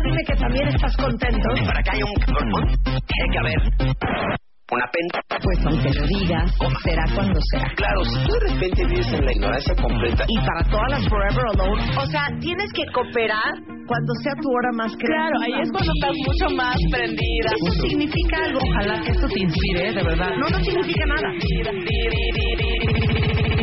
ahora dime que también estás contento. Para que haya un tiene que haber una penta. Pues aunque lo digas, será cuando sea. Claro, si tú de repente vives en la ignorancia completa. Y para todas las Forever Alone, o sea, tienes que cooperar cuando sea tu hora más creativa. Claro, ahí es cuando estás mucho más prendida. Eso significa algo. Ojalá que esto te inspire, de verdad. No, no significa nada.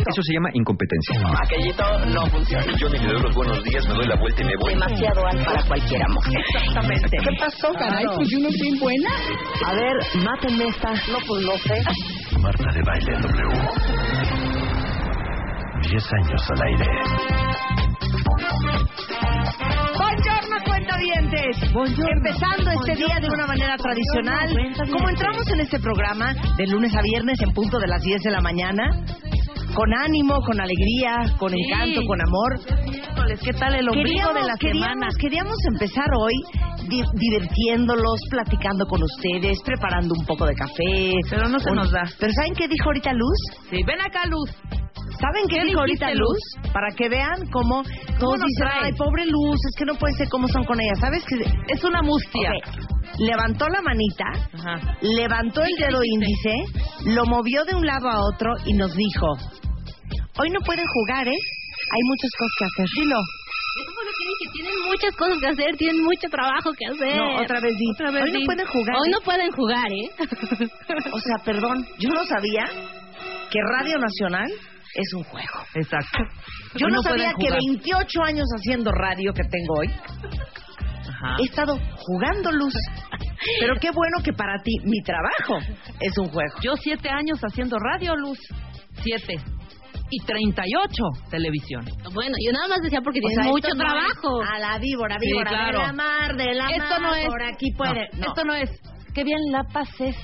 Eso se llama incompetencia. Aquellito no funciona. Yo ni le doy los buenos días, me doy la vuelta y me voy. Demasiado alto para cualquier amor. Exactamente. ¿Qué pasó, caray? Claro. Pues yo no soy buena. A ver, mátenme esta. No, pues no sé. Marta de Baile W. 10 años al aire. Buongiorno, cuentavientes. Empezando este día de una manera tradicional. Como entramos en este programa de lunes a viernes en punto de las 10 de la mañana, con ánimo, con alegría, con Sí. encanto, con amor. ¿qué tal el ombligo de la semana? queríamos, queríamos empezar hoy di- divirtiéndolos, platicando con ustedes, preparando un poco de café. Pero no se nos da. Pero ¿saben qué dijo ahorita Luz? Sí, ven acá, Luz. ¿Saben qué, ¿Qué dijo ahorita Luz? Para que vean cómo todos nos dicen, ay, pobre Luz, es que no puede ser cómo son con ella. ¿Sabes qué? Es una mustia. Ok. Levantó la manita, Ajá. levantó el ¿Y qué dedo índice, lo movió de un lado a otro y nos dijo, hoy no pueden jugar, ¿eh? Hay muchas cosas que hacer. Dilo. Eso fue lo que dije. Tienen muchas cosas que hacer, tienen mucho trabajo que hacer. No, otra vez di. Otra vez Hoy no di. pueden jugar. Hoy ¿eh? no pueden jugar, ¿eh? O sea, perdón, yo no sabía que Radio Nacional es un juego. Exacto. Yo no, pueden sabía que jugar. 28 años haciendo radio que tengo hoy, Ajá. he estado jugando luz. Pero qué bueno que para ti mi trabajo es un juego. Yo siete años haciendo radio, Luz. Siete. Y 38 televisión. Bueno, yo nada más decía porque O tienen sea, mucho no trabajo. A la víbora, Sí, víbora, claro. de la mar, de la Esto mar, no es. por aquí puede. No, No. Esto no es. Qué bien la pases.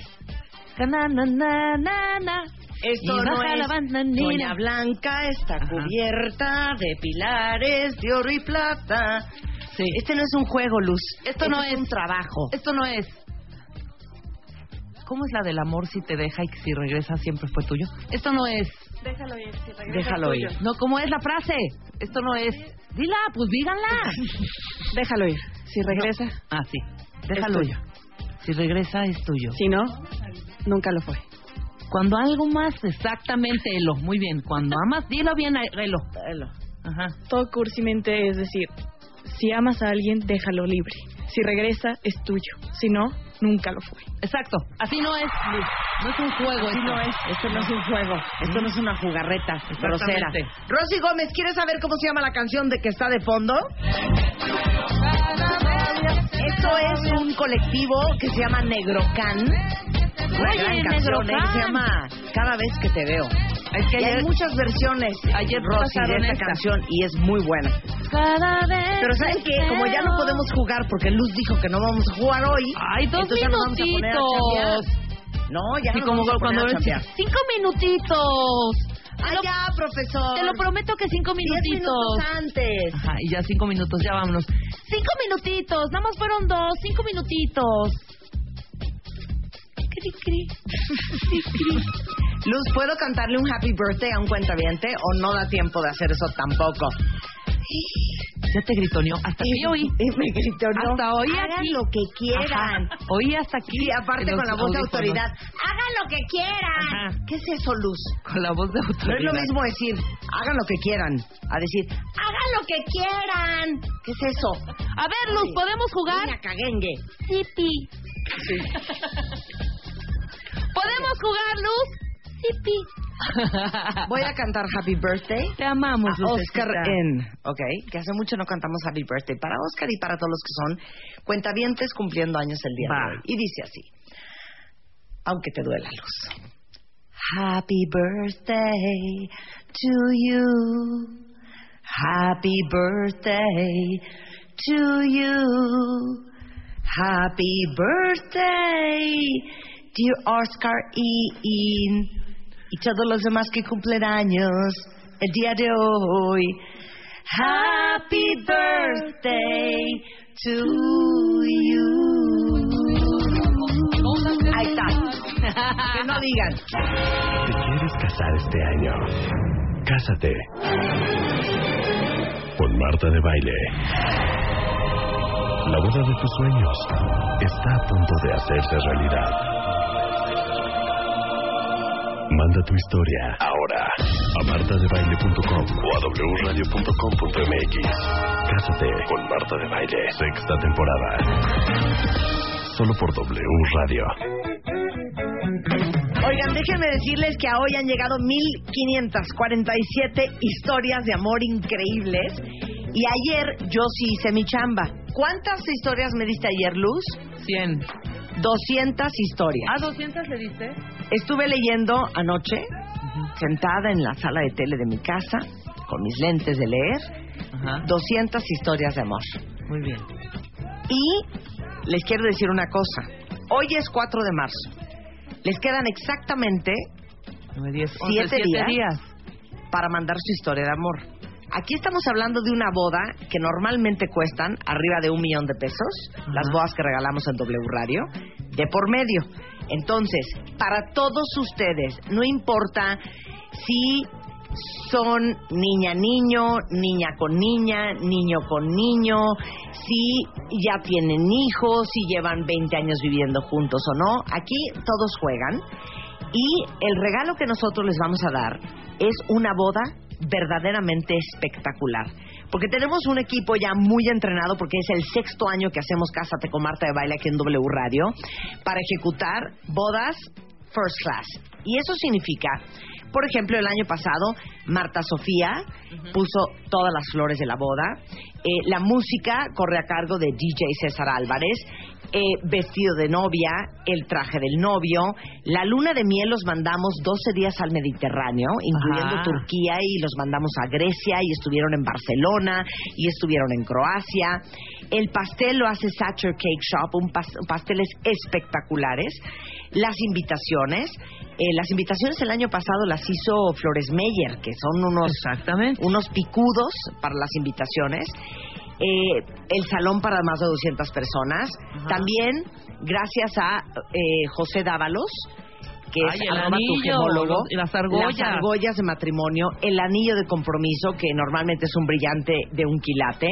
Na, na, na, na, na. Esto Y no es. la bandanera. Doña Blanca está Ajá. cubierta de pilares de oro y plata. Sí. Este no es un juego, Luz. Esto Este no es es. un trabajo. Esto no es. ¿Cómo es la del amor si te deja y que si regresa siempre fue tuyo? Esto no es. Déjalo ir, si regresa Déjalo tuyo. ir. No, ¿cómo es la frase? Esto no es. Dila, pues díganla. Déjalo ir. Si regresa, Ah, sí. Déjalo ir. Si regresa es tuyo. si no, nunca lo fue. Cuando algo más, exactamente, Elo. Muy bien. Cuando amas, dilo bien, Elo. Elo. Ajá. Todo cursimente es decir, si amas a alguien, déjalo libre. Si regresa, es tuyo. Si no, nunca lo fue. Exacto. Así no es. No es un juego Así esto. no es. Esto no es un juego. Esto no es una jugarreta grosera. Rosy Gómez, ¿quieres saber cómo se llama la canción de que está de fondo? Esto es un colectivo que se llama Negrocan. Una Oye, gran canción ¿eh? se llama Cada vez que te veo. Es que Y hay ayer, muchas versiones, ayer Rosy, de esta esta. canción y es muy buena. cada vez. Pero ¿saben que qué? Como ya no podemos jugar porque Luz dijo que no vamos a jugar hoy. Ay, dos entonces ya nos vamos a poner a minutitos. No, ya Sí, nos como vamos a poner cuando a chambear. cinco minutitos. Te lo- ya, profesor. Te lo prometo que cinco Diez minutitos. minutos antes. Ajá, y ya cinco minutos, ya vámonos. Cinco minutitos, nada más fueron dos, cinco minutitos. Cri, cri. Cri, cri. Luz, ¿puedo cantarle un happy birthday a un cuentaviente o no da tiempo de hacer eso tampoco? Ya te gritoneó, hasta aquí oí. Y me gritó, no, Hasta oí hagan aquí. lo que quieran. Ajá, Oí hasta aquí. Y aparte con la voz de autoridad. Hagan lo que quieran. Ajá. ¿Qué es eso, Luz? Con la voz de No es autoridad. lo mismo decir, hagan lo que quieran, a decir, hagan lo que quieran. ¿Qué es eso? A ver, Luz, ¿podemos jugar? Niña caguengue. Sipi. ¿Podemos jugar, Luz? Sipi. Voy a cantar Happy Birthday Te amamos, a. Oscar N. Ok, que hace mucho no cantamos Happy Birthday para Oscar y para todos los que son cuentavientes cumpliendo años el día Va. de hoy. Y dice así, aunque te duela luz. Happy birthday to you. Happy birthday to you. Happy birthday, dear Oscar Ian. Y todos los demás que cumplen años el día de hoy. Happy birthday to you. Ahí está. Que no digan. ¿Te quieres casar este año? Cásate. Con Marta de Baile. La boda de tus sueños está a punto de hacerse realidad. Manda tu historia ahora a martadebaile.com o a wradio.com.mx. Cásate con Marta de Baile, sexta temporada. Solo por W Radio. Oigan, déjenme decirles que a hoy han llegado 1547 historias de amor increíbles. Y ayer yo sí hice mi chamba. ¿Cuántas historias me diste ayer, Luz? 100. 200 historias. ¿A 200 le diste? Estuve leyendo anoche, sentada en la sala de tele de mi casa, con mis lentes de leer, Ajá. 200 historias de amor. Muy bien. Y les quiero decir una cosa. Hoy es 4 de marzo. Les quedan exactamente 9, 10, Siete días. para mandar su historia de amor. Aquí estamos hablando de una boda que normalmente cuestan arriba de un millón de pesos, las bodas que regalamos en W Radio, de por medio. Entonces, para todos ustedes, no importa si son niña niño, niña con niña, niño con niño, si ya tienen hijos, si llevan 20 años viviendo juntos o no, aquí todos juegan. Y el regalo que nosotros les vamos a dar es una boda verdaderamente espectacular. Porque tenemos un equipo ya muy entrenado, porque es el sexto año que hacemos Cásate con Marta de Baile aquí en W Radio, para ejecutar bodas first class. Y eso significa, por ejemplo, el año pasado, Marta Sofía puso todas las flores de la boda. Eh, la música corre a cargo de DJ César Álvarez. Eh, vestido de novia, el traje del novio. La luna de miel los mandamos 12 días al Mediterráneo, incluyendo Ajá. Turquía, y los mandamos a Grecia, y estuvieron en Barcelona, y estuvieron en Croacia. El pastel lo hace Sacher Cake Shop, un pas- pasteles espectaculares. Las invitaciones, eh, las invitaciones el año pasado las hizo Flores Meyer, que son unos Exactamente. unos picudos para las invitaciones. Eh, el salón para más de 200 personas. Ajá. También, gracias a eh, José Dávalos, que Ay, es el arroba tu anillo, gemólogo, argollas. las argollas de matrimonio, el anillo de compromiso, que normalmente es un brillante de un quilate.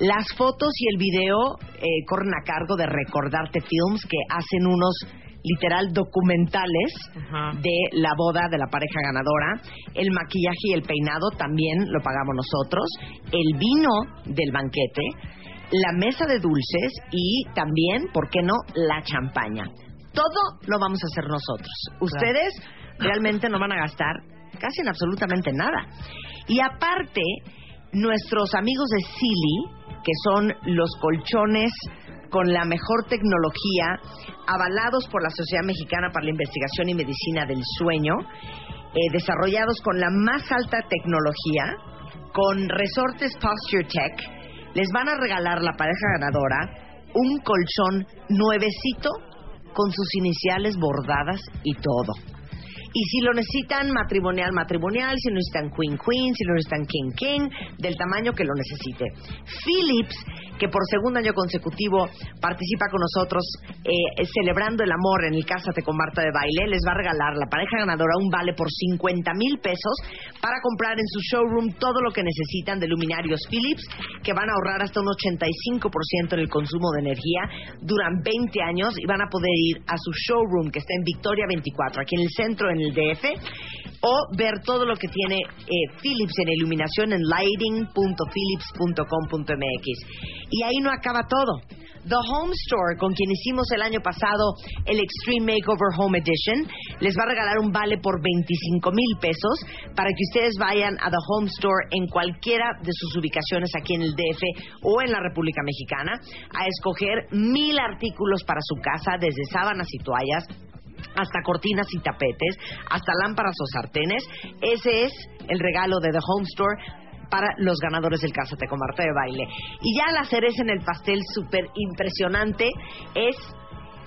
Las fotos y el video eh, corren a cargo de Recordarte Films, que hacen unos literal documentales Ajá. de la boda de la pareja ganadora. El maquillaje y el peinado también lo pagamos nosotros. El vino del banquete, la mesa de dulces y también, ¿por qué no?, la champaña. Todo lo vamos a hacer nosotros. Ustedes realmente no van a gastar casi en absolutamente nada. Y aparte, nuestros amigos de Silly, que son los colchones con la mejor tecnología, avalados por la Sociedad Mexicana para la Investigación y Medicina del Sueño, eh, desarrollados con la más alta tecnología, con resortes Posture Tech, les van a regalar la pareja ganadora un colchón nuevecito con sus iniciales bordadas y todo. Y si lo necesitan matrimonial, matrimonial, si lo necesitan queen, queen, si lo necesitan king, king, del tamaño que lo necesite. Philips, que por segundo año consecutivo participa con nosotros eh, celebrando el amor en el Cásate con Marta de Baile, les va a regalar la pareja ganadora un vale por 50 mil pesos para comprar en su showroom todo lo que necesitan de luminarios Philips, que van a ahorrar hasta un 85% en el consumo de energía, duran 20 años y van a poder ir a su showroom que está en Victoria 24, aquí en el centro, en el DF, o ver todo lo que tiene eh, Philips en iluminación en lighting.philips.com.mx. Y ahí no acaba todo. The Home Store, con quien hicimos el año pasado el Extreme Makeover Home Edition, les va a regalar un vale por 25 mil pesos para que ustedes vayan a The Home Store en cualquiera de sus ubicaciones aquí en el DF o en la República Mexicana a escoger mil artículos para su casa, desde sábanas y toallas hasta cortinas y tapetes, hasta lámparas o sartenes. Ese es el regalo de The Home Store para los ganadores del Cásate con Marta de Baile. Y ya la cereza en el pastel súper impresionante es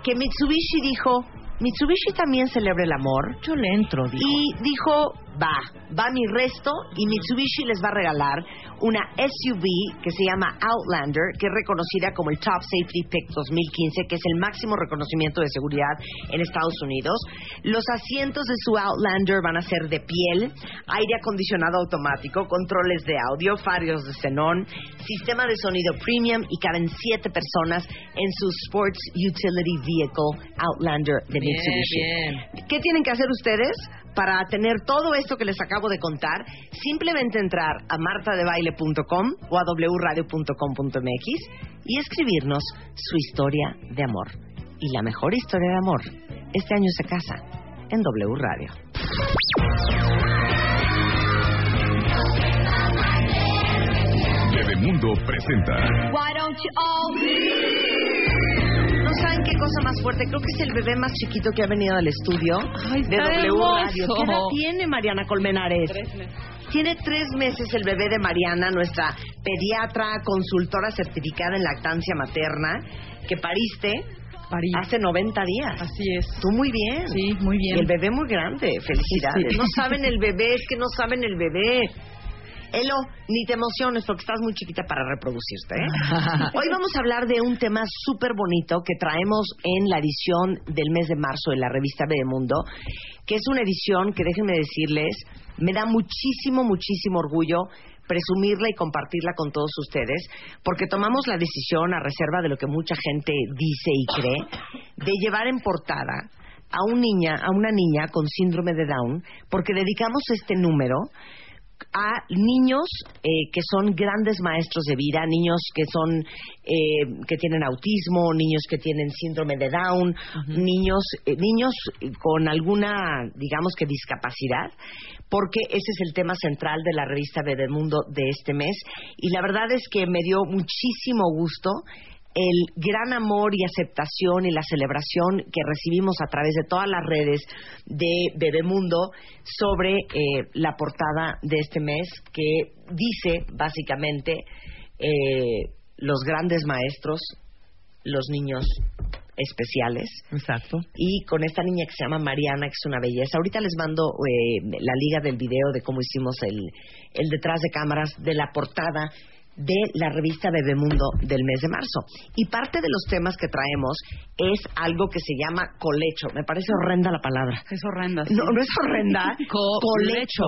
que Mitsubishi dijo, Mitsubishi también celebra el amor. Yo le entro, dijo. Y dijo, Va, va mi resto y Mitsubishi les va a regalar una SUV que se llama Outlander, que es reconocida como el Top Safety Pick 2015, que es el máximo reconocimiento de seguridad en Estados Unidos. Los asientos de su Outlander van a ser de piel, aire acondicionado automático, controles de audio, farios de xenón, sistema de sonido premium y caben siete personas en su Sports Utility Vehicle Outlander de Bien, Mitsubishi. bien. ¿Qué tienen que hacer ustedes para tener todo esto que les acabo de contar? Simplemente entrar a martadebaile.com o a wradio.com.mx y escribirnos su historia de amor. Y la mejor historia de amor este año se casa en W Radio. Bebemundo presenta ¿No saben qué cosa más fuerte? Creo que es el bebé más chiquito que ha venido al estudio Ay, de está W hermoso. Radio. ¿Qué edad tiene Mariana Colmenares? Tiene tres meses el bebé de Mariana, nuestra pediatra, consultora certificada en lactancia materna, que pariste París. hace 90 días. Así es. Tú muy bien. Sí, muy bien. Y el bebé muy grande. Felicidades. Sí. No saben el bebé, es que no saben el bebé. Elo, ni te emociones porque estás muy chiquita para reproducirte. ¿eh? Hoy vamos a hablar de un tema súper bonito que traemos en la edición del mes de marzo de la revista Bebemundo, que es una edición que déjenme decirles, me da muchísimo, muchísimo orgullo presumirla y compartirla con todos ustedes, porque tomamos la decisión, a reserva de lo que mucha gente dice y cree, de llevar en portada a, un niña, a una niña con síndrome de Down, porque dedicamos este número a niños eh, que son grandes maestros de vida, niños que son eh, que tienen autismo, niños que tienen síndrome de Down, niños eh, niños con alguna digamos que discapacidad, porque ese es el tema central de la revista Bebemundo de este mes. Y la verdad es que me dio muchísimo gusto el gran amor y aceptación y la celebración que recibimos a través de todas las redes de Bebemundo sobre eh, la portada de este mes que dice básicamente eh, los grandes maestros, los niños especiales Exacto. y con esta niña que se llama Mariana, que es una belleza. Ahorita les mando eh, la liga del video de cómo hicimos el, el detrás de cámaras de la portada de la revista Bebemundo del mes de marzo. Y parte de los temas que traemos es algo que se llama colecho. Me parece horrenda la palabra. Es horrenda. sí. No, no es horrenda. Co- colecho.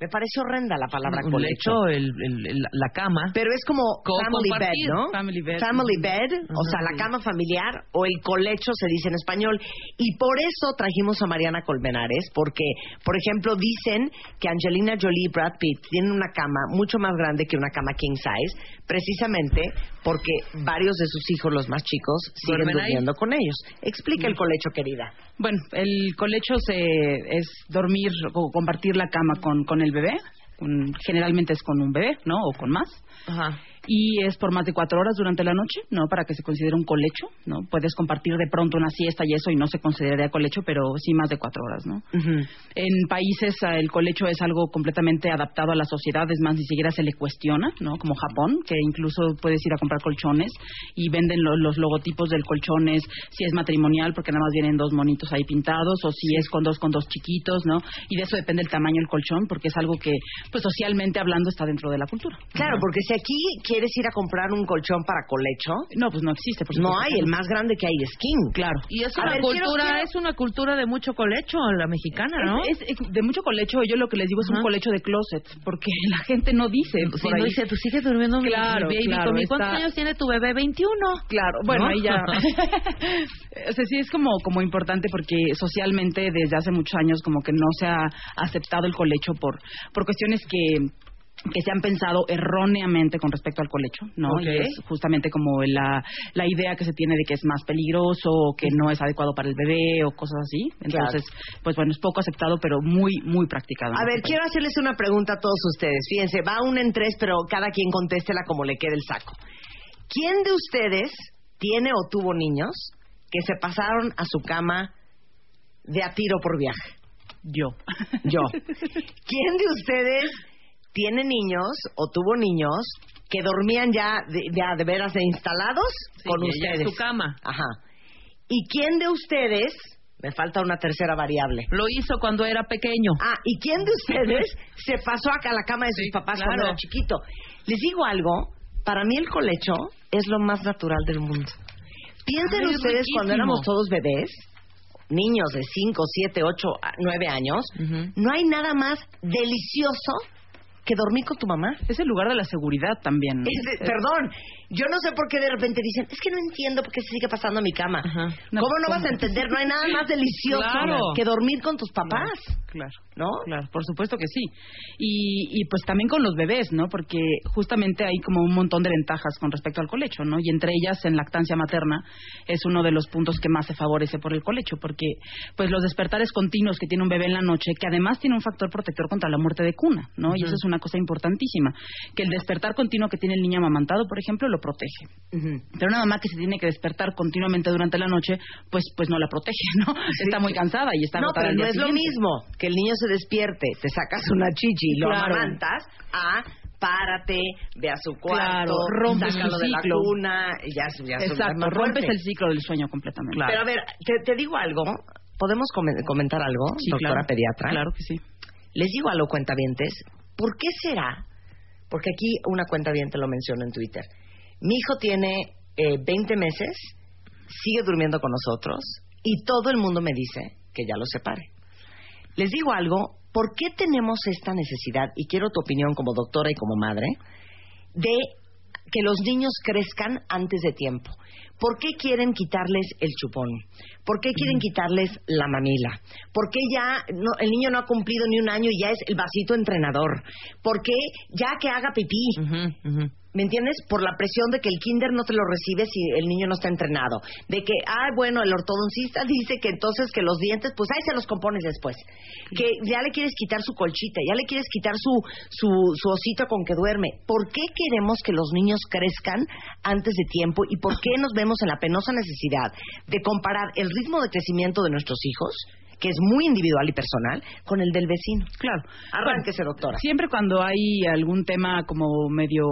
Me parece horrenda la palabra Un colecho. lecho, el, el- el- la cama. Pero es como Co- family bed, ¿no? family bed. Family bed, o sea, la cama familiar o el colecho se dice en español. Y por eso trajimos a Mariana Colmenares, porque, por ejemplo, dicen que Angelina Jolie y Brad Pitt tienen una cama mucho más grande que una cama king size, precisamente porque varios de sus hijos, los más chicos, siguen ¿Duermen ahí? durmiendo con ellos. Explica el colecho, querida. Bueno, el colecho se, es dormir o compartir la cama con, con el bebé. con- generalmente es con un bebé, ¿no? O con más. Ajá. Y es por más de cuatro horas durante la noche, ¿no? Para que se considere un colecho, ¿no? Puedes compartir de pronto una siesta y eso y no se consideraría colecho, pero sí más de cuatro horas, ¿no? En países ah, el colecho es algo completamente adaptado a la sociedad, es más, ni siquiera se le cuestiona, ¿no? Como Japón, que incluso puedes ir a comprar colchones y venden lo- los logotipos del colchones, si es matrimonial, porque nada más vienen dos monitos ahí pintados, o si es con dos, con dos chiquitos, ¿no? Y de eso depende el tamaño del colchón, porque es algo que, pues socialmente hablando, está dentro de la cultura. Claro, porque si aquí quieres ir a comprar un colchón para colecho, No, pues no existe, por no supuesto hay, el más grande que hay es king. Claro. Y es A una ver, cultura, quiero- es una cultura de mucho colecho, la mexicana, ¿no? Es, de mucho colecho, yo lo que les digo es Ajá. un colecho de closet, porque la gente no dice si por no dice, tú sigues durmiendo mi- Claro, mi baby claro, conmigo. ¿Cuántos está- años tiene tu bebé? 21. Claro, bueno, ¿No? ahí ya. o sea, sí es como, como importante porque socialmente desde hace muchos años como que no se ha aceptado el colecho por, por cuestiones que que se han pensado erróneamente con respecto al colecho, ¿no? Ok. Y es justamente como la, la idea que se tiene de que es más peligroso o que no es adecuado para el bebé o cosas así. Entonces, pues bueno, es poco aceptado, pero muy, muy practicado. A ver, este quiero hacerles una pregunta a todos ustedes. Fíjense, va un en tres, pero cada quien contéstela como le quede el saco. ¿Quién de ustedes tiene o tuvo niños que se pasaron a su cama de a tiro por viaje? Yo. Yo. ¿Quién de ustedes tiene niños o tuvo niños que dormían ya de, ya de veras de instalados Sí, con ustedes? en su cama. Ajá. ¿Y quién de ustedes Me falta una tercera variable. Lo hizo cuando era pequeño. Ah, ¿y quién de ustedes se pasó acá a la cama de sus Sí, papás claro. cuando era chiquito? Les digo algo, para mí el colecho es lo más natural del mundo. Piensen Ay, ustedes cuando éramos todos bebés, niños de 5, 7, 8, 9 años, no hay nada más delicioso que dormir con tu mamá. Es el lugar de la seguridad también. ¿no? Es de- perdón, yo no sé por qué de repente dicen, es que no entiendo por qué se sigue pasando a mi cama. No, ¿Cómo no ¿cómo? vas a entender? No hay nada más delicioso Claro. que dormir con tus papás, Claro. ¿no? Claro, por supuesto que sí. Y, y pues también con los bebés, ¿no? Porque justamente hay como un montón de ventajas con respecto al colecho, ¿no? Y entre ellas, en lactancia materna, es uno de los puntos que más se favorece por el colecho, porque pues los despertares continuos que tiene un bebé en la noche, que además tiene un factor protector contra la muerte de cuna, ¿no? Y eso es una cosa importantísima, que el despertar continuo que tiene el niño amamantado, por ejemplo, lo protege. Pero una mamá que se tiene que despertar continuamente durante la noche, pues pues no la protege, ¿no? Está muy cansada y está No, pero no es lo mismo que el niño se despierte, te sacas una chichi y lo Claro. amamantas a párate, ve a su cuarto, Claro, rompes sácalo su de la ciclo. cuna, ya, ya Exacto, rompes el ciclo del sueño completamente. Pero a ver, te, te digo algo, ¿podemos comen- comentar algo, Sí, doctora claro. pediatra? Claro que sí. Les digo algo, cuentavientes, ¿por qué será? Porque aquí una cuentaviente lo menciona en Twitter. Mi hijo tiene eh, 20 meses, sigue durmiendo con nosotros y todo el mundo me dice que ya lo separe. Les digo algo, ¿por qué tenemos esta necesidad, y quiero tu opinión como doctora y como madre, de que los niños crezcan antes de tiempo? ¿Por qué quieren quitarles el chupón? ¿Por qué quieren quitarles la mamila? ¿Por qué ya no- el niño no ha cumplido ni un año y ya es el vasito entrenador? ¿Por qué ya que haga pipí? ¿Me entiendes? Por la presión de que el kinder no te lo recibe si el niño no está entrenado. De que, ay, bueno, el ortodoncista dice que entonces que los dientes, pues ahí se los compones después. Que ya le quieres quitar su colchita, ya le quieres quitar su, su, su osito con que duerme. ¿Por qué queremos que los niños crezcan antes de tiempo y por qué nos vemos en la penosa necesidad de comparar el ritmo de crecimiento de nuestros hijos, que es muy individual y personal, con el del vecino? Claro. Arránquese, doctora. Siempre cuando hay algún tema como medio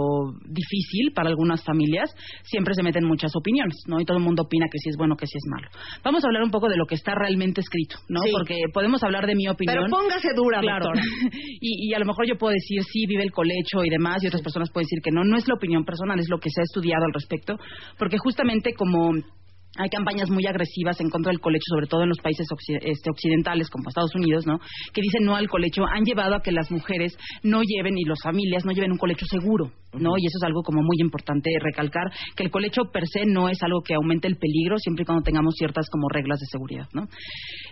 difícil para algunas familias, siempre se meten muchas opiniones, ¿no? Y todo el mundo opina que sí es bueno, que sí es malo. Vamos a hablar un poco de lo que está realmente escrito, ¿no? Sí. Porque podemos hablar de mi opinión. Pero póngase dura, Claro. doctora. y, y a lo mejor yo puedo decir sí, vive el colecho y demás, y otras personas pueden decir que no. No es la opinión personal, es lo que se ha estudiado al respecto, porque justamente como hay campañas muy agresivas en contra del colecho, sobre todo en los países este, occidentales como Estados Unidos, ¿no? Que dicen no al colecho, han llevado a que las mujeres no lleven y las familias no lleven un colecho seguro, ¿no? Y eso es algo como muy importante recalcar, que el colecho per se no es algo que aumente el peligro siempre y cuando tengamos ciertas como reglas de seguridad, ¿no?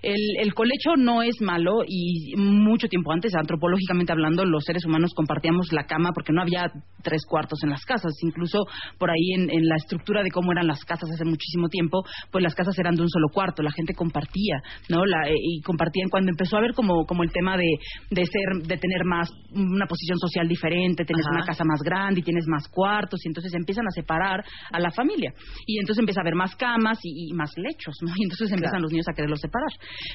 El, el colecho no es malo y mucho tiempo antes, antropológicamente hablando, los seres humanos compartíamos la cama porque no había tres cuartos en las casas. Incluso por ahí en, en la estructura de cómo eran las casas hace muchísimo tiempo, pues las casas eran de un solo cuarto, la gente compartía, ¿no? La, eh, y compartían cuando empezó a haber como, como el tema de, de ser, de tener más, una posición social diferente, tienes Ajá. una casa más grande y tienes más cuartos y entonces empiezan a separar a la familia. Y entonces empieza a haber más camas y, y más lechos, ¿no? Y entonces empiezan Claro. los niños a quererlos separar.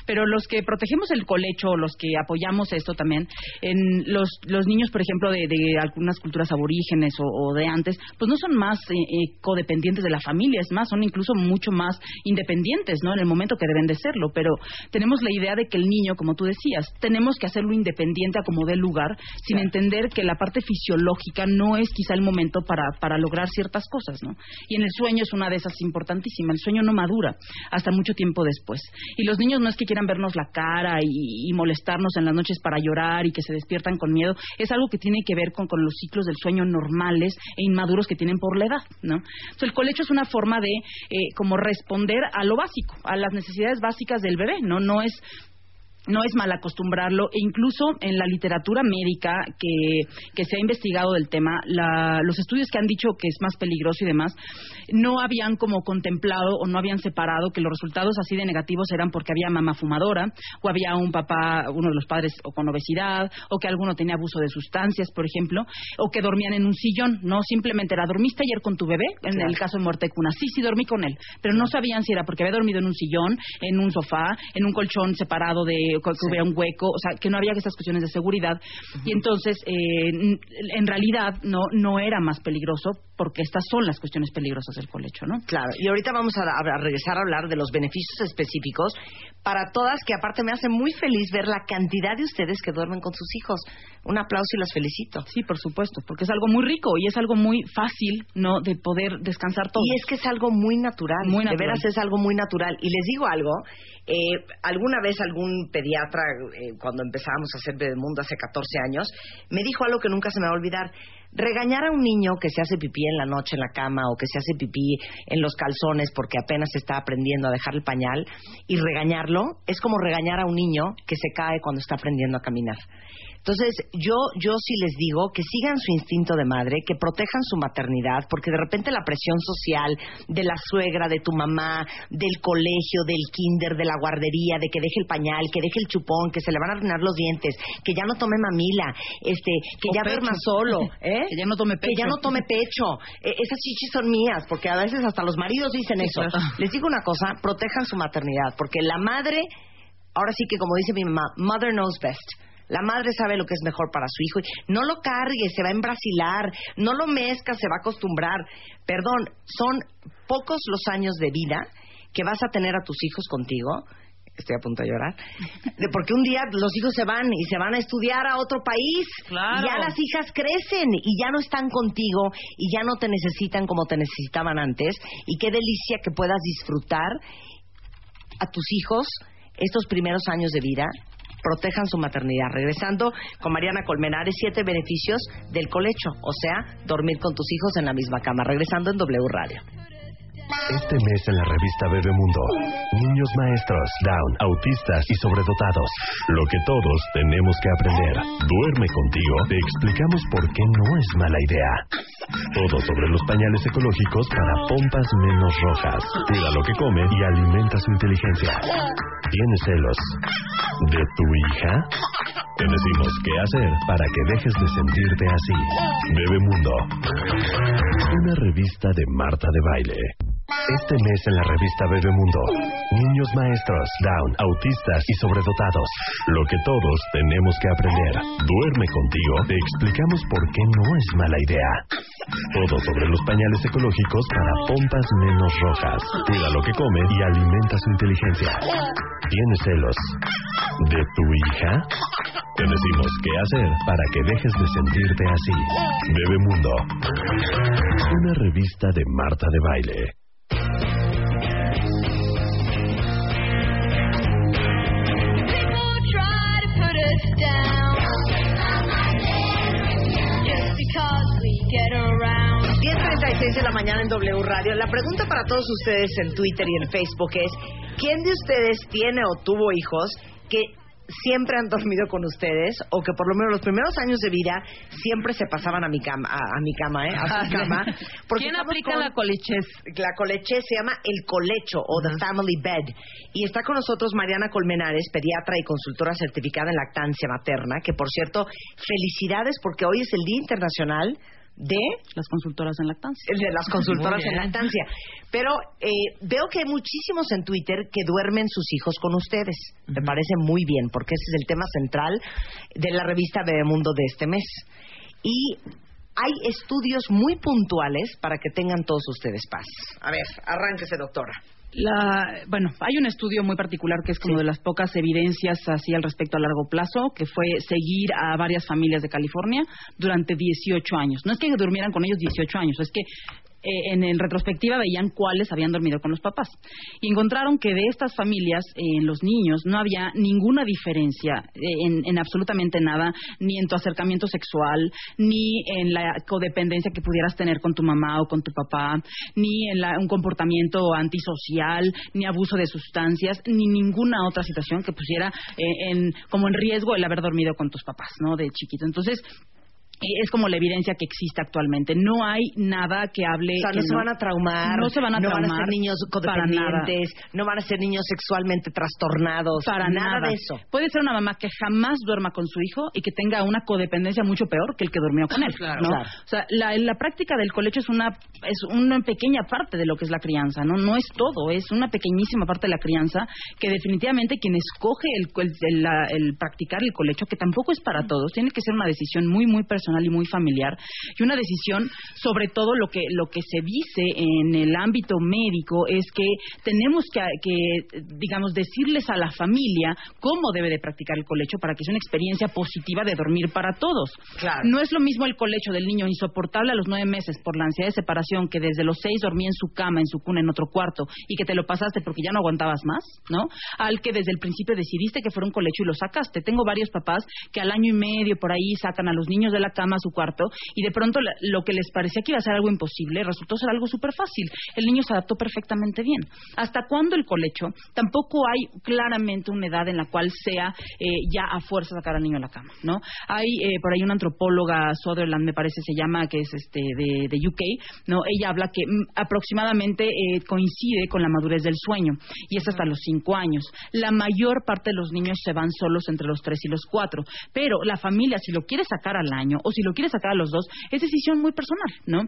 Pero los que protegemos el colecho, los que apoyamos esto también, en los, los niños, por ejemplo, de, de algunas culturas aborígenes o, o de antes, pues no son más eh, eh, codependientes de la familia, es más, son incluso mucho más independientes, ¿no? En el momento que deben de serlo. Pero tenemos la idea de que el niño, como tú decías, tenemos que hacerlo independiente a como dé lugar, sin entender que la parte fisiológica no es quizá el momento para, para lograr ciertas cosas, ¿no? Y en el sueño es una de esas importantísimas. El sueño no madura hasta mucho tiempo después. Y los niños no es que quieran vernos la cara y, y molestarnos en las noches para llorar y que se despiertan con miedo. Es algo que tiene que ver con, con los ciclos del sueño normales e inmaduros que tienen por la edad, ¿no? Entonces, el colecho es una forma de eh, como responder a lo básico, a las necesidades básicas del bebé, ¿no? No es no es mal acostumbrarlo e incluso en la literatura médica que, que se ha investigado del tema, la- los estudios que han dicho que es más peligroso y demás, no habían como contemplado o no habían separado que los resultados así de negativos eran porque había mamá fumadora o había un papá, uno de los padres o con obesidad o que alguno tenía abuso de sustancias, por ejemplo, o que dormían en un sillón, no simplemente era dormiste ayer con tu bebé, en Claro. el caso de muerte de cuna, sí, sí dormí con él, pero no sabían si era porque había dormido en un sillón, en un sofá, en un colchón separado de que hubiera un hueco, o sea, que no había estas cuestiones de seguridad. Y entonces, eh, en realidad, no, no era más peligroso porque estas son las cuestiones peligrosas del colecho, ¿no? Claro, y ahorita vamos a, a regresar a hablar de los beneficios específicos para todas, que aparte me hace muy feliz ver la cantidad de ustedes que duermen con sus hijos. Un aplauso y las felicito. Sí, por supuesto, porque es algo muy rico y es algo muy fácil, ¿no? De poder descansar todo. Y es que es algo muy natural. Muy De natural. veras es algo muy natural. Y les digo algo, eh, alguna vez algún pediatra, eh, cuando empezábamos a hacer Bebemundo hace 14 años, me dijo algo que nunca se me va a olvidar. Regañar a un niño que se hace pipí en la noche en la cama o que se hace pipí en los calzones porque apenas está aprendiendo a dejar el pañal y regañarlo es como regañar a un niño que se cae cuando está aprendiendo a caminar. Entonces, yo, yo sí les digo que sigan su instinto de madre, que protejan su maternidad, porque de repente la presión social de la suegra, de tu mamá, del colegio, del kinder, de la guardería, de que deje el pañal, que deje el chupón, que se le van a arruinar los dientes, que ya no tome mamila, este, que O ya pecho. duerma solo, ¿eh? Que ya no tome Que ya pecho. no tome pecho. Eh, esas chichis son mías, porque a veces hasta los maridos dicen Sí, eso. claro. Les digo una cosa, protejan su maternidad, porque la madre, ahora sí que como dice mi mamá, mother knows best. La madre sabe lo que es mejor para su hijo. y No lo cargue, se va a embrasilar. No lo mezca, se va a acostumbrar. Perdón, son pocos los años de vida que vas a tener a tus hijos contigo. Estoy a punto de llorar. De- porque un día los hijos se van y se van a estudiar a otro país. Claro. Y ya las hijas crecen y ya no están contigo y ya no te necesitan como te necesitaban antes. Y qué delicia que puedas disfrutar a tus hijos estos primeros años de vida. Protejan su maternidad. Regresando con Mariana Colmenares, siete beneficios del colecho, o sea, dormir con tus hijos en la misma cama. Regresando en W Radio. Este mes en la revista Bebemundo, niños maestros, down, autistas y sobredotados. Lo que todos tenemos que aprender. Duerme contigo, te explicamos por qué no es mala idea. Todo sobre los pañales ecológicos para pompas menos rojas. Cuida lo que come y alimenta su inteligencia. ¿Tienes celos de tu hija? Te decimos qué hacer para que dejes de sentirte así. Bebemundo. Una revista de Marta de Baile. Este mes en la revista Bebemundo, niños maestros, down, autistas y sobredotados. Lo que todos tenemos que aprender. Duerme contigo, te explicamos por qué no es mala idea. Todo sobre los pañales ecológicos para pompas menos rojas. Cuida lo que come y alimenta su inteligencia. ¿Tienes celos de tu hija? Te decimos qué hacer para que dejes de sentirte así. Bebemundo. Una revista de Marta de Baile. People try to put us down just because we get around. 10.36 de la mañana en W Radio. La pregunta para todos ustedes en Twitter y en Facebook es, ¿quién de ustedes tiene o tuvo hijos que siempre han dormido con ustedes o que por lo menos los primeros años de vida siempre se pasaban a mi cama, a, a mi cama, ¿eh? A su cama? Porque ¿Quién aplica con- la colechez? la coleche se llama el colecho o the family bed y está con nosotros Mariana Colmenares, pediatra y consultora certificada en lactancia materna, que por cierto, felicidades porque hoy es el Día Internacional de Las consultoras en lactancia. el de las consultoras en lactancia. Pero eh, veo que hay muchísimos en Twitter que duermen sus hijos con ustedes. Me parece muy bien, porque ese es el tema central de la revista Bebemundo de este mes. Y hay estudios muy puntuales para que tengan todos ustedes paz. A ver, arránquese, doctora. La, bueno, hay un estudio muy particular que es como de las pocas evidencias así al respecto a largo plazo, que fue seguir a varias familias de California durante 18 años. No es que durmieran con ellos 18 años, es que eh, en, en retrospectiva veían cuáles habían dormido con los papás. Y encontraron que de estas familias, eh, en los niños, no había ninguna diferencia eh, en, en absolutamente nada, ni en tu acercamiento sexual, ni en la codependencia que pudieras tener con tu mamá o con tu papá, ni en la- un comportamiento antisocial, ni abuso de sustancias, ni ninguna otra situación que pusiera eh, en, como en riesgo el haber dormido con tus papás, ¿no? De chiquito. Entonces, es como la evidencia que existe actualmente. No hay nada que hable. O sea, no se van a traumar. No se van a no van a traumar ser niños codependientes. No van a ser niños sexualmente trastornados. Para nada, de eso. Puede ser una mamá que jamás duerma con su hijo y que tenga una codependencia mucho peor que el que durmió con él. Claro. ¿no? Claro. O sea, la, la práctica del colecho es una es una pequeña parte de lo que es la crianza, no no es todo, es una pequeñísima parte de la crianza que definitivamente quien escoge el, el, el- el practicar el colecho, que tampoco es para todos, tiene que ser una decisión muy muy personal personal y muy familiar y una decisión sobre todo lo que lo que se dice en el ámbito médico es que tenemos que, que digamos decirles a la familia cómo debe de practicar el colecho para que sea una experiencia positiva de dormir para todos. Claro. No es lo mismo el colecho del niño insoportable a los nueve meses por la ansiedad de separación que desde los seis dormía en su cama, en su cuna, en otro cuarto y que te lo pasaste porque ya no aguantabas más, ¿no? Al que desde el principio decidiste que fuera un colecho y lo sacaste. Tengo varios papás que al año y medio por ahí sacan a los niños de la cama a su cuarto y de pronto lo que les parecía que iba a ser algo imposible resultó ser algo súper fácil. El niño se adaptó perfectamente bien. ¿Hasta cuándo el colecho? Tampoco hay claramente una edad en la cual sea eh, ya a fuerza sacar al niño a la cama, ¿no? Hay eh, por ahí una antropóloga, Sutherland me parece se llama, que es este de, de UK, ¿no? Ella habla que mm, aproximadamente eh, coincide con la madurez del sueño y es hasta los cinco años. La mayor parte de los niños se van solos entre los tres y los cuatro, pero la familia si lo quiere sacar al año o si lo quiere sacar a los dos es decisión muy personal, ¿no?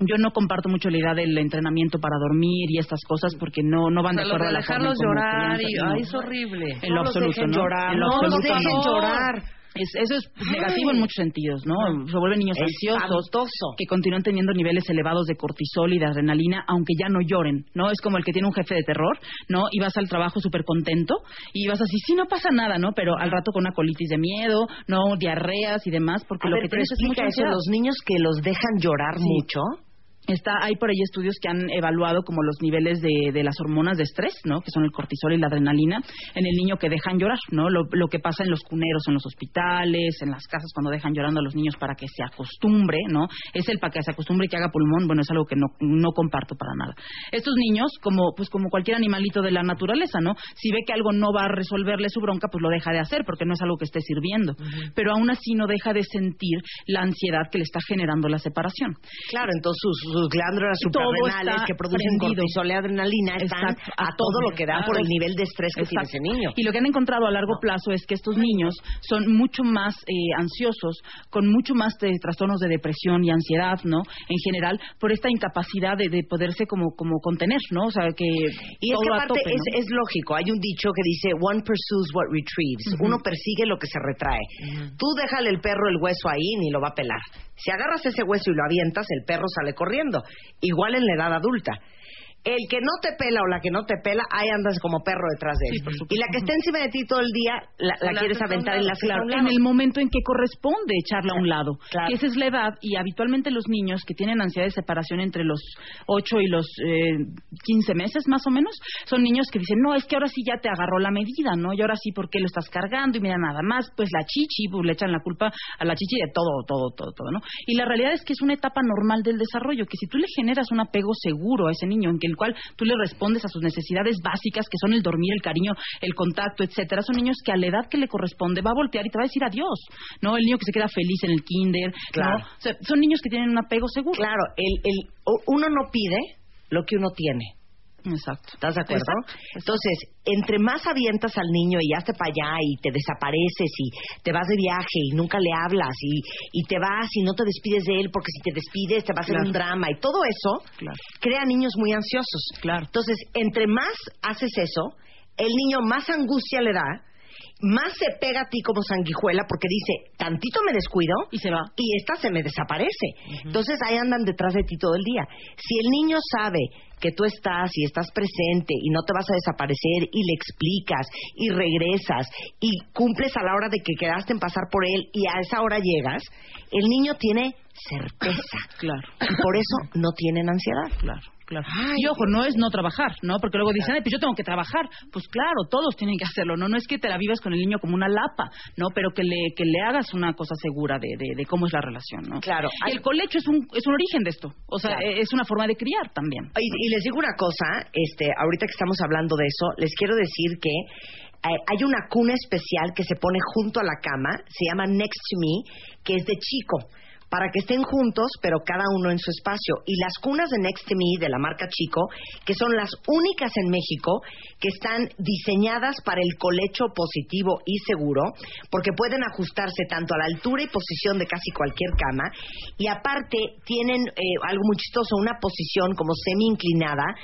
Yo no comparto mucho la idea del entrenamiento para dormir y estas cosas porque no no van O sea, de acuerdo a la dejarlos llorar y ay, es horrible. En No lo los absoluto, dejen ¿no? llorar, En lo no los absoluto, dejen no. llorar. Es- eso es negativo en muchos sentidos, ¿no? Se vuelven niños ansiosos que continúan teniendo niveles elevados de cortisol y de adrenalina, aunque ya no lloren, ¿no? Es como el que tiene un jefe de terror, ¿no? Y vas al trabajo súper contento y vas así, sí, no pasa nada, ¿no? Pero al rato con una colitis de miedo, ¿no? Diarreas y demás, porque A lo ver, que tienes es mucha eso, ansiedad. los niños que los dejan llorar Sí. mucho. Está, hay por ahí estudios que han evaluado como los niveles de, de las hormonas de estrés, ¿no? Que son el cortisol y la adrenalina en el niño que dejan llorar, ¿no? Lo, lo que pasa en los cuneros, en los hospitales, en las casas cuando dejan llorando a los niños para que se acostumbre, ¿no? Es el para que se acostumbre y que haga pulmón, bueno, es algo que no, no comparto para nada. Estos niños, como, pues como cualquier animalito de la naturaleza, ¿no? Si ve que algo no va a resolverle su bronca, pues lo deja de hacer porque no es algo que esté sirviendo. Pero aún así no deja de sentir la ansiedad que le está generando la separación. Claro, entonces sus, sus glándulas suprarrenales que producen prendido. cortisol y adrenalina están Exacto, a todo lo que da por el nivel de estrés que tiene ese Exacto. niño. Y lo que han encontrado a largo plazo es que estos niños son mucho más eh, ansiosos, con mucho más de trastornos de depresión y ansiedad, ¿no? En general, por esta incapacidad de, de poderse como, como contener, ¿no? O sea, que Y es todo que a aparte tope, es, ¿no? es lógico, hay un dicho que dice, one pursues what retrieves, uno persigue lo que se retrae. Tú déjale el perro el hueso ahí, ni lo va a pelar. Si agarras ese hueso y lo avientas, el perro sale corriendo. Igual en la edad adulta. El que no te pela o la que no te pela, ahí andas como perro detrás de él. Sí, por y la que está encima de ti todo el día, la, la La quieres aventar lado, la Claro, en el momento en que corresponde echarla a un lado. Claro. Que esa es la edad y habitualmente los niños que tienen ansiedad de separación entre los 8 y los eh, 15 meses más o menos, son niños que dicen, no, es que ahora sí ya te agarró la medida, ¿no? Y ahora sí, ¿por qué lo estás cargando? Y mira, nada más, pues la chichi, pues le echan la culpa a la chichi de todo, todo, todo, todo, ¿no? Y la realidad es que es una etapa normal del desarrollo, que si tú le generas un apego seguro a ese niño, en que el cual tú le respondes a sus necesidades básicas, que son el dormir, el cariño, el contacto, etcétera, son niños que a la edad que le corresponde va a voltear y te va a decir adiós, ¿no? El niño que se queda feliz en el kinder, ¿no? Claro. O sea, son niños que tienen un apego seguro. Claro, el, el, uno no pide lo que uno tiene. Exacto. ¿Estás de acuerdo? Exacto, Entonces, entre más avientas al niño y hazte para allá y te desapareces y te vas de viaje y nunca le hablas y, y te vas y no te despides de él porque si te despides te va a hacer Claro. un drama y todo eso Claro. crea niños muy ansiosos. Claro. Entonces, entre más haces eso, el niño más angustia le da, más se pega a ti como sanguijuela porque dice, tantito me descuido Y se va. y esta se me desaparece. Entonces ahí andan detrás de ti todo el día. Si el niño sabe que tú estás y estás presente y no te vas a desaparecer y le explicas y regresas y cumples a la hora de que quedaste en pasar por él y a esa hora llegas, el niño tiene certeza. Claro. Y por eso no tienen ansiedad. Claro, claro. y ojo, no es no trabajar, ¿no? Porque luego dicen, "Ay, pues yo tengo que trabajar. Pues claro, todos tienen que hacerlo, ¿no? No es que te la vivas con el niño como una lapa, ¿no? Pero que le, que le hagas una cosa segura de, de, de cómo es la relación, ¿no? Claro. Y el colecho es un, es un origen de esto. O sea, Claro. es una forma de criar también. Y, y les digo una cosa, este, ahorita que estamos hablando de eso, les quiero decir que eh, hay una cuna especial que se pone junto a la cama, se llama Next to Me, que es de chico, para que estén juntos, pero cada uno en su espacio. Y las cunas de Next to Me, de la marca Chico, que son las únicas en México que están diseñadas para el colecho positivo y seguro, porque pueden ajustarse tanto a la altura y posición de casi cualquier cama, y aparte tienen eh, algo muy chistoso, una posición como semi inclinada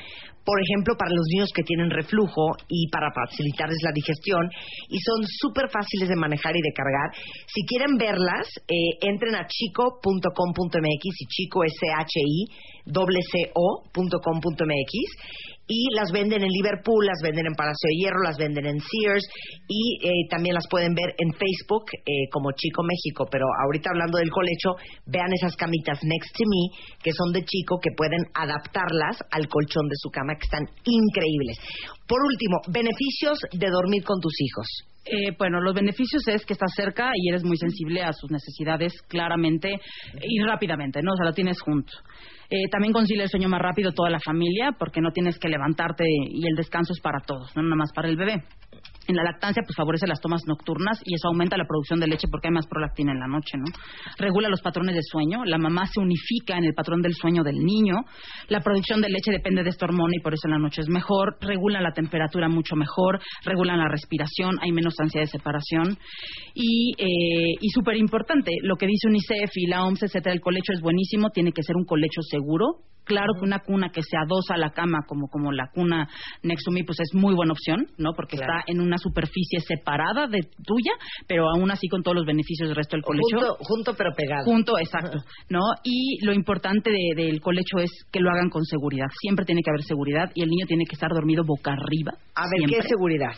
por ejemplo, para los niños que tienen reflujo y para facilitarles la digestión, y son súper fáciles de manejar y de cargar. Si quieren verlas, eh, entren a chico.com.mx y chico es C-H-I, y las venden en Liverpool, las venden en Palacio de Hierro, las venden en Sears y eh, también las pueden ver en Facebook eh, como Chico México. Pero ahorita hablando del colecho, vean esas camitas Next to Me que son de Chico que pueden adaptarlas al colchón de su cama que están increíbles. Por último, beneficios de dormir con tus hijos. Eh, bueno, los beneficios es que estás cerca y eres muy sensible a sus necesidades claramente y rápidamente, ¿no? O sea, lo tienes junto. Eh, también concilia el sueño más rápido toda la familia porque no tienes que levantarte y el descanso es para todos, no nada más para el bebé. En la lactancia, pues favorece las tomas nocturnas y eso aumenta la producción de leche porque hay más prolactina en la noche, ¿no? Regula los patrones de sueño, la mamá se unifica en el patrón del sueño del niño, la producción de leche depende de este hormona y por eso en la noche es mejor, regula la temperatura mucho mejor, regulan la respiración, hay menos ansia de separación y, eh, y súper importante, lo que dice UNICEF y la OMS, etcétera, el colecho es buenísimo, tiene que ser un colecho seguro, Claro que una cuna que se adosa a la cama, como, como la cuna Nexumi, pues es muy buena opción, ¿no? Porque está en una superficie separada de tuya, pero aún así con todos los beneficios del resto del colecho. Junto, junto pero pegado. Junto, exacto, ¿no? Y lo importante del colecho es que lo hagan con seguridad. Siempre tiene que haber seguridad y el niño tiene que estar dormido boca arriba. A ver, ¿qué es seguridad?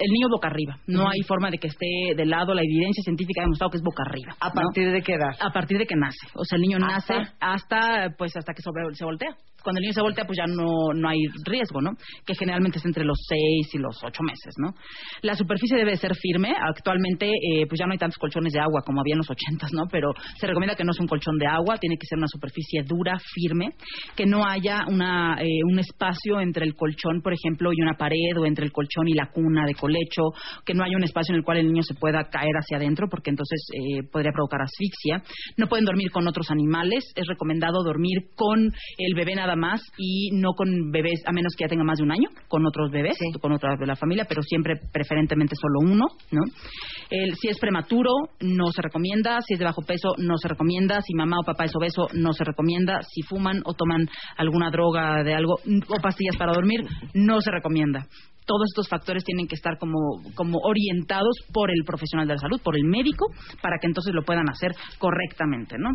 El niño boca arriba. No hay forma de que esté de lado. La evidencia científica ha demostrado que es boca arriba. ¿A partir de qué edad? A partir de que nace. O sea, el niño nace hasta, pues, hasta que se voltea cuando el niño se voltea, pues ya no, no hay riesgo, ¿no? Que generalmente es entre los seis y los ocho meses, ¿no? La superficie debe ser firme. Actualmente, eh, pues ya no hay tantos colchones de agua como había en los ochentas, ¿no? Pero se recomienda que no sea un colchón de agua, tiene que ser una superficie dura, firme, que no haya una, eh, un espacio entre el colchón, por ejemplo, y una pared, o entre el colchón y la cuna de colecho, que no haya un espacio en el cual el niño se pueda caer hacia adentro, porque entonces eh, podría provocar asfixia. No pueden dormir con otros animales. Es recomendado dormir con el bebé nada más y no con bebés, a menos que ya tenga más de un año, con otros bebés, con otras de la familia, pero siempre preferentemente solo uno, ¿no? si es prematuro, no se recomienda. Si es de bajo peso, no se recomienda. Si mamá o papá es obeso, no se recomienda. Si fuman o toman alguna droga de algo o pastillas para dormir, no se recomienda todos estos factores tienen que estar como, como orientados por el profesional de la salud, por el médico, para que entonces lo puedan hacer correctamente, ¿no?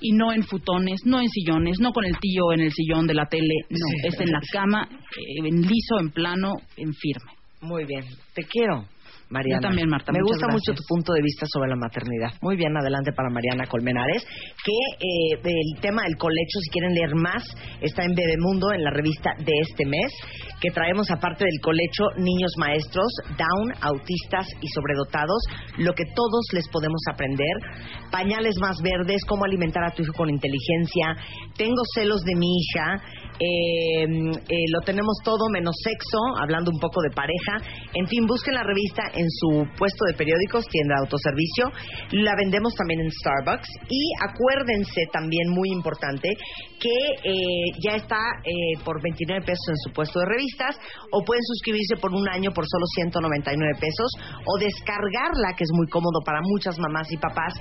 Y no en futones, no en sillones, no con el tío en el sillón de la tele, no, es en la cama, eh, en liso, en plano, en firme. Muy bien, te quiero. Mariana. Yo también, Marta. Me gusta mucho tu punto de vista sobre la maternidad. Muy bien, adelante para Mariana Colmenares. Que eh, el tema del colecho, si quieren leer más, está en Bebemundo, en la revista de este mes, que traemos aparte del colecho niños maestros, down, autistas y sobredotados, lo que todos les podemos aprender. Pañales más verdes, cómo alimentar a tu hijo con inteligencia. Tengo celos de mi hija. Eh, eh, lo tenemos todo menos sexo, hablando un poco de pareja. En fin, busquen la revista en su puesto de periódicos, tienda de autoservicio. La vendemos también en Starbucks. Y acuérdense también, muy importante, que eh, ya está eh, por 29 pesos en su puesto de revistas o pueden suscribirse por un año por solo 199 pesos o descargarla, que es muy cómodo para muchas mamás y papás,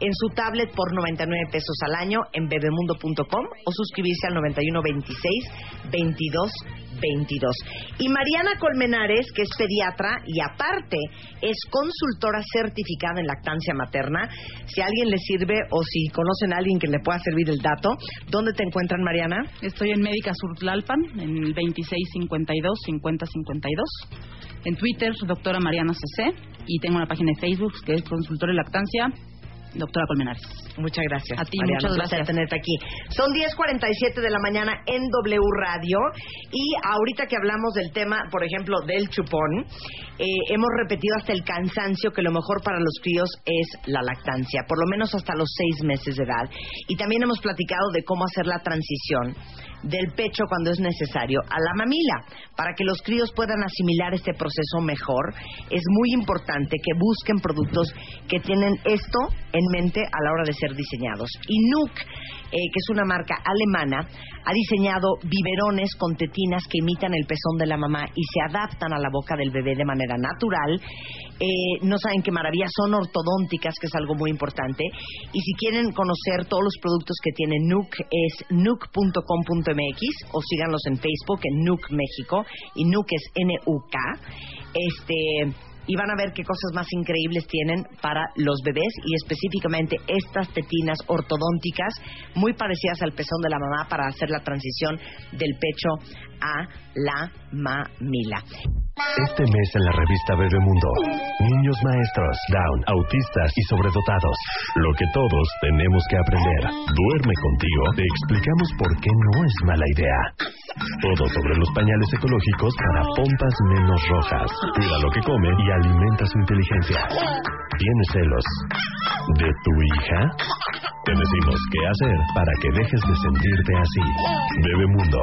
en su tablet por 99 pesos al año en bebemundo.com o suscribirse al 9126 22 22. Y Mariana Colmenares, que es pediatra y aparte es consultora certificada en lactancia materna, si a alguien le sirve o si conocen a alguien que le pueda servir el dato, ¿dónde te encuentran, Mariana? Estoy en Médica Surtlalpan, en el 2652 5052. En Twitter, doctora Mariana CC. Y tengo una página de Facebook que es consultora de lactancia doctora Colmenares. Muchas gracias. A ti, muchas gracias. por tenerte aquí. Son 10.47 de la mañana en W Radio y ahorita que hablamos del tema, por ejemplo, del chupón, eh, hemos repetido hasta el cansancio que lo mejor para los críos es la lactancia, por lo menos hasta los seis meses de edad. Y también hemos platicado de cómo hacer la transición del pecho cuando es necesario a la mamila. Para que los críos puedan asimilar este proceso mejor, es muy importante que busquen productos que tienen esto en mente a la hora de ser diseñados. Y Nuuk, eh, que es una marca alemana, ha diseñado biberones con tetinas que imitan el pezón de la mamá y se adaptan a la boca del bebé de manera natural. Eh, no saben qué maravilla, son ortodónticas, que es algo muy importante. Y si quieren conocer todos los productos que tiene Nuuk, es nuuk.com.mx o síganlos en Facebook en NUC México y NUC es N-U-K. Este, y van a ver qué cosas más increíbles tienen para los bebés y específicamente estas tetinas ortodónticas muy parecidas al pezón de la mamá para hacer la transición del pecho a la mamila. Este mes en la revista Bebemundo, niños maestros, down, autistas y sobredotados. Lo que todos tenemos que aprender. Duerme contigo, te explicamos por qué no es mala idea. Todo sobre los pañales ecológicos para pompas menos rojas. Cuida lo que come y alimenta su inteligencia. ¿Tienes celos de tu hija? Te decimos qué hacer para que dejes de sentirte así. Bebemundo.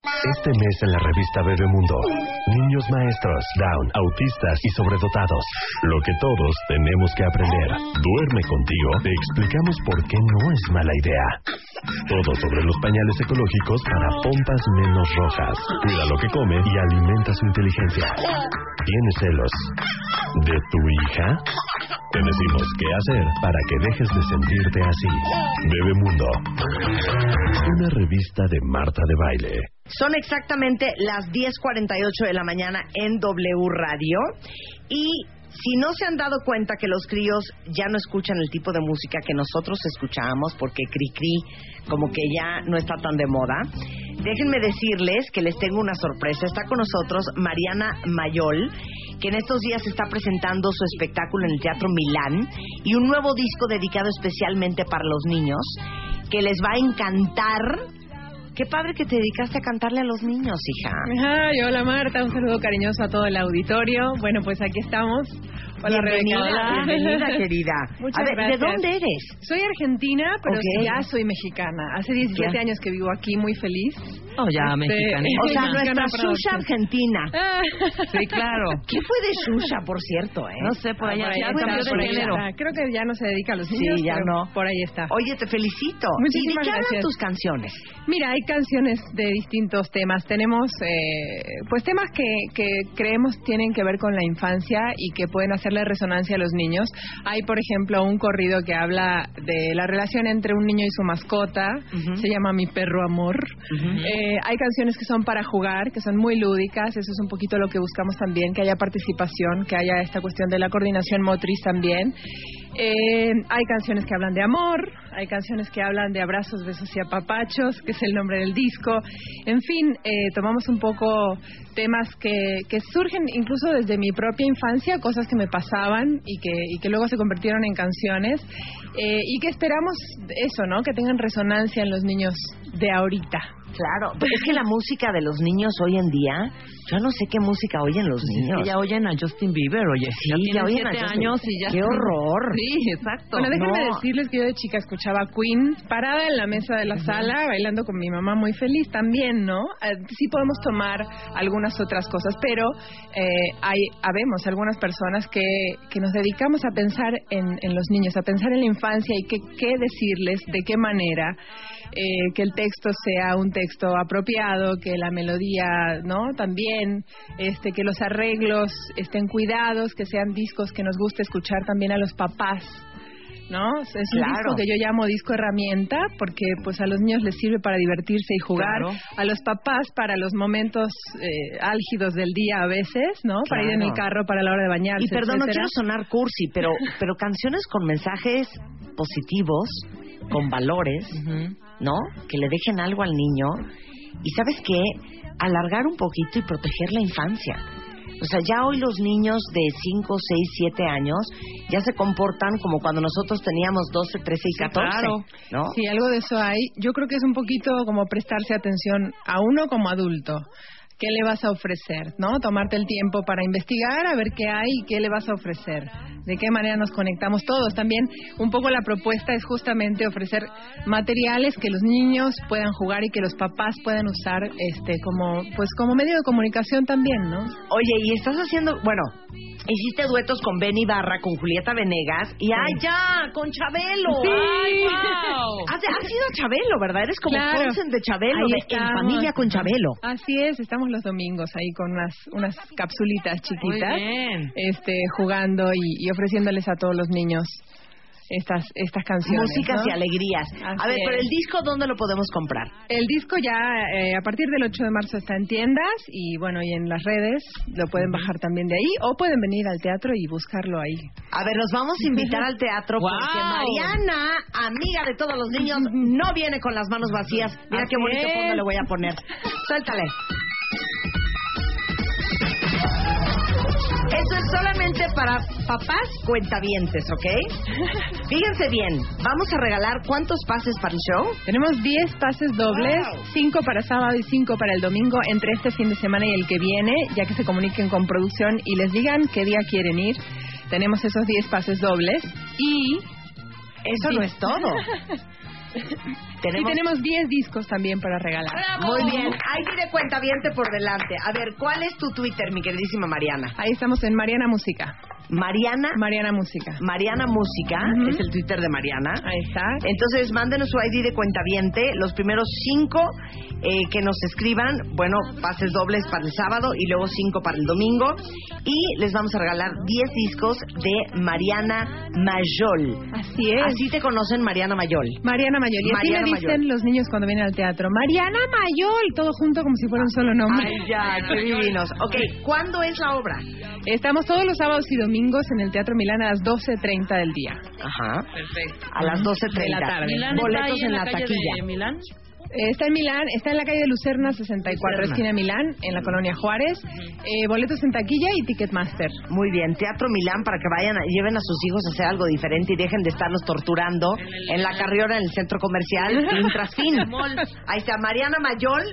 Este mes en la revista Bebemundo. Niños maestros, down, autistas y sobredotados. Lo que todos tenemos que aprender. Duerme contigo. Te explicamos por qué no es mala idea. Todo sobre los pañales ecológicos para pompas menos rojas. Cuida lo que come y alimenta su inteligencia. ¿Tienes celos de tu hija? Te decimos qué hacer para que dejes de sentirte así. Bebemundo. Una revista de Marta de Baile. Son exactamente las 10.48 de la mañana en W Radio y si no se han dado cuenta que los críos ya no escuchan el tipo de música que nosotros escuchábamos porque cri cri como que ya no está tan de moda, déjenme decirles que les tengo una sorpresa. Está con nosotros Mariana Mayol, que en estos días está presentando su espectáculo en el Teatro Milán y un nuevo disco dedicado especialmente para los niños que les va a encantar. Qué padre que te dedicaste a cantarle a los niños, hija. Ay, hola Marta, un saludo cariñoso a todo el auditorio. Bueno, pues aquí estamos. Hola bienvenida, Rebeca. bienvenida, querida. Muchas a ver, ¿de gracias. dónde eres? Soy argentina, pero Ok. ya soy mexicana. Hace 17 Ya. años que vivo aquí, muy feliz. Oh, ya, Este, mexicana. O sea, nuestra adopción. argentina. Ah. Sí, claro. ¿Qué fue de Shusha, por cierto, eh? No sé, por Ah, allá ahí ya cambió de género. Creo que ya no se dedica a los Sí, niños. ya pero no. Por ahí está. Oye, te felicito. Muchísimas ¿Y de qué hablan tus canciones? Mira, hay canciones de distintos temas. Tenemos, eh, pues, temas que, que creemos tienen que ver con la infancia y que pueden hacerle resonancia a los niños. Hay, por ejemplo, un corrido que habla de la relación entre un niño y su mascota. Se llama Mi perro amor. Eh, hay canciones que son para jugar, que son muy lúdicas. Eso es un poquito lo que buscamos también, que haya participación, que haya esta cuestión de la coordinación motriz también. Eh, hay canciones que hablan de amor, hay canciones que hablan de abrazos, besos y apapachos, que es el nombre del disco. En fin, eh, tomamos un poco temas que, que surgen incluso desde mi propia infancia, cosas que me pasaban y que, y que luego se convirtieron en canciones. eh, y que esperamos eso, ¿no? Que tengan resonancia en los niños de ahorita. Claro, pero es que la música de los niños hoy en día, yo no sé qué música oyen los niños. Ya oyen a Justin Bieber, oye. Sí, ya oyen a Justin- años y ya... ¡Qué horror! Sí, exacto. Bueno, déjenme no. decirles que yo de chica escuchaba Queen parada en la mesa de la sala, bailando con mi mamá muy feliz también, ¿no? Eh, sí podemos tomar algunas otras cosas, pero eh, hay, habemos algunas personas que, que nos dedicamos a pensar en, en los niños, a pensar en la infancia y qué, qué decirles, de qué manera. Eh, que el texto sea un texto apropiado, que la melodía, ¿no? También, este, que los arreglos estén cuidados, que sean discos que nos guste escuchar también a los papás, ¿no? Es un Claro. disco que yo llamo disco herramienta porque pues a los niños les sirve para divertirse y jugar, Claro. a los papás para los momentos eh, álgidos del día a veces, ¿no? Para ir en el carro para la hora de bañarse. Y perdón, no quiero sonar cursi, pero, pero canciones con mensajes positivos, con valores, Ujú. ¿No? Que le dejen algo al niño. Y sabes qué? Alargar un poquito y proteger la infancia. O sea, ya hoy los niños de 5, 6, 7 años ya se comportan como cuando nosotros teníamos 12, 13 y 14. claro. ¿no? Sí, algo de eso hay. Yo creo que es un poquito como prestarse atención a uno como adulto. ¿Qué le vas a ofrecer? ¿No? Tomarte el tiempo para investigar, a ver qué hay y qué le vas a ofrecer. De qué manera nos conectamos todos. También un poco la propuesta es justamente ofrecer materiales que los niños puedan jugar y que los papás puedan usar este como pues como medio de comunicación también, ¿no? Oye, y estás haciendo, bueno, hiciste duetos con Benny Barra, con Julieta Venegas, y ¡ay, ya! ¡Con Chabelo! Sí. ¡Ay, wow! Has, has sido Chabelo, ¿verdad? Eres como Claro. De Chabelo, de En. Familia con Chabelo. Así es, estamos los domingos ahí con unas, unas capsulitas chiquitas, Muy bien. este, jugando y, y ofreciéndoles a todos los niños estas estas canciones. Músicas ¿no? y alegrías. a ver, pero es. el disco, ¿dónde lo podemos comprar? El disco ya eh, a partir del 8 de marzo está en tiendas y bueno, y en las redes lo pueden bajar también de ahí o pueden venir al teatro y buscarlo ahí. A ver, nos vamos a invitar al teatro porque. Mariana, amiga de todos los niños, no viene con las manos vacías. Mira qué bonito fondo le voy a poner. Suéltale. Eso es solamente para papás cuentavientes, ¿ok? Fíjense bien, vamos a regalar cuántos pases para el show. Tenemos 10 pases dobles, Wow. 5 para sábado y 5 para el domingo entre este fin de semana y el que viene, ya que se comuniquen con producción y les digan qué día quieren ir. Tenemos esos 10 pases dobles y Eso no es todo. y Tenemos tenemos 10 discos también para regalar. Muy bien, ahí de cuentaviente por delante. A ver, ¿cuál es tu Twitter, mi queridísima Mariana? Ahí estamos en Mariana Música. Mariana, Mariana Música. Mariana Música, es el Twitter de Mariana. Ahí está. Entonces, mándenos su ID de cuentaviente. Los primeros cinco eh, que nos escriban, bueno, pases dobles para el sábado y luego cinco para el domingo. Y les vamos a regalar 10 discos de Mariana Mayol. Así es. Así te conocen Mariana Mayol. Mariana Mayol. Y así Mariana me dicen Mayol. los niños cuando vienen al teatro. Mariana Mayol. Todo junto como si fuera un solo nombre. Ay, ya, qué divinos. Ok, ¿cuándo es la obra? Estamos todos los sábados y domingos en el Teatro Milán a las 12.30 del día. Ajá. Perfecto. A las 12.30. De la tarde. Milán está Boletos ahí en en la, la calle taquilla. de Milán. Eh, Está en Milán, está en la calle de Lucerna 64, Lucerna. esquina Milán, en la colonia Juárez. Eh, boletos en taquilla y Ticketmaster. Muy bien, Teatro Milán para que vayan, a- lleven a sus hijos a hacer algo diferente y dejen de estarlos torturando en la carriora en el centro comercial fin tras fin. Ahí está Mariana Mayol,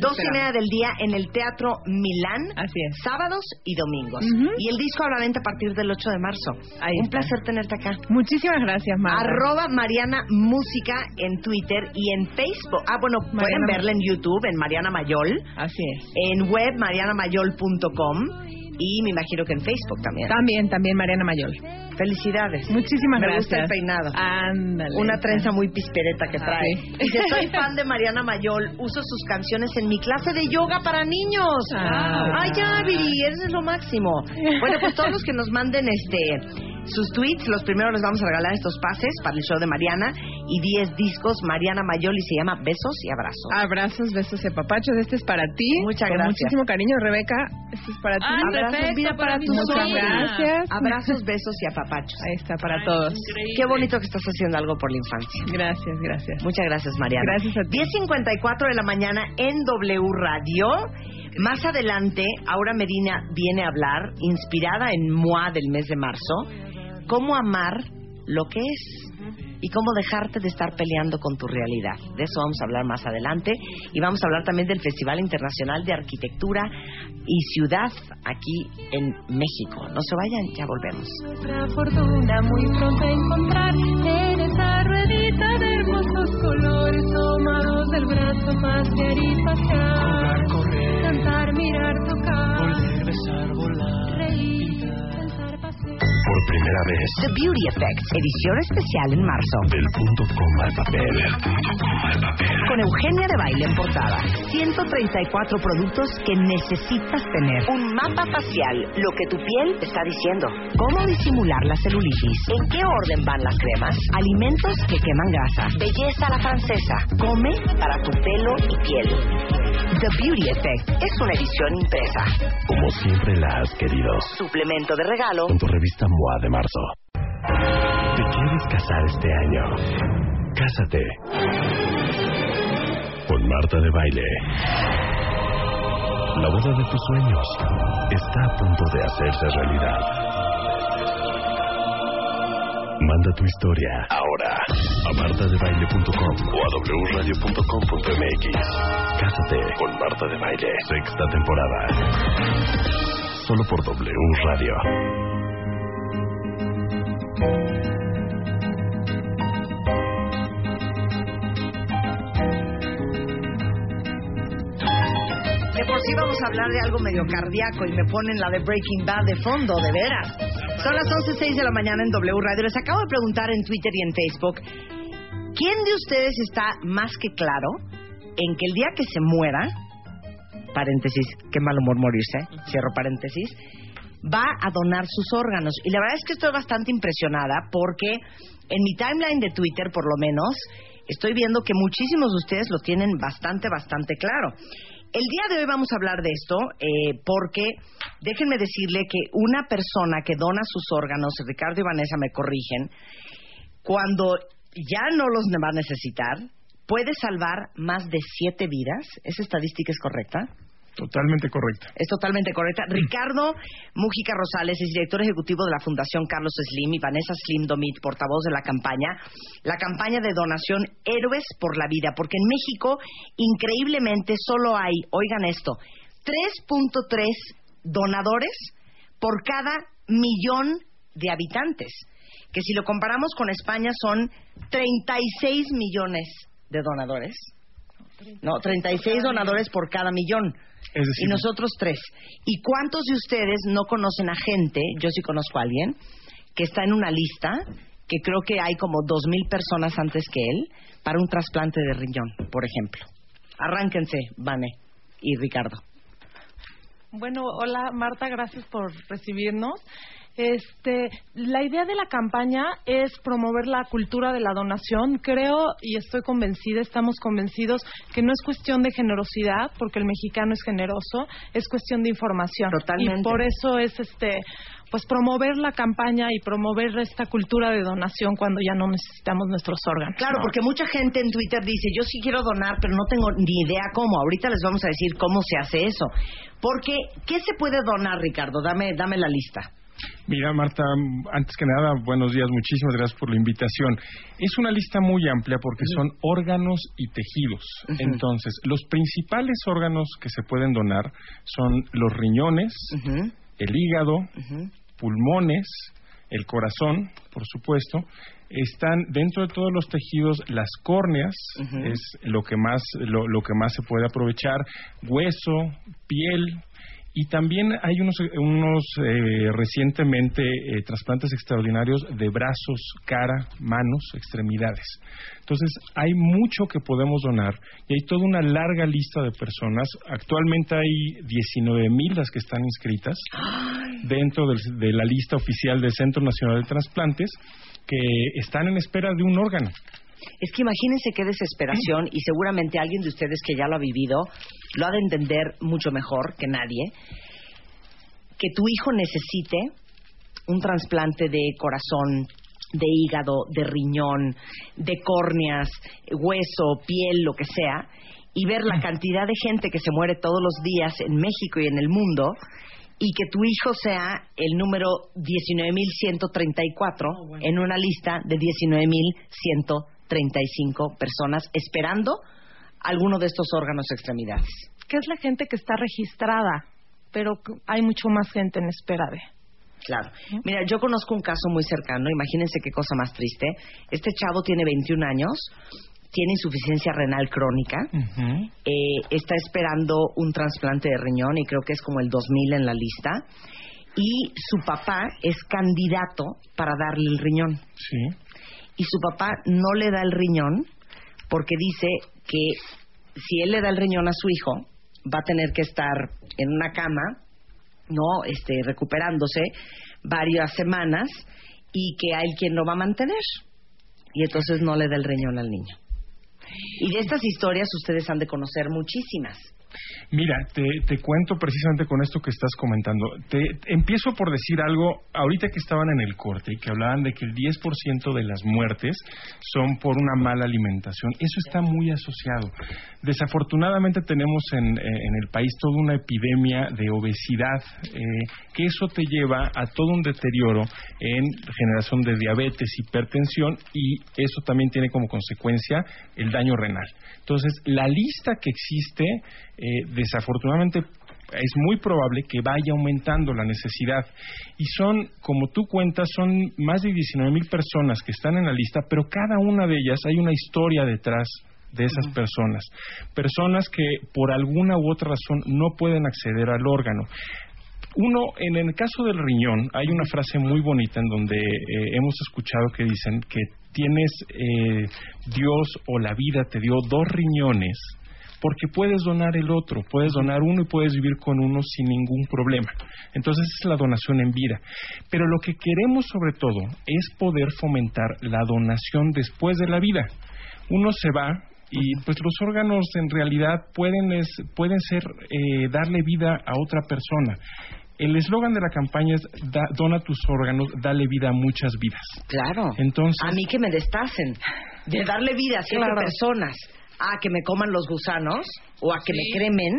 dos y media del día en el Teatro Milán, Así es. sábados y domingos. Y el disco a la venta a partir del 8 de marzo. Ahí Un está. placer tenerte acá. Muchísimas gracias. Arroba Mariana Música en Twitter y en Facebook. Ah, bueno, pueden verla en YouTube, en Mariana Mayol, Así es. en web marianamayol.com y me imagino que en Facebook también. También, también Mariana Mayol. Felicidades. Muchísimas Me gracias. gusta el peinado. Ándale. Una trenza muy pispereta que Ah, trae. sí. Dice, soy fan de Mariana Mayol, uso sus canciones en mi clase de yoga para niños. Ah. Ay, ya, Viri, eres lo máximo. Bueno, pues todos los que nos manden este sus tweets, los primeros les vamos a regalar estos pases para el show de Mariana y 10 discos Mariana Mayol y se llama Besos y Abrazos. Abrazos, besos y apapachos. Este es para ti. Muchas Con gracias. Muchísimo cariño, Rebeca. Este es para ti. Ah, Abrazos, perfecto, vida para para tus Muchas gracias. Abrazos, besos y apapachos. Ahí está, para todos. Increíble. Qué bonito que estás haciendo algo por la infancia. Gracias, gracias. Muchas gracias, Mariana. Gracias a ti. 10.54 de la mañana en W Radio. Más adelante, Aura Medina viene a hablar, inspirada en MOA del mes de marzo, cómo amar lo que es y cómo dejarte de estar peleando con tu realidad. De eso vamos a hablar más adelante. Y vamos a hablar también del Festival Internacional de Arquitectura y Ciudad aquí en México. No se vayan, ya volvemos. Nuestra fortuna muy pronto encontrar en esa ruedita de hermosos colores tomados del brazo pasear y pasear cantar, mirar, tocar volver, besar, volar reír, pensar, pasear Por primera vez, The Beauty Effect, edición especial en marzo. del punto coma al papel. Con Eugenia de Baile en portada. 134 productos que necesitas tener. Un mapa facial, lo que tu piel te está diciendo. Cómo disimular la celulitis. En qué orden van las cremas. Alimentos que queman grasa. Belleza a la francesa. Come para tu pelo y piel. The Beauty Effect es una edición impresa. Como siempre la has querido. Suplemento de regalo. Con tu revista MOA de marzo. ¿Te quieres casar este año? Cásate. Con Marta de Baile. La boda de tus sueños está a punto de hacerse realidad. Manda tu historia ahora a martadebaile.com o a wradio.com.mx. Cásate con Marta de Baile. Sexta temporada. Solo por W Radio. De por sí vamos a hablar de algo medio cardíaco y me ponen la de Breaking Bad de fondo, de veras. Son las 11.06 de la mañana en W Radio. Les acabo de preguntar en Twitter y en Facebook, ¿quién de ustedes está más que claro en que el día que se muera, paréntesis, qué mal humor morirse, cierro paréntesis, va a donar sus órganos. Y la verdad es que estoy bastante impresionada porque en mi timeline de Twitter, por lo menos, estoy viendo que muchísimos de ustedes lo tienen bastante, bastante claro. El día de hoy vamos a hablar de esto eh, porque déjenme decirle que una persona que dona sus órganos, Ricardo y Vanessa me corrigen, cuando ya no los va a necesitar, puede salvar más de siete vidas. ¿Esa estadística es correcta? Totalmente correcta. Es totalmente correcta. Ricardo Mujica Rosales es director ejecutivo de la Fundación Carlos Slim y Vanessa Slim Domit, portavoz de la campaña, la campaña de donación Héroes por la Vida, porque en México increíblemente solo hay, oigan esto, 3.3 donadores por cada millón de habitantes, que si lo comparamos con España son 36 millones de donadores. No, 36 donadores por cada millón. y nosotros tres. ¿Y cuántos de ustedes no conocen a gente, yo sí conozco a alguien, que está en una lista, que creo que hay como 2.000 personas antes que él, para un trasplante de riñón, por ejemplo? Arránquense, Vane y Ricardo. Bueno, hola Marta, gracias por recibirnos. Este, la idea de la campaña es promover la cultura de la donación. Creo y estoy convencida, estamos convencidos que no es cuestión de generosidad, porque el mexicano es generoso, es cuestión de información. Totalmente. Y por eso es este pues promover la campaña y promover esta cultura de donación cuando ya no necesitamos nuestros órganos. Claro, porque mucha gente en Twitter dice, yo sí quiero donar, pero no tengo ni idea cómo. Ahorita les vamos a decir cómo se hace eso. Porque, ¿qué se puede donar, Ricardo? Dame, dame la lista. Mira, Marta, antes que nada, buenos días, muchísimas gracias por la invitación. Es una lista muy amplia porque son órganos y tejidos. Entonces, los principales órganos que se pueden donar son los riñones, el hígado, pulmones, el corazón, por supuesto. Están dentro de todos los tejidos las córneas, es lo que más lo que más se puede aprovechar, hueso, piel, y también hay unos, unos eh, recientemente eh, trasplantes extraordinarios de brazos, cara, manos, extremidades. Entonces, hay mucho que podemos donar y hay toda una larga lista de personas. Actualmente hay 19 mil las que están inscritas dentro de la lista oficial del Centro Nacional de Trasplantes que están en espera de un órgano. Es que imagínense qué desesperación y seguramente alguien de ustedes que ya lo ha vivido lo ha de entender mucho mejor que nadie. Que tu hijo necesite un trasplante de corazón, de hígado, de riñón, de córneas, hueso, piel, lo que sea, y ver la cantidad de gente que se muere todos los días en México y en el mundo, y que tu hijo sea el número 19.134 en una lista de 19.134 35 personas esperando alguno de estos órganos o extremidades. ¿Qué es la gente que está registrada? Pero hay mucho más gente en espera de. Claro. Mira, yo conozco un caso muy cercano, imagínense qué cosa más triste. Este chavo tiene 21 años, tiene insuficiencia renal crónica, eh, está esperando un trasplante de riñón y creo que es como el 2000 en la lista. Y su papá es candidato para darle el riñón. Sí y su papá no le da el riñón porque dice que si él le da el riñón a su hijo, va a tener que estar en una cama, ¿no? Este, recuperándose varias semanas y que hay quien lo va a mantener. Y entonces no le da el riñón al niño. Y de estas historias ustedes han de conocer muchísimas. Mira, te, cuento precisamente con esto que estás comentando. Te, empiezo por decir algo, ahorita que estaban en el corte y que hablaban de que el 10% de las muertes son por una mala alimentación. Eso está muy asociado. Desafortunadamente tenemos en, eh, el país toda una epidemia de obesidad, eh, que eso te lleva a todo un deterioro en generación de diabetes, hipertensión y eso también tiene como consecuencia el daño renal. Entonces, la lista que existe, eh, desafortunadamente, es muy probable que vaya aumentando la necesidad. Y son, como tú cuentas, son más de 19 mil personas que están en la lista, pero cada una de ellas hay una historia detrás de esas personas. Personas que por alguna u otra razón no pueden acceder al órgano. Uno, en el caso del riñón, hay una frase muy bonita en donde eh, hemos escuchado que dicen que tienes eh, Dios o la vida te dio dos riñones porque puedes donar el otro, puedes donar uno y puedes vivir con uno sin ningún problema. Entonces es la donación en vida. Pero lo que queremos sobre todo es poder fomentar la donación después de la vida. Uno se va, y pues los órganos en realidad pueden es, pueden ser eh, darle vida a otra persona el eslogan de la campaña es dona tus órganos, dale vida a muchas vidas. Claro. Entonces, a mí que me destacen de darle vida a siete personas a que me coman los gusanos o a que me cremen,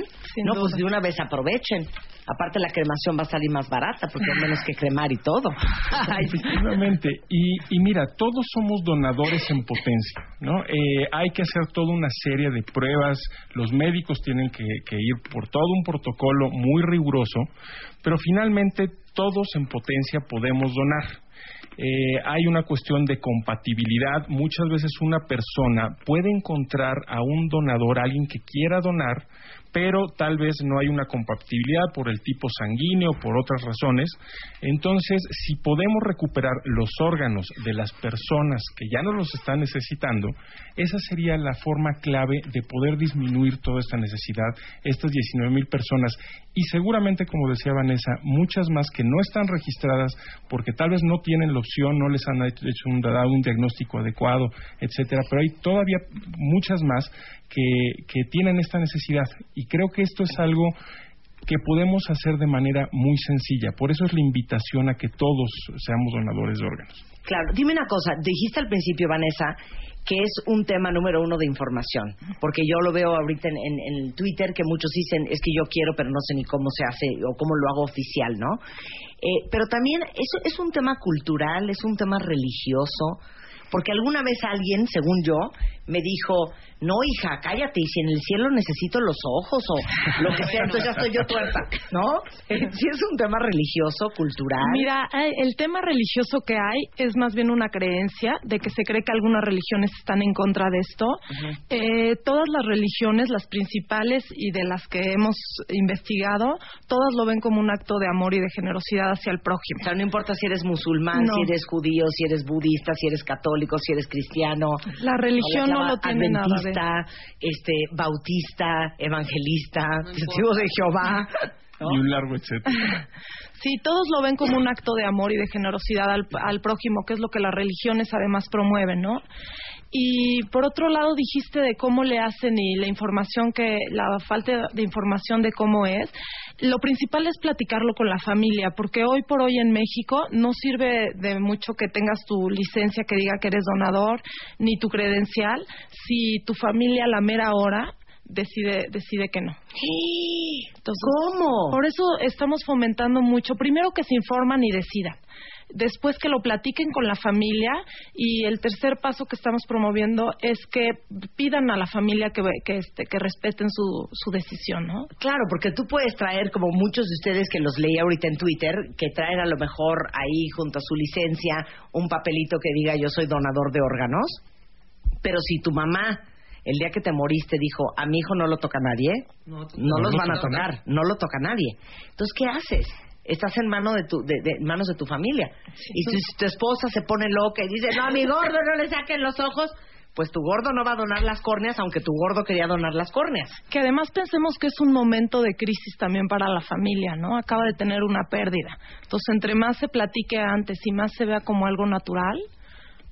no, pues de una vez aprovechen. Aparte la cremación va a salir más barata porque hay menos que cremar y todo. Efectivamente. Y, y, mira, todos somos donadores en potencia, ¿no? Eh, hay que hacer toda una serie de pruebas. Los médicos tienen que, que ir por todo un protocolo muy riguroso, pero finalmente todos en potencia podemos donar. Eh, hay una cuestión de compatibilidad. Muchas veces una persona puede encontrar a un donador, alguien que quiera donar, pero tal vez no hay una compatibilidad por el tipo sanguíneo, por otras razones. Entonces, si podemos recuperar los órganos de las personas que ya no los están necesitando, esa sería la forma clave de poder disminuir toda esta necesidad, estas 19 mil personas. Y seguramente, como decía Vanessa, muchas más que no están registradas porque tal vez no tienen la opción, no les han hecho dado un diagnóstico adecuado, etcétera, pero hay todavía muchas más que, tienen esta necesidad. Y creo que esto es algo que podemos hacer de manera muy sencilla. Por eso es la invitación a que todos seamos donadores de órganos. Claro, dime una cosa, dijiste al principio, Vanessa, que es un tema número uno de información, porque yo lo veo ahorita en, en, Twitter que muchos dicen es que yo quiero, pero no sé ni cómo se hace o cómo lo hago oficial, ¿no? Eh, pero también eso es un tema cultural, es un tema religioso, porque alguna vez alguien, según yo, me dijo, no, hija, cállate, y si en el cielo necesito los ojos o lo que sea, entonces ya estoy yo tuerta, ¿no? Si es un tema religioso, cultural. Mira, eh, el tema religioso que hay es más bien una creencia de que se cree que algunas religiones están en contra de esto. eh, todas las religiones, las principales y de las que hemos investigado, todas lo ven como un acto de amor y de generosidad hacia el prójimo. O sea, no importa si eres musulmán, si eres judío, si eres budista, si eres católico, si eres cristiano. La religión no lo tiene nada de este, bautista, evangelista, testigo de Jehová. Y un largo etcétera. Sí, todos lo ven como un acto de amor y de generosidad al, al prójimo, que es lo que las religiones además promueven, ¿no? Y por otro lado dijiste de cómo le hacen y la información que, la falta de información de cómo es. Lo principal es platicarlo con la familia, porque hoy por hoy en México no sirve de mucho que tengas tu licencia que diga que eres donador, ni tu credencial, si tu familia a la mera hora decide decide que no. ¿Cómo? Por eso estamos fomentando mucho, primero que se informan y decidan después que lo platiquen con la familia y el tercer paso que estamos promoviendo es que pidan a la familia que, que, este, que respeten su, su decisión, ¿no? Claro, porque tú puedes traer, como muchos de ustedes que los leí ahorita en Twitter, que traen a lo mejor ahí junto a su licencia un papelito que diga yo soy donador de órganos, pero si tu mamá el día que te moriste dijo, a mi hijo no lo toca nadie, no, los van a tocar, no lo toca nadie. Entonces, ¿qué haces? Estás en mano de tu, de, manos de tu familia. y si tu esposa se pone loca y dice, no, a mi gordo no le saquen los ojos, pues tu gordo no va a donar las córneas, aunque tu gordo quería donar las córneas. Que además pensemos que es un momento de crisis también para la familia, ¿no? Acaba de tener una pérdida. Entonces, entre más se platique antes y más se vea como algo natural,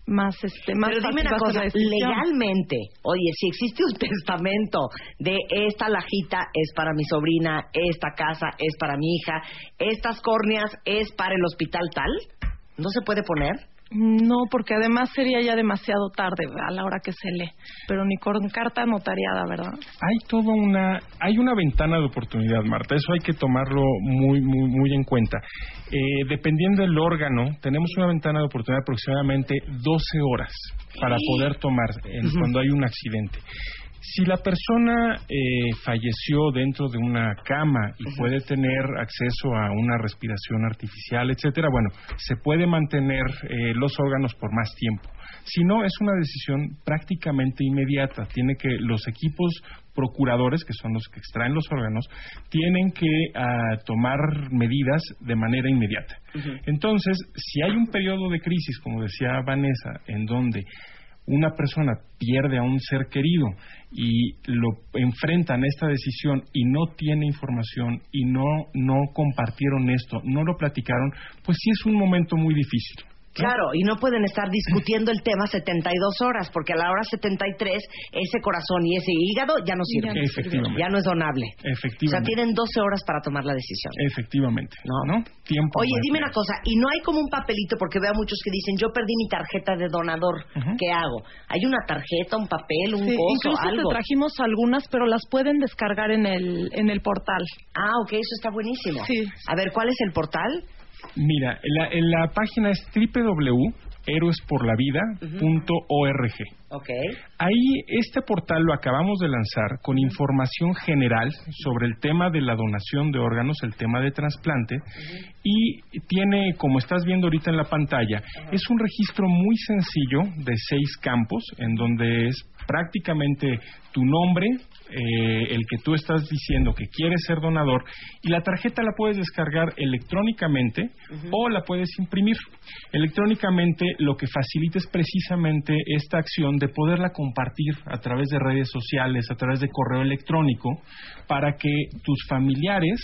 más este más Pero dime una cosa, legalmente, oye, si existe un testamento de esta lajita es para mi sobrina, esta casa es para mi hija, estas córneas es para el hospital tal, ¿no se puede poner? No, porque además sería ya demasiado tarde a la hora que se lee, pero ni con carta notariada, ¿verdad? Hay toda una hay una ventana de oportunidad, Marta, eso hay que tomarlo muy muy muy en cuenta. Eh, dependiendo del órgano, tenemos una ventana de oportunidad aproximadamente 12 horas para poder tomar cuando hay un accidente. Si la persona eh, falleció dentro de una cama y puede tener acceso a una respiración artificial, etcétera, bueno, se puede mantener eh, los órganos por más tiempo. Si no, es una decisión prácticamente inmediata. Tiene que los equipos procuradores, que son los que extraen los órganos, tienen que ah, tomar medidas de manera inmediata. Entonces, si hay un periodo de crisis, como decía Vanessa, en donde una persona pierde a un ser querido y lo enfrentan a esta decisión y no tiene información y no no compartieron esto, no lo platicaron, pues sí es un momento muy difícil. Claro, y no pueden estar discutiendo el tema 72 horas, porque a la hora 73 ese corazón y ese hígado ya no sirven. Efectivamente. Ya no es donable. O sea, Efectivamente. tienen 12 horas para tomar la decisión. Efectivamente. No. Tiempo. Oye, no dime una cosa, y no hay como un papelito, porque veo a muchos que dicen, yo perdí mi tarjeta de donador, ¿qué hago? ¿Hay una tarjeta, un papel, un Sí, coso, incluso algo? te trajimos algunas, pero las pueden descargar en el, en el portal. Ah, ok, eso está buenísimo. Sí. A ver, ¿cuál es el portal? Mira, la, en la página es www.héroesporlavida.org. Ok. Ahí este portal lo acabamos de lanzar con información general sobre el tema de la donación de órganos, el tema de trasplante y tiene, como estás viendo ahorita en la pantalla, es un registro muy sencillo de seis campos en donde es prácticamente tu nombre, eh, el que tú estás diciendo que quieres ser donador y la tarjeta la puedes descargar electrónicamente o la puedes imprimir. Electrónicamente lo que facilita es precisamente esta acción de poderla compartir a través de redes sociales, a través de correo electrónico, para que tus familiares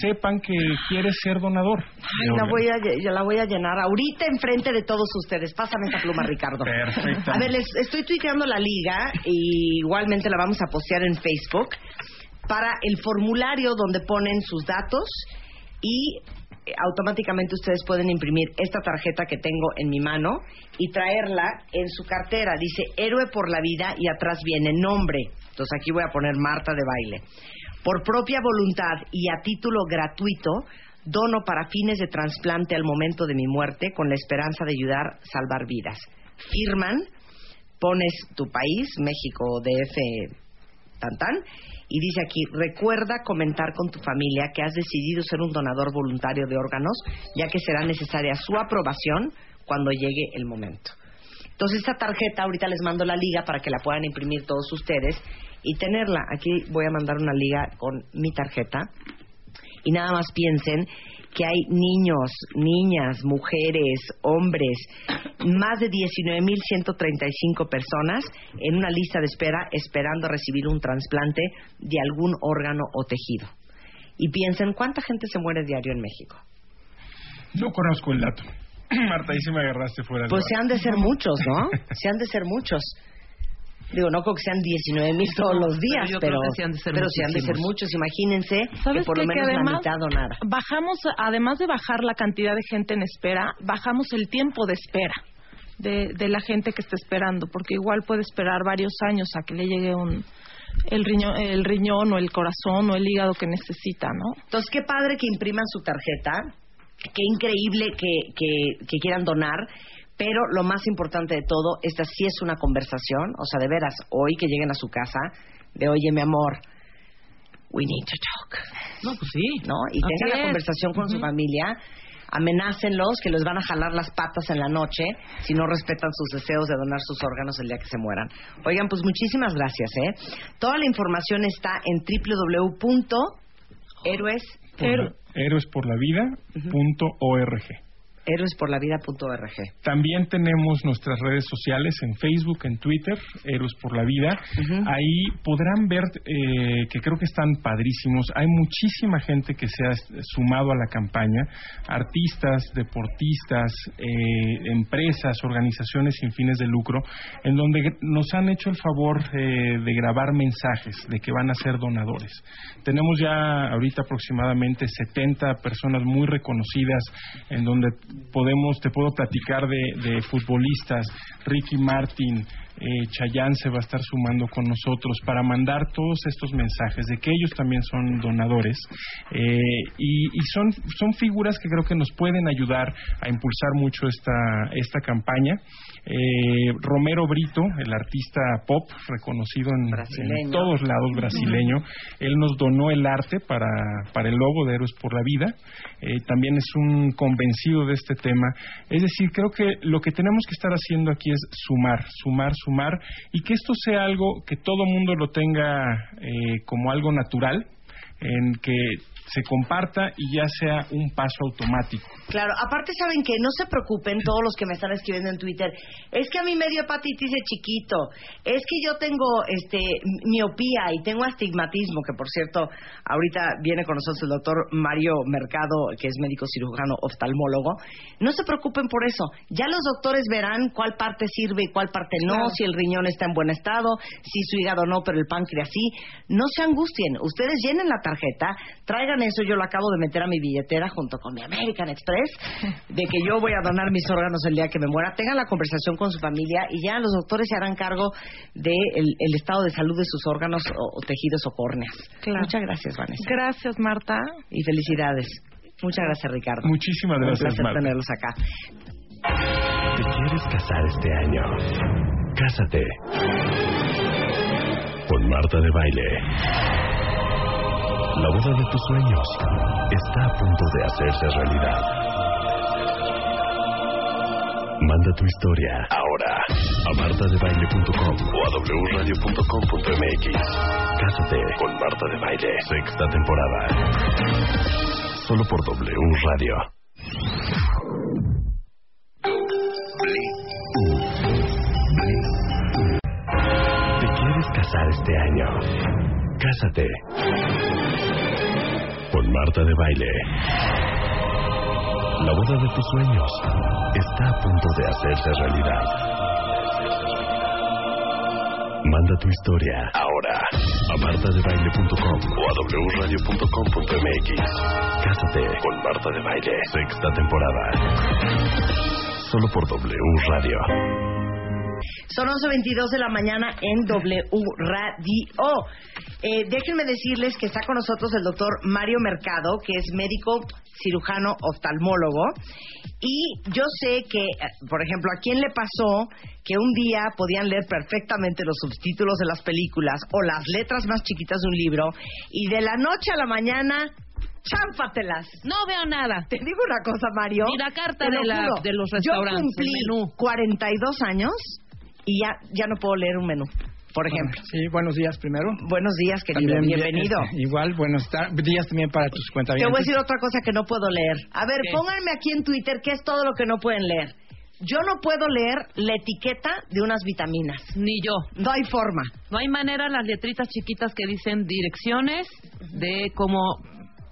sepan que quieres ser donador. Mm. Ay, la voy a, yo la voy a llenar ahorita enfrente de todos ustedes. Pásame esa pluma, Ricardo. Perfecto. A ver, les estoy tuiteando la liga y igualmente la vamos a postear en Facebook para el formulario donde ponen sus datos y eh, automáticamente ustedes pueden imprimir esta tarjeta que tengo en mi mano y traerla en su cartera. Dice Héroe por la Vida y atrás viene nombre. Entonces aquí voy a poner Marta de Baile. Por propia voluntad y a título gratuito, dono para fines de trasplante al momento de mi muerte con la esperanza de ayudar a salvar vidas. Firman, pones tu país, México, DF, tan tan, y dice aquí, recuerda comentar con tu familia que has decidido ser un donador voluntario de órganos, ya que será necesaria su aprobación cuando llegue el momento. Entonces, esta tarjeta, ahorita les mando la liga para que la puedan imprimir todos ustedes y tenerla. Aquí voy a mandar una liga con mi tarjeta. Y nada más piensen que hay niños, niñas, mujeres, hombres, más de 19.135 personas en una lista de espera esperando recibir un trasplante de algún órgano o tejido. Y piensen, ¿cuánta gente se muere diario en México? No conozco el dato. Marta, ahí sí me agarraste fuera Pues se han de ser muchos, ¿no? Se han de ser muchos. Digo, no creo que sean 19 mil todos No, los días, pero yo pero, creo que sí han de ser pero sí han de ser muchísimos. muchos. Imagínense ¿Sabes que por qué? lo Que menos la mitad donara. Bajamos, además de bajar la cantidad de gente en espera, bajamos el tiempo de espera de, de la gente que está esperando, porque igual puede esperar varios años a que le llegue un, el, riñón, el riñón o el corazón o el hígado que necesita, ¿no? Entonces, qué padre que impriman su tarjeta, qué increíble que, que, que quieran donar, pero lo más importante de todo, esta sí es una conversación, o sea, de veras, hoy que lleguen a su casa, de oye, mi amor, we need to talk. No, pues sí. ¿No? Y tengan la conversación con su familia, amenácenlos que les van a jalar las patas en la noche si no respetan sus deseos de donar sus órganos el día que se mueran. Oigan, pues muchísimas gracias, ¿eh? Toda la información está en www.héroes Por- héroesporlavida.org. héroesporlavida.org. También tenemos nuestras redes sociales en Facebook, en Twitter, Héroes por la Vida. Ahí podrán ver eh, que creo que están padrísimos. Hay muchísima gente que se ha sumado a la campaña, artistas, deportistas, eh, empresas, organizaciones sin fines de lucro, en donde nos han hecho el favor eh, de grabar mensajes de que van a ser donadores. Tenemos ya ahorita aproximadamente 70 personas muy reconocidas en donde podemos, te puedo platicar de, de futbolistas, Ricky Martin, eh, Chayanne se va a estar sumando con nosotros para mandar todos estos mensajes de que ellos también son donadores eh, y, y son, son figuras que creo que nos pueden ayudar a impulsar mucho esta, esta campaña. Eh, Romero Brito, el artista pop reconocido en todos lados brasileño, él nos donó el arte para, para el logo de Héroes por la Vida. Eh, también es un convencido de este tema. Es decir, creo que lo que tenemos que estar haciendo aquí es sumar, sumar, sumar y que esto sea algo que todo mundo lo tenga eh, como algo natural, en que se comparta y ya sea un paso automático. Claro, aparte saben que no se preocupen todos los que me están escribiendo en Twitter. Es que a mí me dio hepatitis de chiquito. Es que yo tengo este miopía y tengo astigmatismo, que por cierto, ahorita viene con nosotros el doctor Mario Mercado, que es médico cirujano oftalmólogo. No se preocupen por eso. Ya los doctores verán cuál parte sirve y cuál parte no, si el riñón está en buen estado, si su hígado no, pero el páncreas sí. No se angustien. Ustedes llenen la tarjeta, traigan eso, yo lo acabo de meter a mi billetera junto con mi American Express de que yo voy a donar mis órganos el día que me muera. Tengan la conversación con su familia y ya los doctores se harán cargo del de el estado de salud de sus órganos o, tejidos o córneas. Muchas gracias, Vanessa. Gracias, Marta. Y felicidades. Muchas gracias, Ricardo. Muchísimas gracias, Un placer tenerlos acá. ¿Te quieres casar este año? Cásate. Con Marta de Baile. La boda de tus sueños está a punto de hacerse realidad. Manda tu historia ahora a martadebaile.com o a wradio.com.mx. Cásate con Marta de Baile, sexta temporada. Solo por W Radio. ¿Te quieres casar este año? Cásate Marta de Baile. La boda de tus sueños está a punto de hacerse realidad. Manda tu historia ahora a martadebaile.com o a wradio.com.mx. Cásate con Marta de Baile, sexta temporada. Solo por W Radio. Son 11.22 de la mañana en W Radio. Eh, déjenme decirles que está con nosotros el doctor Mario Mercado, que es médico cirujano oftalmólogo. Y yo sé que, eh, por ejemplo, a quién le pasó que un día podían leer perfectamente los subtítulos de las películas o las letras más chiquitas de un libro y de la noche a la mañana chámpatelas. No veo nada. Te digo una cosa, Mario. Ni la carta de, la, de, los restaurantes. Yo cumplí 42 años y ya, ya no puedo leer un menú por ejemplo. sí, buenos días primero. Buenos días, querido. Bienvenido. igual, buenos días también para tus cuentas. Te voy a decir otra cosa que no puedo leer. A ver, pónganme aquí en Twitter qué es todo lo que no pueden leer. Yo no puedo leer la etiqueta de unas vitaminas. Ni yo. No hay forma. No hay manera las letritas chiquitas que dicen direcciones de cómo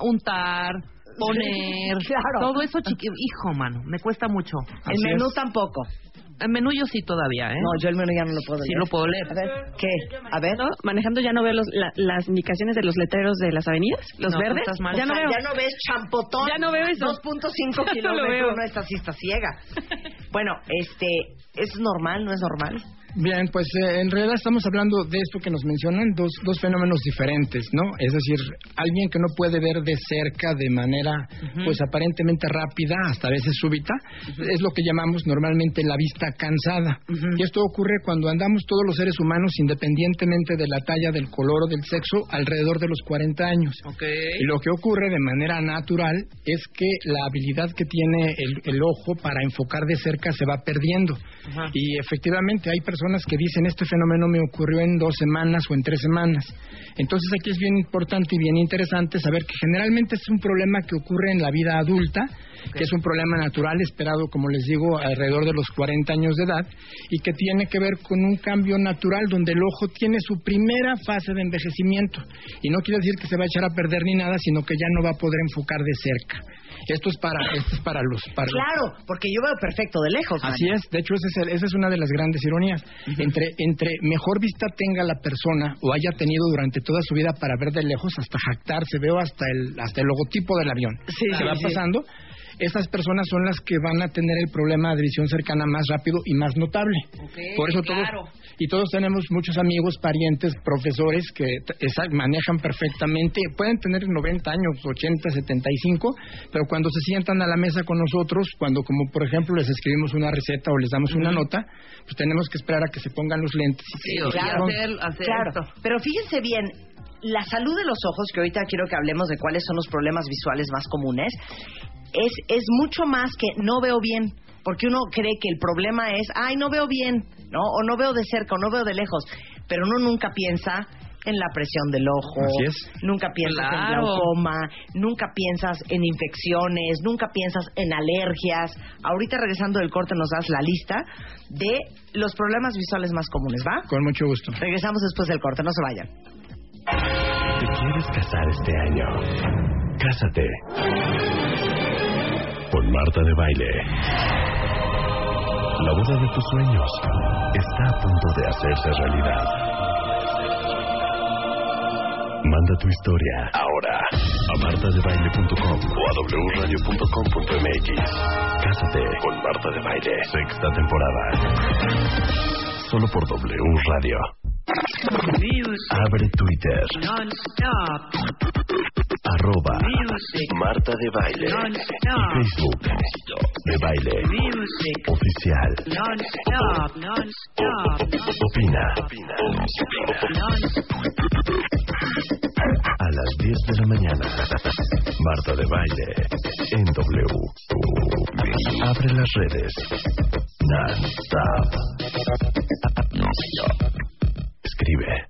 untar, poner. claro. Todo eso chiquito. Hijo, mano, me cuesta mucho. El menú tampoco. El menú yo sí todavía, ¿eh? No, yo el menú ya no lo puedo leer. Sí lo puedo leer. A ver, ¿qué? A ver. Manejando ya no veo los, las indicaciones de los letreros de las avenidas, los verdes. Ya no veo. Ya no ves champotón. Ya no veo eso. 2.5 kilómetros. No, esta sí está ciega. bueno, este, ¿es normal? ¿No es normal? Bien, pues eh, en realidad estamos hablando de esto que nos mencionan, dos, dos fenómenos diferentes, ¿no? Es decir, alguien que no puede ver de cerca de manera, pues aparentemente rápida, hasta a veces súbita, es lo que llamamos normalmente la vista cansada. Y esto ocurre cuando andamos todos los seres humanos, independientemente de la talla, del color o del sexo, alrededor de los 40 años. Y lo que ocurre de manera natural es que la habilidad que tiene el, el ojo para enfocar de cerca se va perdiendo. Y efectivamente hay personas que dicen este fenómeno me ocurrió en dos semanas o en tres semanas. Entonces aquí es bien importante y bien interesante saber que generalmente es un problema que ocurre en la vida adulta, que es un problema natural esperado, como les digo, alrededor de los 40 años de edad y que tiene que ver con un cambio natural donde el ojo tiene su primera fase de envejecimiento. Y no quiere decir que se va a echar a perder ni nada, sino que ya no va a poder enfocar de cerca. Esto es para, esto es para los... Para claro, porque yo veo perfecto de lejos. Así es, de hecho esa es, esa es una de las grandes ironías. entre, entre mejor vista tenga la persona o haya tenido durante toda su vida para ver de lejos, hasta jactarse, veo hasta el, hasta el logotipo del avión. Sí, se va pasando esas personas son las que van a tener el problema de visión cercana más rápido y más notable. Por eso todos y todos tenemos muchos amigos, parientes, profesores que manejan perfectamente, pueden tener 90 años, 80, 75, pero cuando se sientan a la mesa con nosotros, cuando como por ejemplo les escribimos una receta o les damos una nota, pues tenemos que esperar a que se pongan los lentes. Sí, hacer, hacer claro. Pero fíjense bien, la salud de los ojos, que ahorita quiero que hablemos de cuáles son los problemas visuales más comunes, es, es mucho más que no veo bien, porque uno cree que el problema es, ay, no veo bien, ¿no? O no veo de cerca, o no veo de lejos, pero uno nunca piensa en la presión del ojo, Así es. nunca piensas en Claro. glaucoma, nunca piensas en infecciones, nunca piensas en alergias. Ahorita regresando del corte nos das la lista de los problemas visuales más comunes, ¿va? Con mucho gusto. Regresamos después del corte, no se vayan. ¿Te quieres casar este año? Cásate. Con Marta de Baile. La boda de tus sueños está a punto de hacerse realidad. Manda tu historia ahora a martadebaile.com o a wradio.com.mx. Cásate con Marta de Baile. Sexta temporada. Solo por W Radio. Abre Twitter. Arroba Marta de Baile. Y Facebook. De Baile. Oficial. Opina. A las 10 de la mañana. Marta de Baile. En W. Abre las redes. Non-stop. Escribe.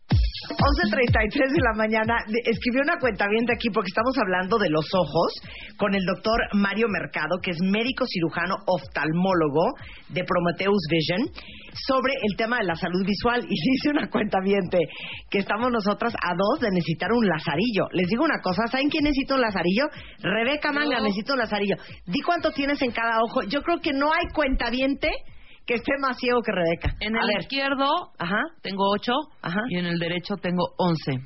11.33 de la mañana, escribió una cuenta bien de aquí porque estamos hablando de los ojos con el doctor Mario Mercado, que es médico cirujano oftalmólogo de Prometheus Vision, sobre el tema de la salud visual. Y dice una cuenta que estamos nosotras a dos de necesitar un lazarillo. Les digo una cosa, ¿saben quién necesita un lazarillo? Rebeca Manga necesita un lazarillo. Di cuánto tienes en cada ojo. Yo creo que no hay cuenta que esté más ciego que Rebeca. En A el ver. izquierdo Ajá. tengo 8 y en el derecho tengo 11.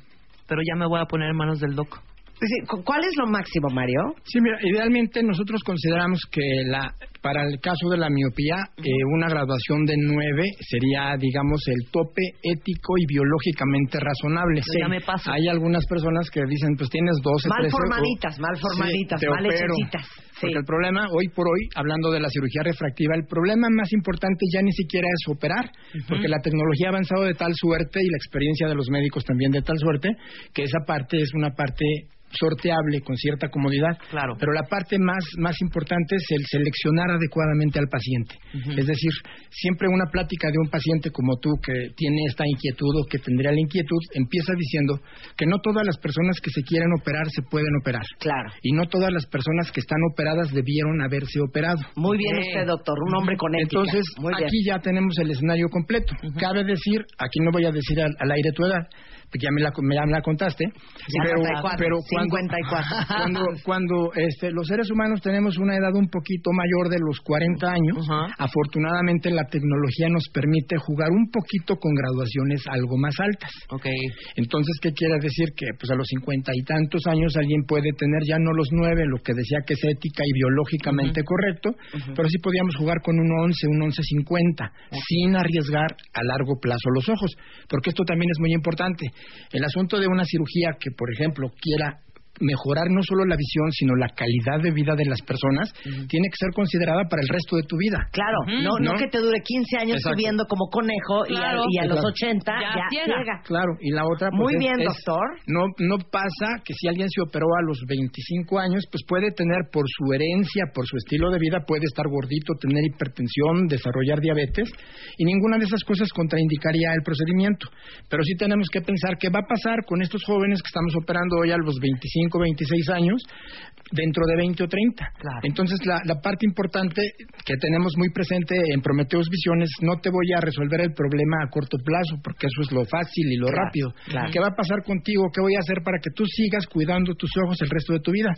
Pero ya me voy a poner en manos del doc. Sí, ¿cu- ¿Cuál es lo máximo, Mario? Sí, mira, idealmente nosotros consideramos que la, para el caso de la miopía, eh, una graduación de 9 sería, digamos, el tope ético y biológicamente razonable. Pero ya me paso. Hay algunas personas que dicen, pues tienes 12, Mal 13, o- formaditas, mal formaditas, Sí, mal opero. hechecitas. Porque el problema, hoy por hoy, hablando de la cirugía refractiva, el problema más importante ya ni siquiera es operar, porque la tecnología ha avanzado de tal suerte y la experiencia de los médicos también de tal suerte, que esa parte es una parte sorteable con cierta comodidad. Claro. Pero la parte más, más importante es el seleccionar adecuadamente al paciente. Es decir, siempre una plática de un paciente como tú que tiene esta inquietud o que tendría la inquietud empieza diciendo que no todas las personas que se quieren operar se pueden operar. Claro. Y no todas las personas que están operadas debieron haberse operado. Muy bien usted, doctor, un hombre con ética. Entonces, Muy bien. aquí ya tenemos el escenario completo. Cabe decir, aquí no voy a decir al, al aire tu edad, ya me la, me- ya me la contaste, pero, 54, pero cuando, 54. cuando, cuando, este, los seres humanos tenemos una edad un poquito mayor de los 40 años, afortunadamente la tecnología nos permite jugar un poquito con graduaciones algo más altas. Okay. Entonces, ¿qué quiere decir? Que pues a los cincuenta y tantos años alguien puede tener ya no los nueve, lo que decía que es ética y biológicamente correcto, pero sí podíamos jugar con un once, un once cincuenta, sin arriesgar a largo plazo los ojos, porque esto también es muy importante. El asunto de una cirugía que, por ejemplo, quiera mejorar no solo la visión, sino la calidad de vida de las personas, tiene que ser considerada para el resto de tu vida. Claro, no, no que te dure 15 años Exacto. subiendo como conejo y a- Claro. y, a, los Exacto. 80 Ya ya. Claro, y la otra... pues, Muy bien, es- doctor. No, no pasa que si alguien se operó a los 25 años, pues puede tener por su herencia, por su estilo de vida, puede estar gordito, tener hipertensión, desarrollar diabetes, y ninguna de esas cosas contraindicaría el procedimiento. Pero sí tenemos que pensar qué va a pasar con estos jóvenes que estamos operando hoy a los 25, 26 años, dentro de 20 o 30. Entonces, la, la parte importante que tenemos muy presente en Prometeus Visiones, no te voy a resolver el problema a corto plazo, porque eso es lo fácil y lo Claro, rápido. claro. ¿Qué va a pasar contigo? ¿Qué voy a hacer para que tú sigas cuidando tus ojos el resto de tu vida?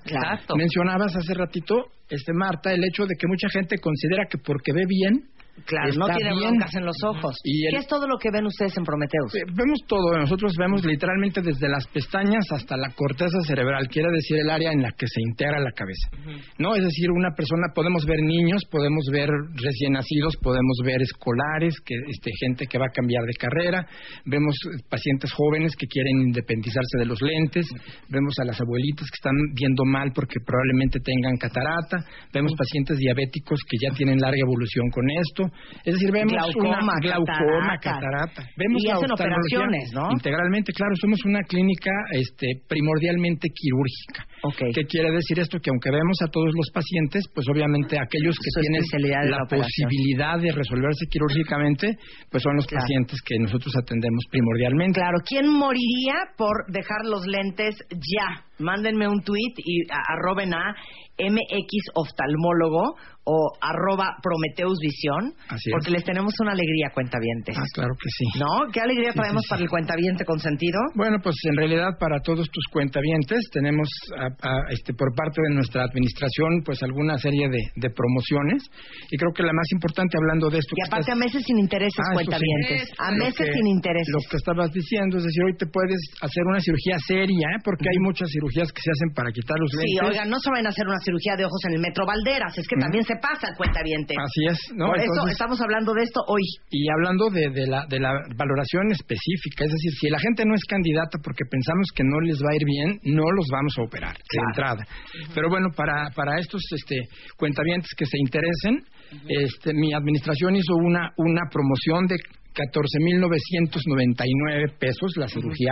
Mencionabas hace ratito, este Marta, el hecho de que mucha gente considera que porque ve bien, Claro, no tiene bien. broncas en los ojos. Y el- ¿Qué es todo lo que ven ustedes en Prometeus? Eh, Vemos todo, nosotros vemos literalmente desde las pestañas hasta la corteza cerebral, quiere decir el área en la que se integra la cabeza. ¿No? Es decir, una persona, podemos ver niños, podemos ver recién nacidos, podemos ver escolares, que, este, gente que va a cambiar de carrera, vemos eh, pacientes jóvenes que quieren independizarse de los lentes, vemos a las abuelitas que están viendo mal porque probablemente tengan catarata, vemos pacientes diabéticos que ya tienen larga evolución con esto, es decir, vemos Glaucoma, una glaucoma, catarata. Vemos Y la hacen operaciones, ¿no? Integralmente, claro, somos una clínica este, primordialmente quirúrgica. ¿Qué quiere decir esto? Que aunque vemos a todos los pacientes, pues obviamente aquellos que Su tienen la posibilidad de resolverse quirúrgicamente, pues son los Claro. pacientes que nosotros atendemos primordialmente. Claro, ¿quién moriría por dejar los lentes ya? Mándenme un tweet y arroben a MX Oftalmólogo o arroba Prometeus Visión, Así es. porque les tenemos una alegría, cuentavientes. Ah, claro que sí. ¿No? ¿Qué alegría Sí, traemos sí, sí. para el cuentaviente consentido? Bueno, pues en realidad para todos tus cuentavientes tenemos a- a- este, por parte de nuestra administración pues alguna serie de, de promociones y creo que la más importante hablando de esto Y que aparte estás- a meses sin intereses, Ah, sí. cuentavientes. A meses que- sin intereses. Lo que estabas diciendo, es decir, hoy te puedes hacer una cirugía seria, ¿eh? porque hay muchas cirugías que se hacen para quitar los Sí, lentes. oigan, no se vayan a hacer una cirugía de ojos en el Metro Valderas, es que también se pasa el cuentaviente. Así es, ¿no? Por eso estamos hablando de esto hoy. Y hablando de, de la, de la valoración específica, es decir, si la gente no es candidata porque pensamos que no les va a ir bien, no los vamos a operar de entrada. Pero bueno, para, para estos este, cuentavientes que se interesen, este, mi administración hizo una, una promoción de 14.999 pesos la cirugía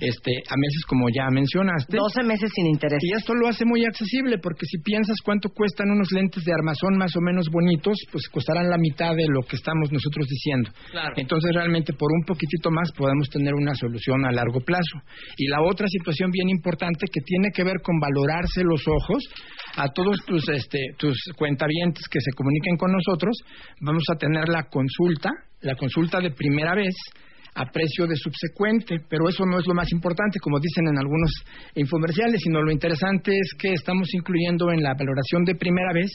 este a meses como ya mencionaste. 12 meses sin interés. Y esto lo hace muy accesible porque si piensas cuánto cuestan unos lentes de armazón más o menos bonitos pues costarán la mitad de lo que estamos nosotros diciendo. Claro. entonces realmente por un poquitito más podemos tener una solución a largo plazo. Y la otra situación bien importante que tiene que ver con valorarse los ojos a todos tus este tus cuentavientes que se comuniquen con nosotros vamos a tener la consulta la consulta de primera vez a precio de subsecuente, pero eso no es lo más importante, como dicen en algunos infomerciales, sino lo interesante es que estamos incluyendo en la valoración de primera vez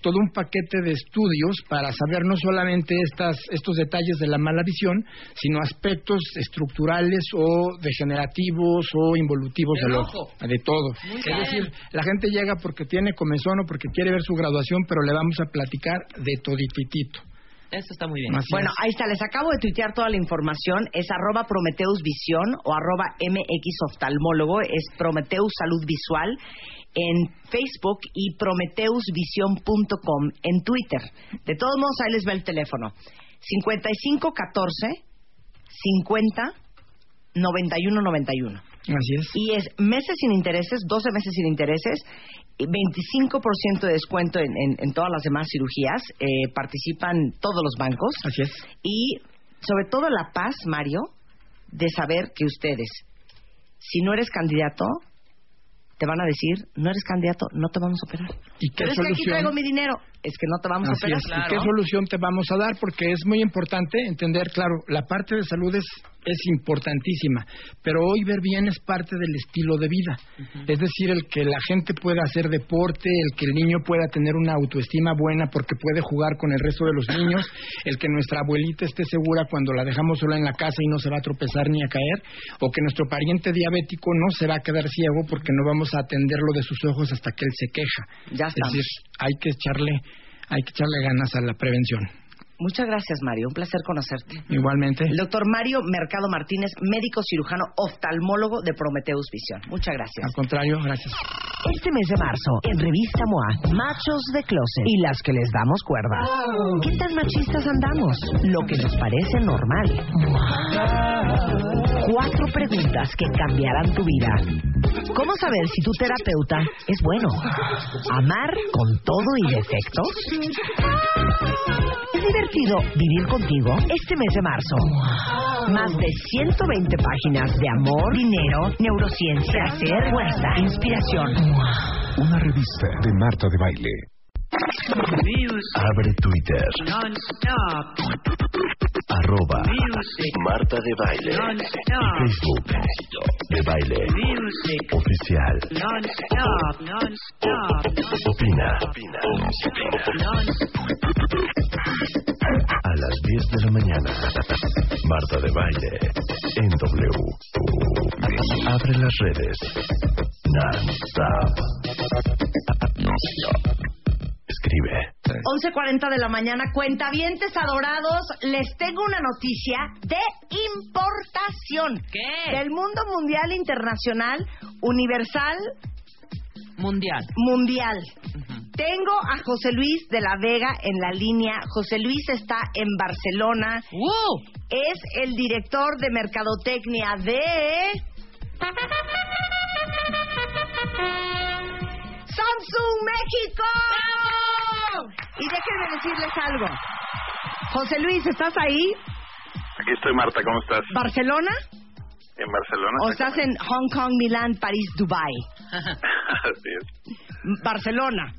todo un paquete de estudios para saber no solamente estas, estos detalles de la mala visión, sino aspectos estructurales o degenerativos o involutivos Del ojo. ojo, de todo. Muy es bien. decir, la gente llega porque tiene comezón o porque quiere ver su graduación, pero le vamos a platicar de todititito. Eso está muy bien. Así Bueno, es. ahí está, les acabo de tuitear toda la información. Es arroba Prometeus Visión o arroba MX Oftalmólogo. Es Prometeus Salud Visual en Facebook y prometeusvision.com en Twitter. De todos modos, ahí les va el teléfono. 5514 50 91 91. Así es. Y es meses sin intereses, 12 meses sin intereses, 25% de descuento en, en- en todas las demás cirugías. eh, participan todos los bancos. Así es. Y sobre todo la paz, Mario, de saber que ustedes, si no eres candidato, te van a decir, no eres candidato, no te vamos a operar. ¿Y qué Pero es que aquí solución? traigo mi dinero. Es que no te vamos a operar. es. ¿Y qué solución te vamos a dar? Porque es muy importante entender, claro, la parte de salud es, es importantísima, pero hoy ver bien es parte del estilo de vida. Es decir, el que la gente pueda hacer deporte, el que el niño pueda tener una autoestima buena porque puede jugar con el resto de los niños, el que nuestra abuelita esté segura cuando la dejamos sola en la casa y no se va a tropezar ni a caer, o que nuestro pariente diabético no se va a quedar ciego porque no vamos a atenderlo de sus ojos hasta que él se queja. Ya es decir, hay que echarle hay que echarle ganas a la prevención. Muchas gracias, Mario. Un placer conocerte. Igualmente. El doctor Mario Mercado Martínez, médico cirujano oftalmólogo de Prometeus Visión. Muchas gracias. Al contrario, gracias. Este mes de marzo, en Revista MOA, Machos de Closet y las que les damos cuerda. ¿Qué tan machistas andamos? Lo que nos parece normal. Cuatro preguntas que cambiarán tu vida. ¿Cómo saber si tu terapeuta es bueno? ¿Amar con todo y defectos? ¿Es divertido vivir contigo este mes de marzo? Más de 120 páginas de amor, dinero, neurociencia, placer, fuerza, inspiración. Una revista de Marta de Baile. Abre Twitter. Arroba Marta de Baile. Facebook. De Baile. Oficial. Opina. A las 10 de la mañana. Marta de Baile. En W. Abre las redes. Non-stop. Escribe. 11.40 de la mañana, cuentavientes adorados, les tengo una noticia de importación. ¿Qué? Del mundo mundial, internacional, universal, Mundial. mundial. Tengo a José Luis de la Vega en la línea. José Luis está en Barcelona. Es el director de mercadotecnia de... México! Y déjenme decirles algo. José Luis, ¿estás ahí? Aquí estoy, Marta, ¿cómo estás? ¿Barcelona? En Barcelona. ¿O estás en Hong Kong, Milán, París, Dubai? Así es. Barcelona.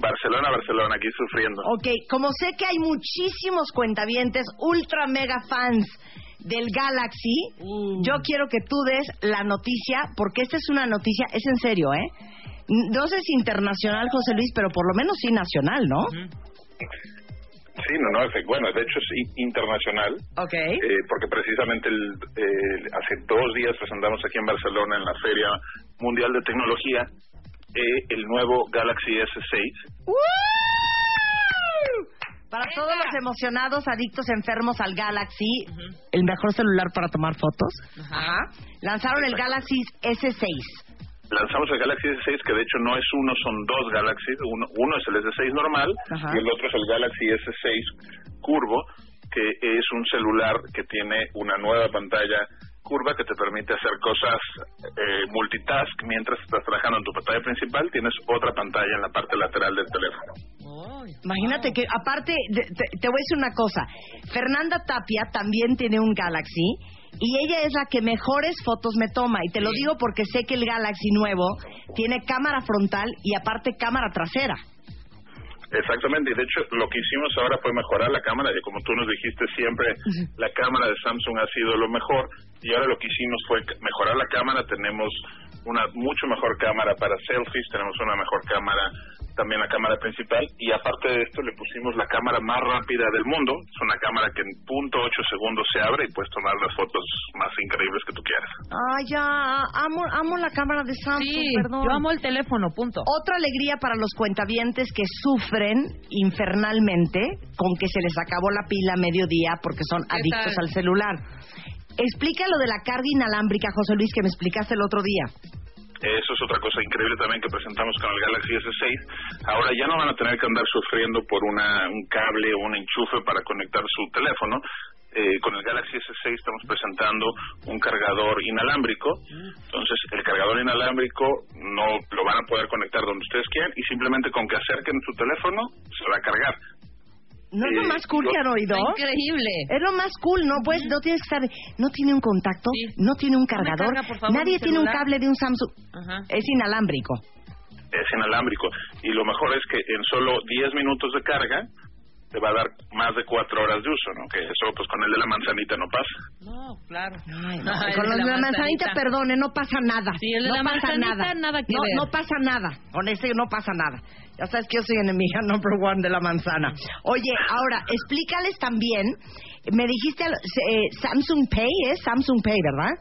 Barcelona, Barcelona, aquí sufriendo. Ok, como sé que hay muchísimos cuentavientes ultra mega fans del Galaxy, yo quiero que tú des la noticia, porque esta es una noticia, es en serio, ¿eh? No sé si internacional, José Luis, pero por lo menos sí nacional, ¿no? Sí, no, no, es- bueno, de hecho es i- internacional. Ok. eh, porque precisamente el, eh, hace dos días presentamos aquí en Barcelona en la Feria Mundial de Tecnología eh, el nuevo Galaxy S6. Para todos los emocionados, adictos, enfermos al Galaxy, el mejor celular para tomar fotos, Ajá. lanzaron el Galaxy S6. Lanzamos el Galaxy S6, que de hecho no es uno, son dos Galaxy. Uno, uno es el S6 normal Ajá. y el otro es el Galaxy S6 curvo, que es un celular que tiene una nueva pantalla curva que te permite hacer cosas eh, multitask mientras estás trabajando en tu pantalla principal. Tienes otra pantalla en la parte lateral del teléfono. Imagínate que, aparte, te, te voy a decir una cosa. Fernanda Tapia también tiene un Galaxy y ella es la que mejores fotos me toma. Y te lo digo porque sé que el Galaxy nuevo tiene cámara frontal y aparte cámara trasera. Exactamente, y de hecho lo que hicimos ahora fue mejorar la cámara, y como tú nos dijiste siempre, la cámara de Samsung ha sido lo mejor, y ahora lo que hicimos fue mejorar la cámara, tenemos una mucho mejor cámara para selfies, tenemos una mejor cámara, también la cámara principal, y aparte de esto le pusimos la cámara más rápida del mundo, es una cámara que en punto ocho segundos se abre y puedes tomar las fotos más increíbles que tú quieras. Ay, ya, amo, amo la cámara de Samsung, Sí, perdón. yo amo el teléfono, punto. Otra alegría para los cuentavientes que sufren infernalmente con que se les acabó la pila a mediodía porque son ¿Qué adictos tal? al celular. Explica lo de la carga inalámbrica, José Luis, que me explicaste el otro día. Eso es otra cosa increíble también que presentamos con el Galaxy S6. Ahora ya no van a tener que andar sufriendo por una, un cable o un enchufe para conectar su teléfono. Eh, con el Galaxy S6 estamos presentando un cargador inalámbrico. Entonces, el cargador inalámbrico no lo van a poder conectar donde ustedes quieran y simplemente con que acerquen su teléfono se va a cargar. ¿No es lo Eh, más cool que han oído? Increíble. Es lo más cool, no pues, no tienes que saber, no tiene un contacto, no tiene un cargador, carga, por favor, nadie tiene un cable de un Samsung, Ajá. es inalámbrico. Es inalámbrico. Y lo mejor es que en solo 10 minutos de carga te va a dar más de 4 horas de uso, ¿no? Que eso, pues con el de la manzanita no pasa. No, claro. Ay, no, Ay, con el los de la manzanita, perdone, no pasa nada. Sí, el de no la pasa manzanita, nada. nada que no, ver. no pasa nada. Con ese no pasa nada. Ya sabes que yo soy enemiga number one de la manzana. Oye, ahora, explícales también, me dijiste eh, Samsung Pay, es Samsung Pay, ¿verdad?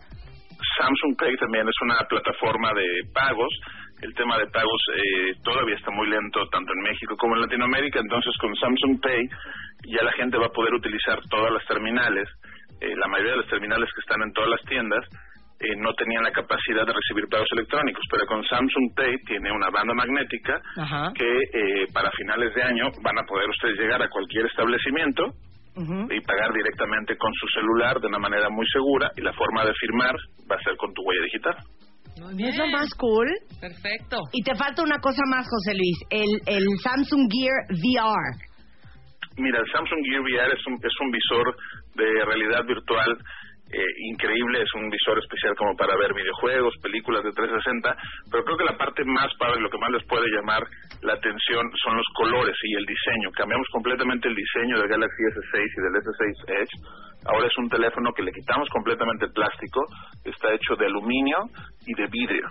Samsung Pay también es una plataforma de pagos. El tema de pagos eh, todavía está muy lento tanto en México como en Latinoamérica, entonces con Samsung Pay ya la gente va a poder utilizar todas las terminales. Eh, la mayoría de las terminales que están en todas las tiendas eh, no tenían la capacidad de recibir pagos electrónicos, pero con Samsung Pay tiene una banda magnética Ajá. que eh, para finales de año van a poder ustedes llegar a cualquier establecimiento y pagar directamente con su celular de una manera muy segura y la forma de firmar va a ser con tu huella digital. Es lo más cool. Perfecto. Y te falta una cosa más, José Luis, el, el Samsung Gear VR. Mira, el Samsung Gear VR es un, es un visor de realidad virtual eh, increíble, es un visor especial como para ver videojuegos, películas de 360, pero creo que la parte más padre, lo que más les puede llamar la atención son los colores y el diseño. Cambiamos completamente el diseño del Galaxy S6 y del S6 Edge. Ahora es un teléfono que le quitamos completamente el plástico, está hecho de aluminio y de vidrio.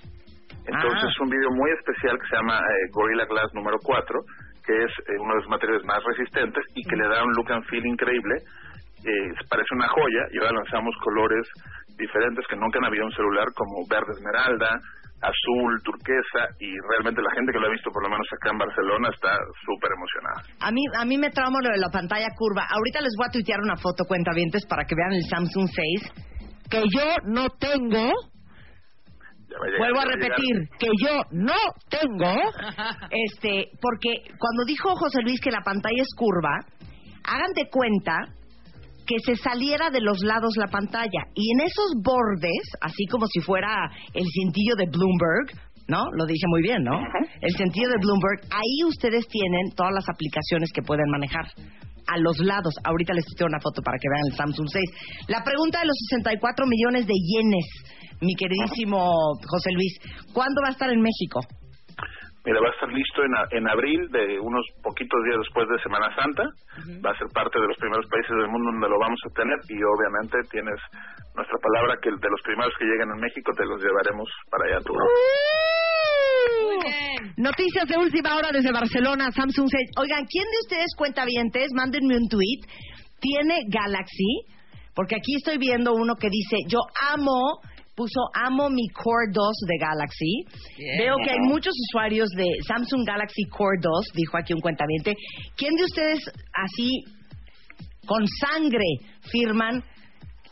Entonces Ah. es un video muy especial que se llama eh, Gorilla Glass número 4, que es eh, uno de los materiales más resistentes y que le da un look and feel increíble. Eh, parece una joya y ahora lanzamos colores diferentes que nunca han habido en un celular como verde esmeralda, azul, turquesa y realmente la gente que lo ha visto por lo menos acá en Barcelona está súper emocionada. A mí, a mí me trauma lo de la pantalla curva. Ahorita les voy a tuitear una foto, cuentavientes, para que vean el Samsung 6, que yo no tengo. A llegar, Vuelvo a repetir, que yo no tengo. Este, porque cuando dijo José Luis que la pantalla es curva, hagan de cuenta que se saliera de los lados la pantalla y en esos bordes, así como si fuera el cintillo de Bloomberg, ¿no? Lo dije muy bien, ¿no? El sentido de Bloomberg, ahí ustedes tienen todas las aplicaciones que pueden manejar a los lados. Ahorita les estoy una foto para que vean el Samsung 6. La pregunta de los 64 millones de yenes, mi queridísimo José Luis, ¿cuándo va a estar en México? Mira, va a estar listo en, a- en abril, de unos poquitos días después de Semana Santa. Va a ser parte de los primeros países del mundo donde lo vamos a tener y obviamente tienes nuestra palabra que de los primeros que lleguen en México te los llevaremos para allá a tu Noticias de última hora desde Barcelona, Samsung 6. Oigan, ¿quién de ustedes cuentavientes? Mándenme un tweet. ¿Tiene Galaxy? Porque aquí estoy viendo uno que dice, yo amo, puso amo mi Core 2 de Galaxy. Veo que hay muchos usuarios de Samsung Galaxy Core 2, dijo aquí un cuentaviente. ¿Quién de ustedes así, con sangre, firman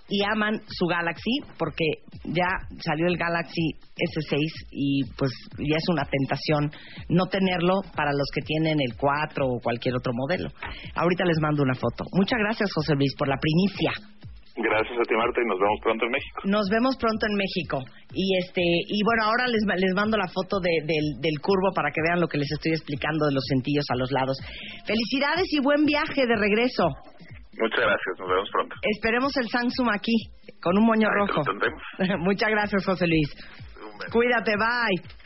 y aman su Galaxy porque ya salió el Galaxy S6 y pues ya es una tentación no tenerlo para los que tienen el 4 o cualquier otro modelo. Ahorita les mando una foto. Muchas gracias, José Luis, por la primicia. Gracias a ti, Marta, y nos vemos pronto en México. Nos vemos pronto en México. Y este y bueno, ahora les, les mando la foto de- del, del curvo para que vean lo que les estoy explicando de los centillos a los lados. Felicidades y buen viaje de regreso. Muchas gracias, nos vemos pronto. Esperemos el Samsung aquí, con un moño rojo. Muchas gracias, José Luis. Cuídate, bye.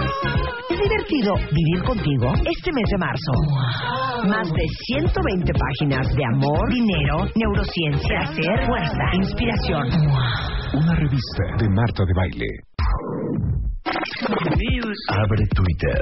¿Es divertido vivir contigo este mes de marzo? Más de 120 páginas de amor, dinero, neurociencia, placer, fuerza, inspiración. Una revista de Marta de Baile. Abre Twitter.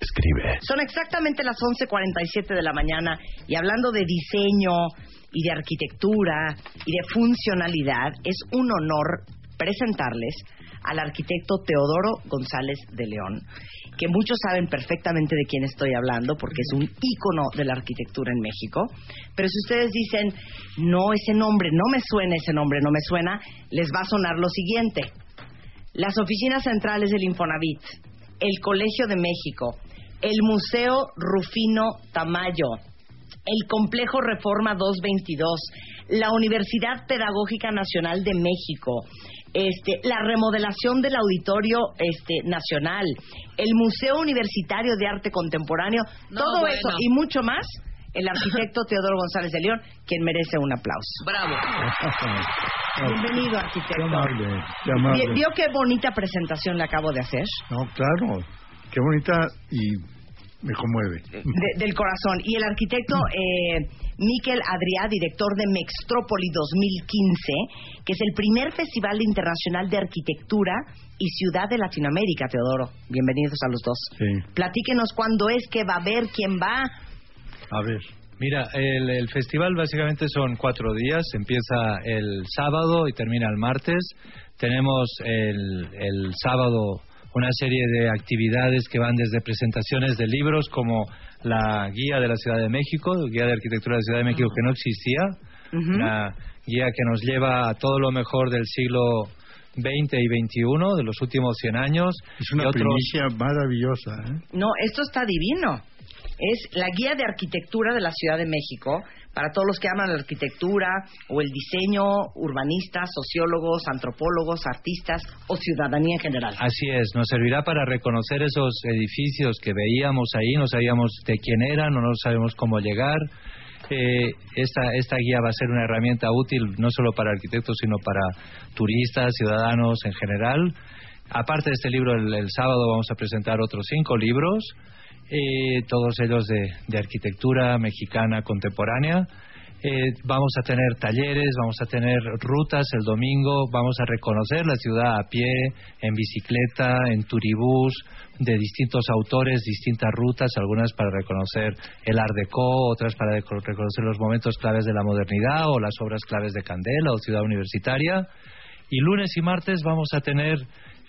Escribe. Son exactamente las 11:47 de la mañana y hablando de diseño y de arquitectura y de funcionalidad, es un honor presentarles al arquitecto Teodoro González de León, que muchos saben perfectamente de quién estoy hablando porque es un ícono de la arquitectura en México. Pero si ustedes dicen, no, ese nombre, no me suena ese nombre, no me suena, les va a sonar lo siguiente. Las oficinas centrales del Infonavit, el Colegio de México, el Museo Rufino Tamayo, el Complejo Reforma 222, la Universidad Pedagógica Nacional de México, este, la remodelación del Auditorio este, Nacional, el Museo Universitario de Arte Contemporáneo, No, todo bueno. eso y mucho más, el arquitecto Teodoro González de León, quien merece un aplauso. Bravo. Bienvenido, arquitecto. Qué amable, qué amable. ¿Vio- ¿Vio qué bonita presentación le acabo de hacer? No, claro. Qué bonita y me conmueve. De- del corazón. Y el arquitecto eh, Miquel Adrià, director de Mextrópoli 2015, que es el primer festival internacional de arquitectura y ciudad de Latinoamérica, Teodoro. Bienvenidos a los dos. Sí. Platíquenos cuándo es, qué va a haber, quién va. A ver. Mira, el, el festival básicamente son cuatro días. Empieza el sábado y termina el martes. Tenemos el, el sábado una serie de actividades que van desde presentaciones de libros como la guía de la Ciudad de México, guía de arquitectura de la Ciudad de México que no existía, una guía que nos lleva a todo lo mejor del siglo XX y XXI, de los últimos 100 años. Es una otros- primicia maravillosa. ¿eh? No, esto está divino. Es la guía de arquitectura de la Ciudad de México para todos los que aman la arquitectura o el diseño, urbanistas, sociólogos, antropólogos, artistas o ciudadanía en general. Así es, nos servirá para reconocer esos edificios que veíamos ahí, no sabíamos de quién eran, no sabemos cómo llegar. Eh, esta, esta guía va a ser una herramienta útil no solo para arquitectos, sino para turistas, ciudadanos en general. Aparte de este libro, el sábado vamos a presentar otros cinco libros, eh, todos ellos de, arquitectura mexicana contemporánea. Eh, vamos a tener talleres, vamos a tener rutas el domingo, vamos a reconocer la ciudad a pie, en bicicleta, en turibús, de distintos autores, distintas rutas, algunas para reconocer el Art Deco, otras para reconocer los momentos claves de la modernidad o las obras claves de Candela o Ciudad Universitaria. Y lunes y martes vamos a tener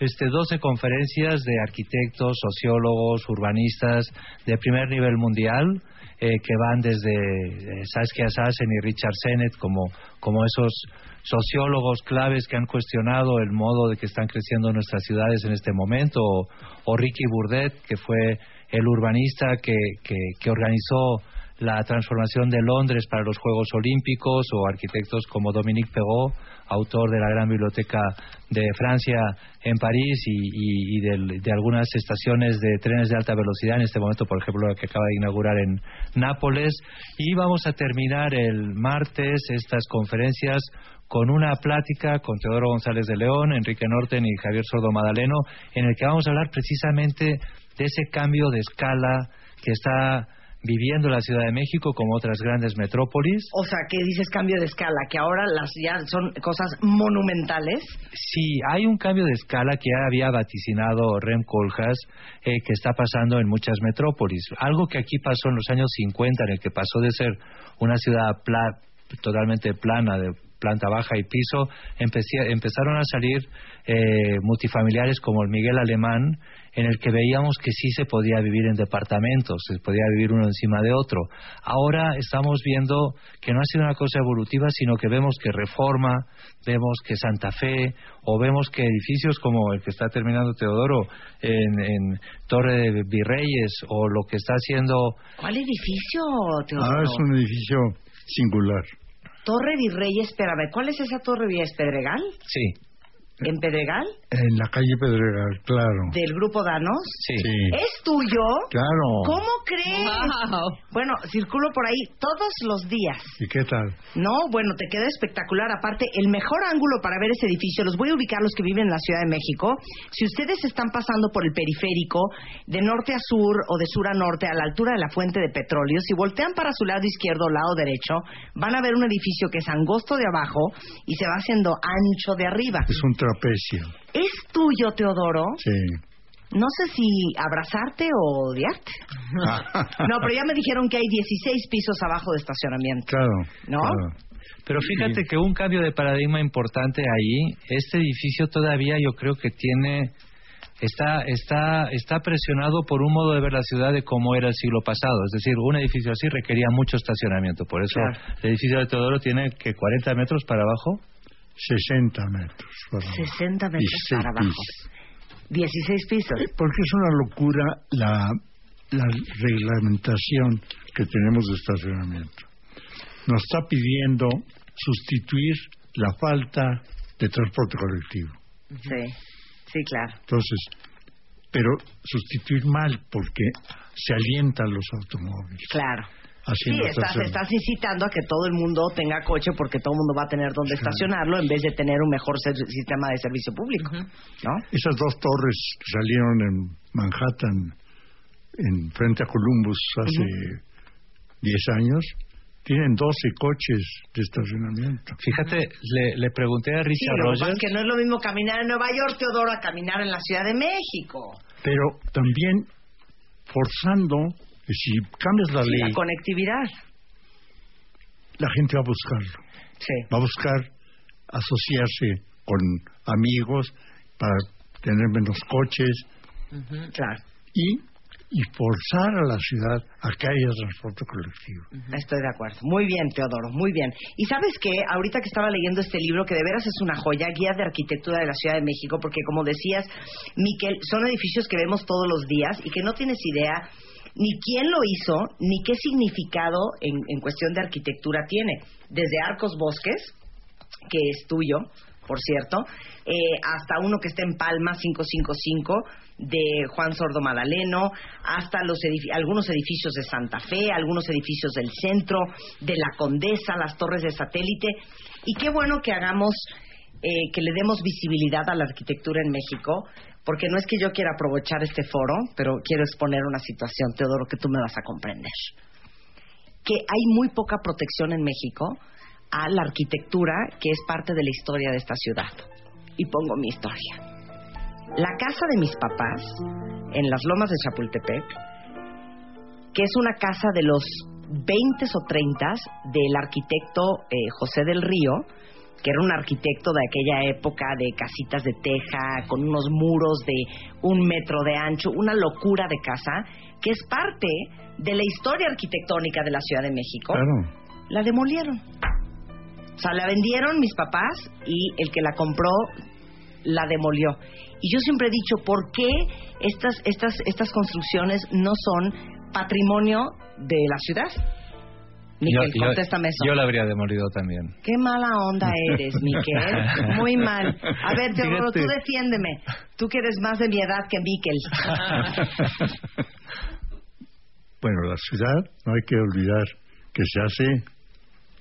este, 12 conferencias de arquitectos, sociólogos, urbanistas de primer nivel mundial eh, que van desde eh, Saskia Sassen y Richard Sennett como, como esos sociólogos claves que han cuestionado el modo de que están creciendo nuestras ciudades en este momento, o, Ricky Burdett, que fue el urbanista que, que, que organizó la transformación de Londres para los Juegos Olímpicos o arquitectos como Dominique Perrault, autor de la Gran Biblioteca de Francia en París y, de, algunas estaciones de trenes de alta velocidad, en este momento, por ejemplo, la que acaba de inaugurar en Nápoles. Y vamos a terminar el martes estas conferencias con una plática con Teodoro González de León, Enrique Norten y Javier Sordo Madaleno, en el que vamos a hablar precisamente de ese cambio de escala que está viviendo la Ciudad de México como otras grandes metrópolis. O sea, que dices cambio de escala, que ahora las ya son cosas monumentales. Sí, hay un cambio de escala que ya había vaticinado Rem Koolhaas eh, que está pasando en muchas metrópolis. Algo que aquí pasó en los años 50, en el que pasó de ser una ciudad totalmente plana, de planta baja y piso, empezaron a salir eh, multifamiliares como el Miguel Alemán, en el que veíamos que sí se podía vivir en departamentos, se podía vivir uno encima de otro. Ahora estamos viendo que no ha sido una cosa evolutiva, sino que vemos que Reforma, vemos que Santa Fe, o vemos que edificios como el que está terminando Teodoro en, Torre de Virreyes, o lo que está haciendo... ¿Cuál edificio, Teodoro? Ah, es un edificio singular. Torre Virreyes, espérame, ¿cuál es esa Torre Virreyes? ¿Pedregal? Sí. ¿En Pedregal? En la calle Pedregal, claro. ¿Del grupo Danos? Sí. ¿Es tuyo? Claro. ¿Cómo crees? Bueno, circulo por ahí todos los días. ¿Y qué tal? No, bueno, te queda espectacular. Aparte, el mejor ángulo para ver ese edificio, los voy a ubicar los que viven en la Ciudad de México. Si ustedes están pasando por el periférico, de norte a sur o de sur a norte, a la altura de la fuente de petróleo, si voltean para su lado izquierdo o lado derecho, van a ver un edificio que es angosto de abajo y se va haciendo ancho de arriba. Es un ¿Es tuyo, Teodoro? Sí. No sé si abrazarte o odiarte. no, pero ya me dijeron que hay 16 pisos abajo de estacionamiento. Claro. ¿No? Pero fíjate que un cambio de paradigma importante ahí, este edificio todavía yo creo que tiene está está está presionado por un modo de ver la ciudad de cómo era el siglo pasado, es decir, un edificio así requería mucho estacionamiento, por eso el edificio de Teodoro tiene que 40 metros para abajo 60 metros. 60 metros para abajo. 16 pisos. Eh, porque es una locura la, la reglamentación que tenemos de estacionamiento. Nos está pidiendo sustituir la falta de transporte colectivo. Sí, sí, claro. Entonces, pero sustituir mal porque se alientan los automóviles. Claro sí, estás, estás, incitando a que todo el mundo tenga coche porque todo el mundo va a tener donde estacionarlo en vez de tener un mejor sistema de servicio público. ¿no? Esas dos torres que salieron en Manhattan, en frente a Columbus hace 10 años, tienen 12 coches de estacionamiento. Fíjate, le, le pregunté a Richard sí, Rogers. que no es lo mismo caminar en Nueva York, Teodoro, a caminar en la Ciudad de México. Pero también forzando si cambias la ley... La conectividad. La gente va a buscarlo. Sí. Va a buscar asociarse con amigos para tener menos coches. Claro. Y, y forzar a la ciudad a que haya transporte colectivo. Estoy de acuerdo. Muy bien, Teodoro, muy bien. Y sabes qué, ahorita que estaba leyendo este libro, que de veras es una joya, Guía de Arquitectura de la Ciudad de México, porque como decías, Miquel, son edificios que vemos todos los días y que no tienes idea ni quién lo hizo, ni qué significado en, cuestión de arquitectura tiene. Desde Arcos Bosques, que es tuyo, por cierto, eh, hasta uno que está en Palma 555 de Juan Sordo Madaleno, hasta los algunos edificios de Santa Fe, algunos edificios del centro, de la Condesa, las torres de satélite. Y qué bueno que hagamos, eh, que le demos visibilidad a la arquitectura en México, porque no es que yo quiera aprovechar este foro, pero quiero exponer una situación, Teodoro, que tú me vas a comprender. que hay muy poca protección en México a la arquitectura que es parte de la historia de esta ciudad. Y pongo mi historia. La casa de mis papás, en las lomas de Chapultepec, que es una casa de los 20 o 30 del arquitecto eh, José del Río, que era un arquitecto de aquella época de casitas de teja, con unos muros de un metro de ancho, una locura de casa, que es parte de la historia arquitectónica de la Ciudad de México. La demolieron. O sea, la vendieron mis papás y el que la compró la demolió. Y yo siempre he dicho, ¿por qué estas, estas, estas construcciones no son patrimonio de la ciudad? Miquel, yo, contéstame eso. Yo la habría demolido también. Qué mala onda eres, Miquel. Muy mal. A ver, Teodoro, tú Fíjate. defiéndeme. Tú que eres más de mi edad que Miquel. Bueno, la ciudad no hay que olvidar que se hace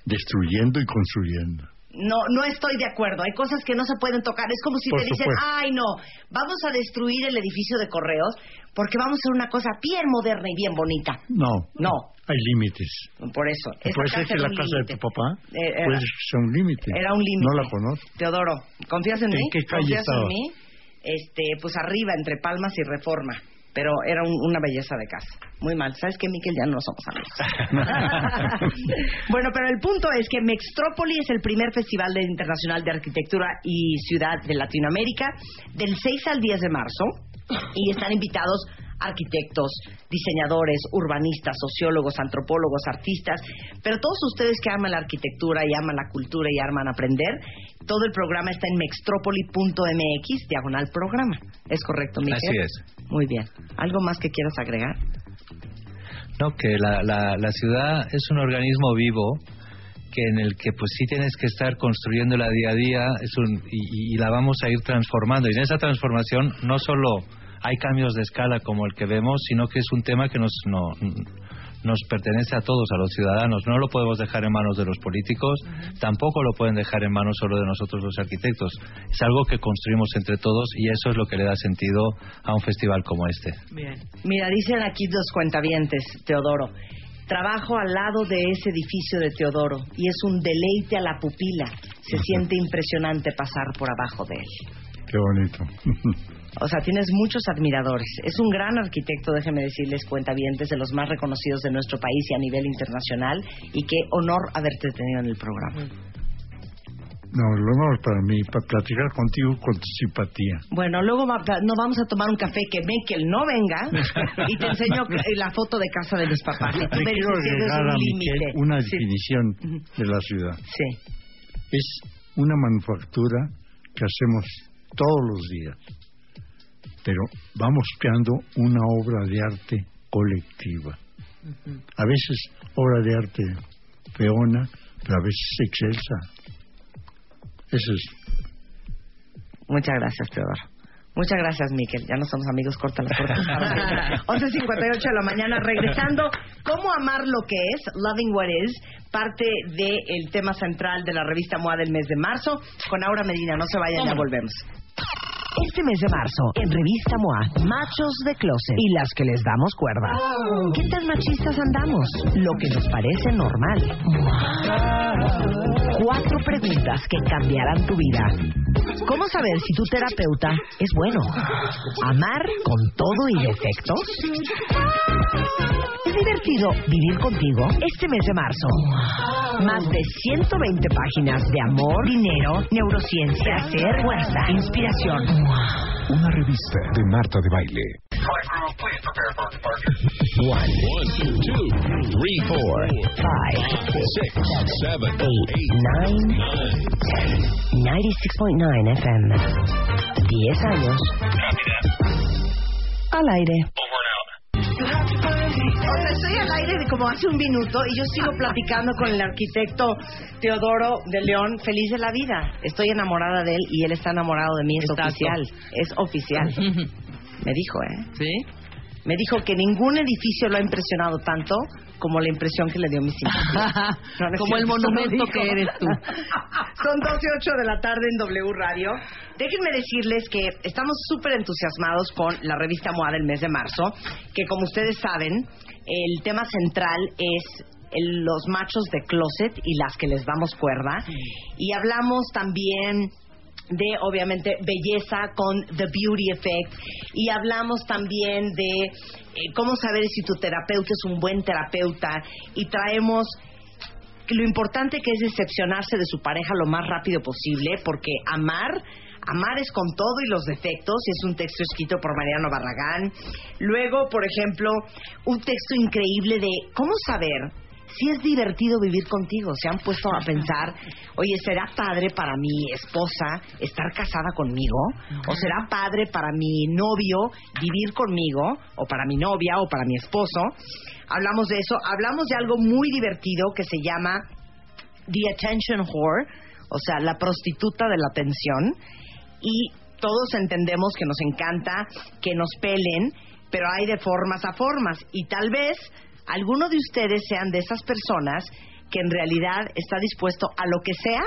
destruyendo y construyendo. No, no estoy de acuerdo. Hay cosas que no se pueden tocar. Es como si Por te dicen, supuesto. ay, no, vamos a destruir el edificio de correos porque vamos a hacer una cosa bien moderna y bien bonita. No. No. Hay límites. Por eso. Puede ser que la un casa límite. de tu papá Eh, puede ser un límite. Era un límite. No la conozco. Teodoro, ¿confías en ¿En mí? qué calle ¿Confías en mí? Este, pues arriba, entre Palmas y Reforma. Pero era un- una belleza de casa. Muy mal. ¿Sabes qué, Miquel? Ya no somos amigos. bueno, pero el punto es que Mextrópoli es el primer festival de- internacional de arquitectura y ciudad de Latinoamérica del 6 al 10 de marzo. Y están invitados arquitectos, diseñadores, urbanistas, sociólogos, antropólogos, artistas, pero todos ustedes que aman la arquitectura y aman la cultura y aman aprender, todo el programa está en mextropoli.mx, diagonal programa. ¿Es correcto, Miguel? Así es. Muy bien. ¿Algo más que quieras agregar? No, que la, la, la ciudad es un organismo vivo que en el que pues sí tienes que estar construyéndola día a día es un, y, y la vamos a ir transformando. Y en esa transformación no solo hay cambios de escala como el que vemos, sino que es un tema que nos, no, nos pertenece a todos, a los ciudadanos. No lo podemos dejar en manos de los políticos, tampoco lo pueden dejar en manos solo de nosotros los arquitectos. Es algo que construimos entre todos y eso es lo que le da sentido a un festival como este. Bien. Mira, dicen aquí dos cuentavientes, Teodoro. Trabajo al lado de ese edificio de Teodoro y es un deleite a la pupila. Se siente impresionante pasar por abajo de él. Qué bonito. O sea, tienes muchos admiradores. Es un gran arquitecto, déjenme decirles, cuentavientes, de los más reconocidos de nuestro país y a nivel internacional. Y qué honor haberte tenido en el programa. No, el honor para mí, para platicar contigo con simpatía. Bueno, luego va- nos vamos a tomar un café que Michael no venga y te enseño la foto de casa de mis papás. Y tú Le me quiero agregar un a Miquel límite. una Sí. definición de la ciudad. Sí. Es una manufactura que hacemos todos los días, pero vamos creando una obra de arte colectiva. A veces obra de arte feona, pero a veces excelsa. Eso es. Muchas gracias, Teodoro. Muchas gracias, Miquel. Ya no somos amigos, corta las puertas. 11.58 de la mañana, regresando. ¿Cómo amar lo que es? Loving What Is, parte del tema central de la revista MOA del mes de marzo. Con Aura Medina, no se vayan, ya volvemos. Este mes de marzo, en Revista MOA, machos de closet y las que les damos cuerda. ¿Qué tan machistas andamos? Lo que nos parece normal. Cuatro preguntas que cambiarán tu vida. ¿Cómo saber si tu terapeuta es bueno? ¿Amar con todo y defectos? ¿Es divertido vivir contigo este mes de marzo? Más de 120 páginas de amor, dinero, neurociencia, ser, fuerza, inspiración. Una revista de Marta de Baile. One, two, two, three, four, five, six, seven, eight, nine, ten. 96.9 FM. 10 años. Al aire. O sea, estoy al aire de como hace un minuto y yo sigo platicando con el arquitecto Teodoro de León, feliz de la vida. Estoy enamorada de él y él está enamorado de mí, es Exacto. oficial. Es oficial. Me dijo, ¿eh? ¿Sí? Me dijo que ningún edificio lo ha impresionado tanto como la impresión que le dio mi simpatía. No, no Como el monumento que eres tú. Son 12 y 8 de la tarde en W Radio. Déjenme decirles que estamos súper entusiasmados con la revista MOA del mes de marzo, que como ustedes saben, el tema central es el- los machos de closet y las que les damos cuerda. Y hablamos también de, obviamente, belleza con The Beauty Effect. Y hablamos también de eh, cómo saber si tu terapeuta es un buen terapeuta. Y traemos lo importante que es decepcionarse de su pareja lo más rápido posible, porque amar, amar es con todo y los defectos, es un texto escrito por Mariano Barragán. Luego, por ejemplo, un texto increíble de cómo saber si es divertido vivir contigo. Se han puesto a pensar, oye, ¿será padre para mi esposa estar casada conmigo? ¿O será padre para mi novio vivir conmigo? ¿O para mi novia? ¿O para mi esposo? Hablamos de eso. Hablamos de algo muy divertido que se llama The Attention Whore, o sea, la prostituta de la atención. Y todos entendemos que nos encanta que nos pelen, pero hay de formas a formas. Y tal vez alguno de ustedes sean de esas personas que en realidad está dispuesto a lo que sea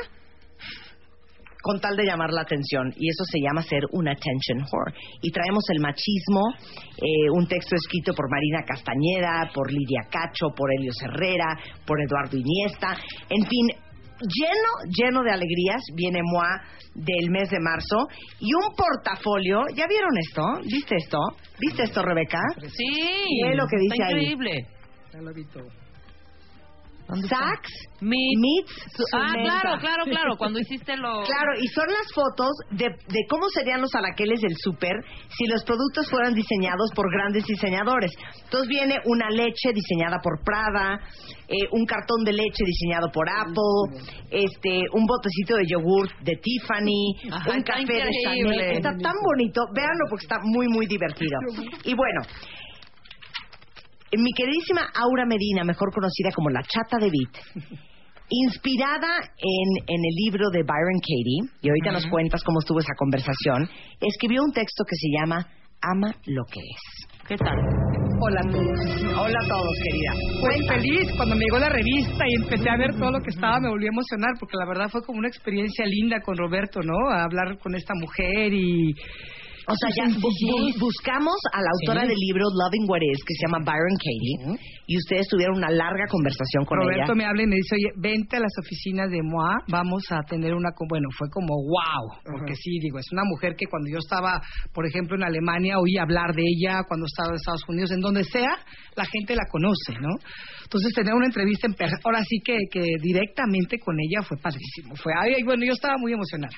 con tal de llamar la atención y eso se llama ser un attention whore. Y traemos el machismo, eh, un texto escrito por Marina Castañeda, por Lidia Cacho, por Helio Herrera, por Eduardo Iniesta, en fin, lleno, lleno de alegrías, viene MOA del mes de marzo y un portafolio, ¿ya vieron esto? ¿Viste esto? ¿Viste esto, Rebeca? Sí. ¿Qué es lo que dice está ahí? Ya lo vi todo. Sax Meets- meets Ah, claro, claro, claro. Cuando hiciste lo. Claro, y son las fotos de, de cómo serían los alaqueles del súper si los productos fueran diseñados por grandes diseñadores. Entonces viene una leche diseñada por Prada, eh, un cartón de leche diseñado por Apple, este, un botecito de yogur de Tiffany, Ajá, un está café de increíble. Chanel. Está tan bonito, véanlo porque está muy, muy divertido. Y bueno, mi queridísima Aura Medina, mejor conocida como la Chata de Beat, inspirada en, en el libro de Byron Katie, y ahorita nos cuentas cómo estuvo esa conversación, escribió un texto que se llama Ama lo que es. ¿Qué tal? Hola a todos. Hola a todos, querida. Pues feliz cuando me llegó la revista y empecé a ver todo lo que estaba, me volví a emocionar porque la verdad fue como una experiencia linda con Roberto, ¿no? A hablar con esta mujer y... O sea, ya bu- bu- buscamos a la autora Sí. del libro Loving What Is, que se llama Byron Katie, y ustedes tuvieron una larga conversación con Roberto ella. me habla y me dice, oye, vente a las oficinas de MOA, vamos a tener una... co-". Bueno, fue como wow, porque sí, digo, es una mujer que cuando yo estaba, por ejemplo, en Alemania, oí hablar de ella, cuando estaba en Estados Unidos, en donde sea, la gente la conoce, ¿no? Entonces, tener una entrevista en ahora sí que, que directamente con ella fue padrísimo. Fue, ay, bueno, yo estaba muy emocionada.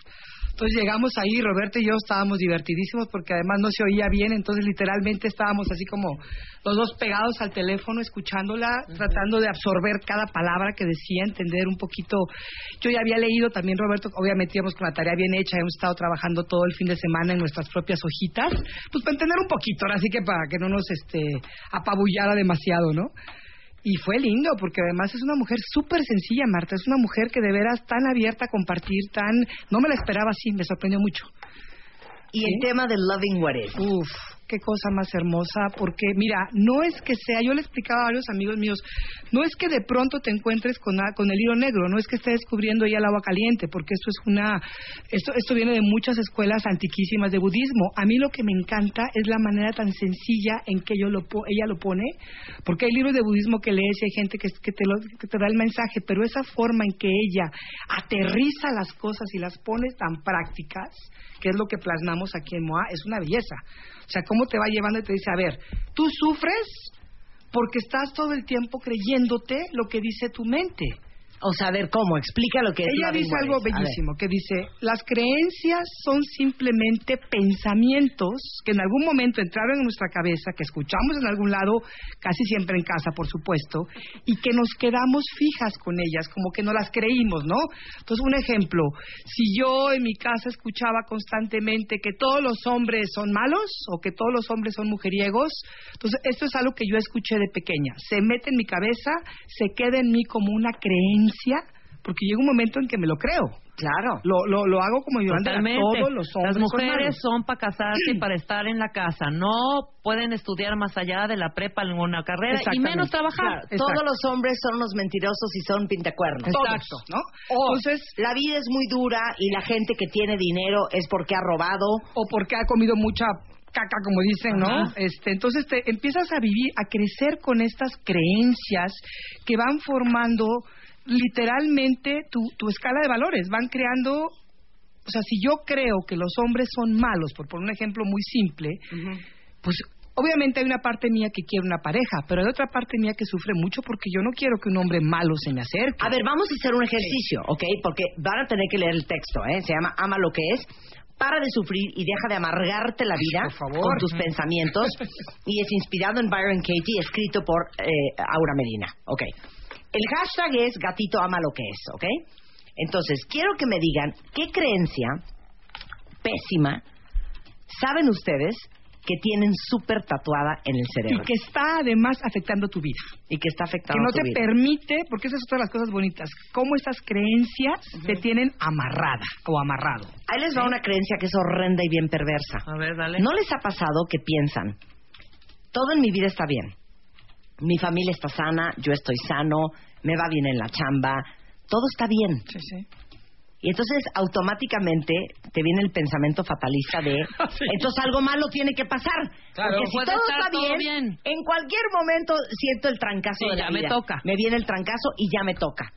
Entonces llegamos ahí, Roberto y yo estábamos divertidísimos porque además no se oía bien, entonces literalmente estábamos así como los dos pegados al teléfono, escuchándola, tratando de absorber cada palabra que decía, entender un poquito. Yo ya había leído también, Roberto, obviamente íbamos con la tarea bien hecha, hemos estado trabajando todo el fin de semana en nuestras propias hojitas, pues para entender un poquito, ahora sí que para que no nos este, apabullara demasiado, ¿no? Y fue lindo, porque además es una mujer súper sencilla, Marta. Es una mujer que de veras tan abierta a compartir, tan... No me la esperaba así, me sorprendió mucho. Y el tema de Loving What Is. Uf, qué cosa más hermosa, porque mira, no es que sea, yo le explicaba a varios amigos míos, no es que de pronto te encuentres con, con el hilo negro, no es que estés descubriendo ya el agua caliente, porque esto es una, esto, esto viene de muchas escuelas antiquísimas de budismo. A mí lo que me encanta es la manera tan sencilla en que yo lo, ella lo pone, porque hay libros de budismo que lees y hay gente que, que te lo- que te da el mensaje, pero esa forma en que ella aterriza las cosas y las pone tan prácticas, que es lo que plasmamos aquí en MOA, es una belleza. O sea, cómo te va llevando y te dice, a ver, tú sufres porque estás todo el tiempo creyéndote lo que dice tu mente. O sea, a ver, ¿cómo? Explica lo que es Ella dice algo bellísimo, que dice, las creencias son simplemente pensamientos que en algún momento entraron en nuestra cabeza, que escuchamos en algún lado, casi siempre en casa, por supuesto, y que nos quedamos fijas con ellas, como que no las creímos, ¿no? Entonces, un ejemplo, si yo en mi casa escuchaba constantemente que todos los hombres son malos o que todos los hombres son mujeriegos, entonces esto es algo que yo escuché de pequeña, se mete en mi cabeza, se queda en mí como una creencia, porque llega un momento en que me lo creo. Claro. Lo, lo, lo hago como yo Totalmente. todos los hombres Las mujeres son son para casarse y para estar en la casa. No pueden estudiar más allá de la prepa en una carrera y menos trabajar. Claro, todos los hombres son unos mentirosos y son pintacuernos. Exacto, ¿no? O Entonces- la vida es muy dura y la gente que tiene dinero es porque ha robado. O porque ha comido mucha caca, como dicen, ¿no? Ajá. Este, entonces te empiezas a vivir, a crecer con estas creencias que van formando literalmente tu, tu escala de valores, van creando, o sea, si yo creo que los hombres son malos, por poner un ejemplo muy simple, pues obviamente hay una parte mía que quiere una pareja, pero hay otra parte mía que sufre mucho porque yo no quiero que un hombre malo se me acerque. A ver, vamos a hacer un ejercicio, ¿ok? Porque van a tener que leer el texto, ¿eh? Se llama Ama lo que es. Para de sufrir y deja de amargarte la vida con tus pensamientos. Y es inspirado en Byron Katie, escrito por eh, Aura Medina. Ok. El hashtag es gatito ama lo que es, ¿ok? Entonces, quiero que me digan qué creencia pésima saben ustedes que tienen súper tatuada en el Y cerebro. que está además afectando tu vida. Y que está Que afectando no tu te vida. permite, porque esas son todas las cosas bonitas, cómo esas creencias te tienen amarrada o amarrado. Ahí les va una creencia que es horrenda y bien perversa. A ver, dale. ¿No les ha pasado que piensan, todo en mi vida está bien? Mi familia está sana, yo estoy sano, me va bien en la chamba, todo está bien. Sí, sí. Y entonces automáticamente te viene el pensamiento fatalista de, entonces algo malo tiene que pasar. Claro, Porque si todo está todo bien, en cualquier momento siento el trancazo Sí, de la ya me vida. toca. Me viene el trancazo y ya me toca.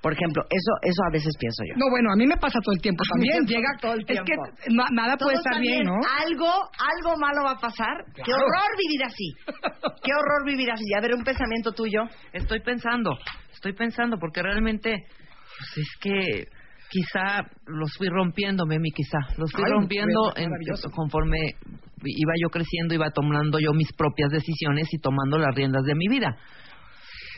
Por ejemplo, eso eso a veces pienso yo. No, bueno, a mí me pasa todo el tiempo también. Llega todo el Es tiempo. que na- nada puede estar bien, ¿no? Algo, algo malo va a pasar. Qué horror vivir así. Qué horror vivir así. A ver, un pensamiento tuyo. Estoy pensando, estoy pensando, porque realmente, pues es que quizá los fui rompiendo, Memi, quizá. Los fui Ay, rompiendo en- conforme iba yo creciendo, iba tomando yo mis propias decisiones y tomando las riendas de mi vida.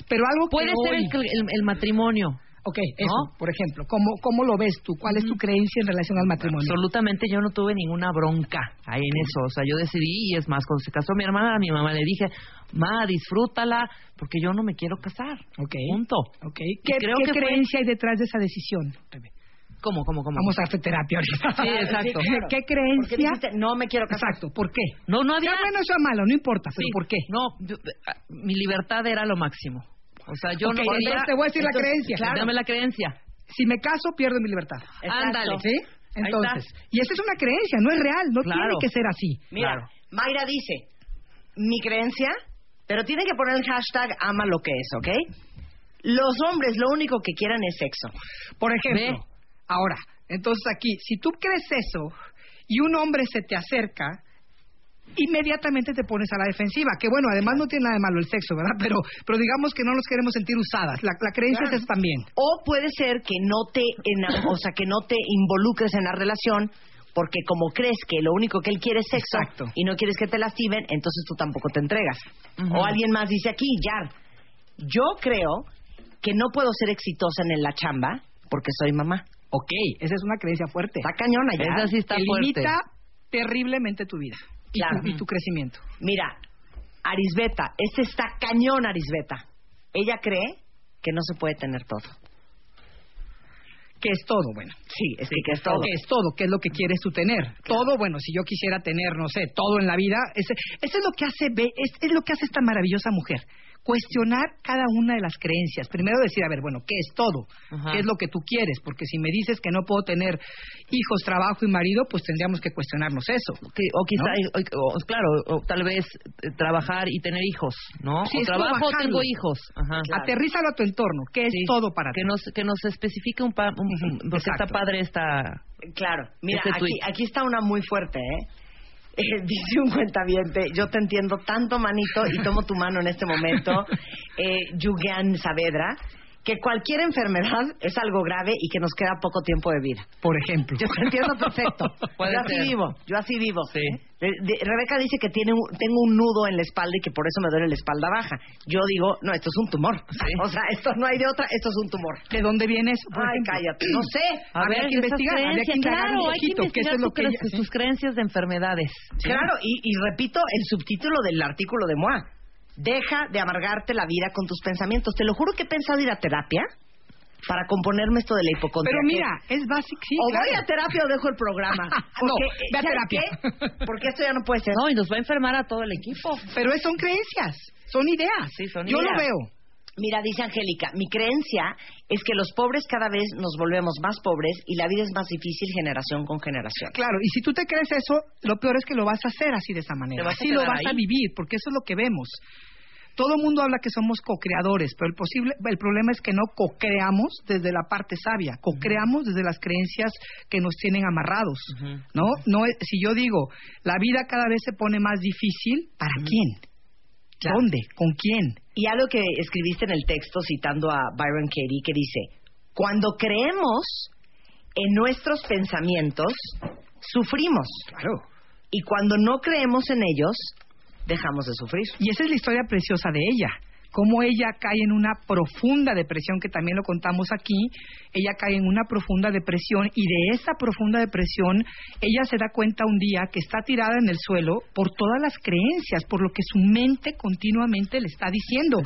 Pero algo que Puede ser hoy- el, el- el matrimonio. Ok, eso, por ejemplo, ¿cómo, ¿cómo lo ves tú? ¿Cuál es tu creencia en relación al matrimonio? Absolutamente, yo no tuve ninguna bronca ahí en eso. O sea, yo decidí, y es más, cuando se casó mi hermana, a mi mamá le dije, ma, disfrútala, porque yo no me quiero casar. Ok. Punto. Ok. ¿Qué, creo qué que fue- creencia hay detrás de esa decisión? ¿Cómo, cómo, cómo? Vamos a hacer terapia ahorita. Sí, exacto. ¿Qué creencia? Dijiste, no me quiero casar. Exacto, ¿por qué? No, no había... Sea bueno o sea malo, no importa, pero Sí, ¿por qué? No, yo- ah, mi libertad era lo máximo. O sea, yo Ok, no podía... entonces te voy a decir la creencia. Claro. Dame la creencia. Si me caso, pierdo mi libertad. Ándale. ¿Sí? Entonces, y esa es una creencia, no es real, no Claro. tiene que ser así. Mira, Mayra dice, mi creencia, pero tiene que poner el hashtag ama lo que es, ¿ok? Los hombres lo único que quieran es sexo. Por ejemplo, ahora, entonces aquí, si tú crees eso y un hombre se te acerca, inmediatamente te pones a la defensiva, que bueno, además no tiene nada de malo el sexo, ¿verdad? Pero, pero digamos que no nos queremos sentir usadas. La, la creencia Claro. es esa también. O puede ser que no te, ena- o sea, que no te involucres en la relación porque como crees que lo único que él quiere es sexo Exacto. y no quieres que te lastimen, entonces tú tampoco te entregas. O alguien más dice aquí, ya, yo creo que no puedo ser exitosa en la chamba porque soy mamá. Ok, esa es una creencia fuerte. Está cañona ya. Esa sí está que fuerte. limita terriblemente tu vida y, Claro. tu, y tu crecimiento. Mira, Arisbeta, este está cañón, Arisbeta. Ella cree que no se puede tener todo. ¿Qué es todo? Bueno. Sí, es que, que es todo. ¿Qué es todo? ¿Qué es lo que quieres tú tener? Todo, bueno, si yo quisiera tener, no sé, todo en la vida, ese, eso es lo que hace, ve- es, es lo que hace esta maravillosa mujer. Cuestionar cada una de las creencias. Primero decir, a ver, bueno, ¿qué es todo? Ajá. ¿Qué es lo que tú quieres? Porque si me dices que no puedo tener hijos, trabajo y marido, pues tendríamos que cuestionarnos eso. Que- o quizá, ¿No? o- o- claro, o tal vez eh, trabajar y tener hijos, ¿no? Sí, o trabajo, tengo hijos. Ajá. Aterrízalo a tu entorno. ¿Qué es Sí. todo para que ti? nos que nos especifique un, pa, un- porque exacto. está padre esta Claro, mira, Este aquí, aquí está una muy fuerte, ¿eh? Eh, dice un cuentaviente, yo te entiendo tanto, manito, y tomo tu mano en este momento, eh, Yugan Saavedra, que cualquier enfermedad es algo grave y que nos queda poco tiempo de vida. Por ejemplo. Yo te entiendo perfecto. Yo así ser. vivo, yo así vivo. Sí. De- de- Rebeca dice que tiene un- tengo un nudo en la espalda y que por eso me duele la espalda baja. Yo digo, no, esto es un tumor. O sea, esto no hay de otra, esto es un tumor. ¿De dónde viene eso? por Ay, ejemplo? cállate, no sé. a ver que esas investigar, habría que un claro, hay que que investigar lo que cre- ella- sus creencias de enfermedades. ¿sí? Claro, y, y repito el subtítulo del artículo de Moa. Deja de amargarte la vida con tus pensamientos. Te lo juro que he pensado ir a terapia para componerme esto de la hipocondria. Pero mira, es básico, sí, o claro. voy a terapia o dejo el programa. No, Porque, ve a ¿sabes terapia. qué? Porque esto ya no puede ser. No, y nos va a enfermar a todo el equipo. Pero es- son creencias, son ideas. Sí, son Yo ideas. lo veo. Mira, dice Angélica, mi creencia es que los pobres cada vez nos volvemos más pobres y la vida es más difícil generación con generación. Claro, y si tú te crees eso, lo peor es que lo vas a hacer así de esa manera. Así lo vas a vivir, porque eso es lo que vemos. Todo el mundo habla que somos co-creadores, pero el, posible, el problema es que no co-creamos desde la parte sabia, co-creamos desde las creencias que nos tienen amarrados, ¿no? no es- si yo digo, la vida cada vez se pone más difícil, ¿para quién? ¿Dónde? ¿Con quién? Y algo que escribiste en el texto citando a Byron Katie que dice, cuando creemos en nuestros pensamientos, sufrimos. Claro. Y cuando no creemos en ellos, dejamos de sufrir. Y esa es la historia preciosa de ella. Cómo ella cae en una profunda depresión, que también lo contamos aquí. Ella cae en una profunda depresión y de esa profunda depresión ella se da cuenta un día que está tirada en el suelo por todas las creencias, por lo que su mente continuamente le está diciendo.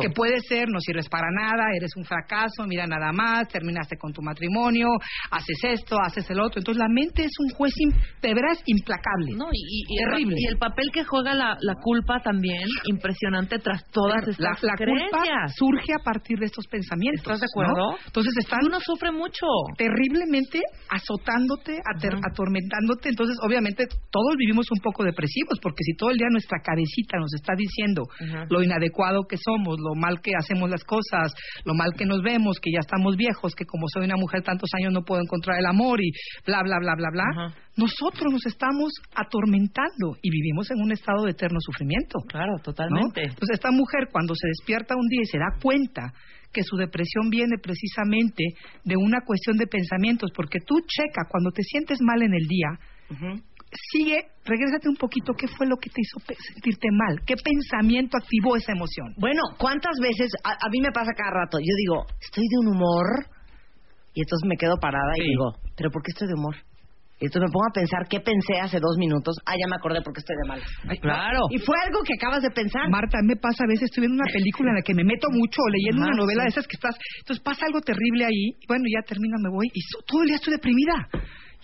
Que puede ser, no sirves para nada, eres un fracaso, mira nada más, terminaste con tu matrimonio, haces esto, haces el otro. Entonces la mente es un juez, im- de veras, implacable. No, y, Terrible. y el papel que juega la, la culpa también, impresionante tras todas estas la, la culpa surge a partir de estos pensamientos. ¿Estás de acuerdo? ¿no? Entonces están uno sufre mucho terriblemente azotándote, ater- atormentándote. Entonces, obviamente, todos vivimos un poco depresivos, porque si todo el día nuestra cabecita nos está diciendo lo inadecuado que somos, lo mal que hacemos las cosas, lo mal que nos vemos, que ya estamos viejos, que como soy una mujer tantos años no puedo encontrar el amor y bla, bla, bla, bla, bla, nosotros nos estamos atormentando y vivimos en un estado de eterno sufrimiento. Claro, totalmente. Entonces, esta mujer cuando se despierta un día y se da cuenta que su depresión viene precisamente de una cuestión de pensamientos, porque tú checa cuando te sientes mal en el día, sigue, regrésate un poquito, ¿qué fue lo que te hizo sentirte mal? ¿Qué pensamiento activó esa emoción? Bueno, ¿cuántas veces, a, a mí me pasa cada rato, yo digo, estoy de un humor, y entonces me quedo parada y digo, ¿pero por qué estoy de humor? Y entonces me pongo a pensar qué pensé hace dos minutos. Ah, ya me acordé porque estoy de mal. claro. Y fue algo que acabas de pensar. Marta, me pasa a veces, estoy viendo una película en la que me meto mucho o leyendo Ajá, una novela sí. de esas que estás, entonces pasa algo terrible ahí, bueno, ya termino, me voy, y todo el día estoy deprimida.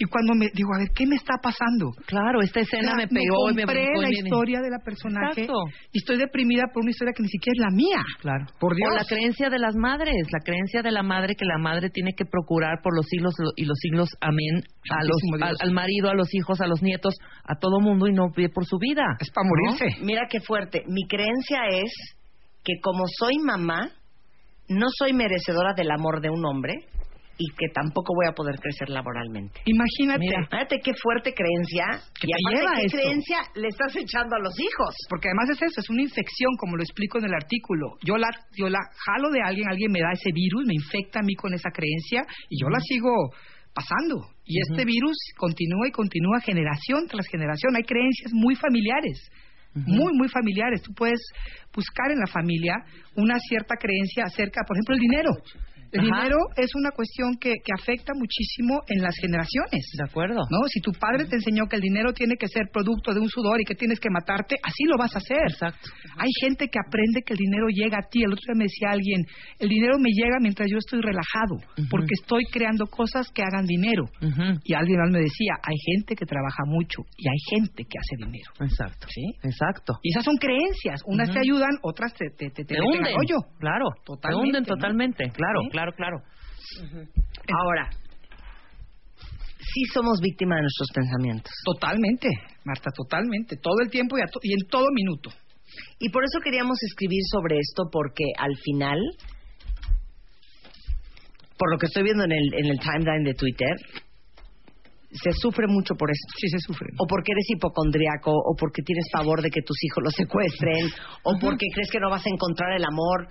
Y cuando me digo, a ver, ¿qué me está pasando? Claro, esta escena me pegó y me compré la historia de la personaje Exacto. y estoy deprimida por una historia que ni siquiera es la mía. Claro. Por Dios. O la creencia de las madres, la creencia de la madre que la madre tiene que procurar por los siglos y los siglos, amén, a los, al, al marido, a los hijos, a los nietos, a todo mundo y no ve por su vida. Es para morirse. Mira qué fuerte. Mi creencia es que como soy mamá, no soy merecedora del amor de un hombre y que tampoco voy a poder crecer laboralmente. Imagínate. Mira, fíjate qué fuerte creencia. Que y te aparte, lleva ¿qué esto? creencia le estás echando a los hijos? Porque además es eso, es una infección, como lo explico en el artículo. Yo la, yo la jalo de alguien, alguien me da ese virus, me infecta a mí con esa creencia y yo la sigo pasando. Y este virus continúa y continúa generación tras generación. Hay creencias muy familiares. Muy, muy familiares. Tú puedes buscar en la familia una cierta creencia acerca, por ejemplo, el dinero. El Ajá. dinero es una cuestión que, que afecta muchísimo en las generaciones. De acuerdo. ¿no? Si tu padre te enseñó que el dinero tiene que ser producto de un sudor y que tienes que matarte, así lo vas a hacer. Exacto. Hay gente que aprende que el dinero llega a ti. El otro día me decía alguien, el dinero me llega mientras yo estoy relajado, porque estoy creando cosas que hagan dinero. Y alguien más me decía, hay gente que trabaja mucho y hay gente que hace dinero. Exacto. ¿Sí? Exacto. Y esas son creencias. Unas Ujú. te ayudan, otras te, te, te, te Te hunden. Claro. Totalmente, Te hunden ¿no? totalmente. Claro, Sí. claro, claro. Ahora, sí somos víctimas de nuestros pensamientos. Totalmente, Marta, totalmente. Todo el tiempo y, a to- y en todo minuto. Y por eso queríamos escribir sobre esto, porque al final, por lo que estoy viendo en el, en el timeline de Twitter, se sufre mucho por eso. Sí, se sufre. O porque eres hipocondriaco, o porque tienes pavor de que tus hijos los secuestren, o porque crees que no vas a encontrar el amor.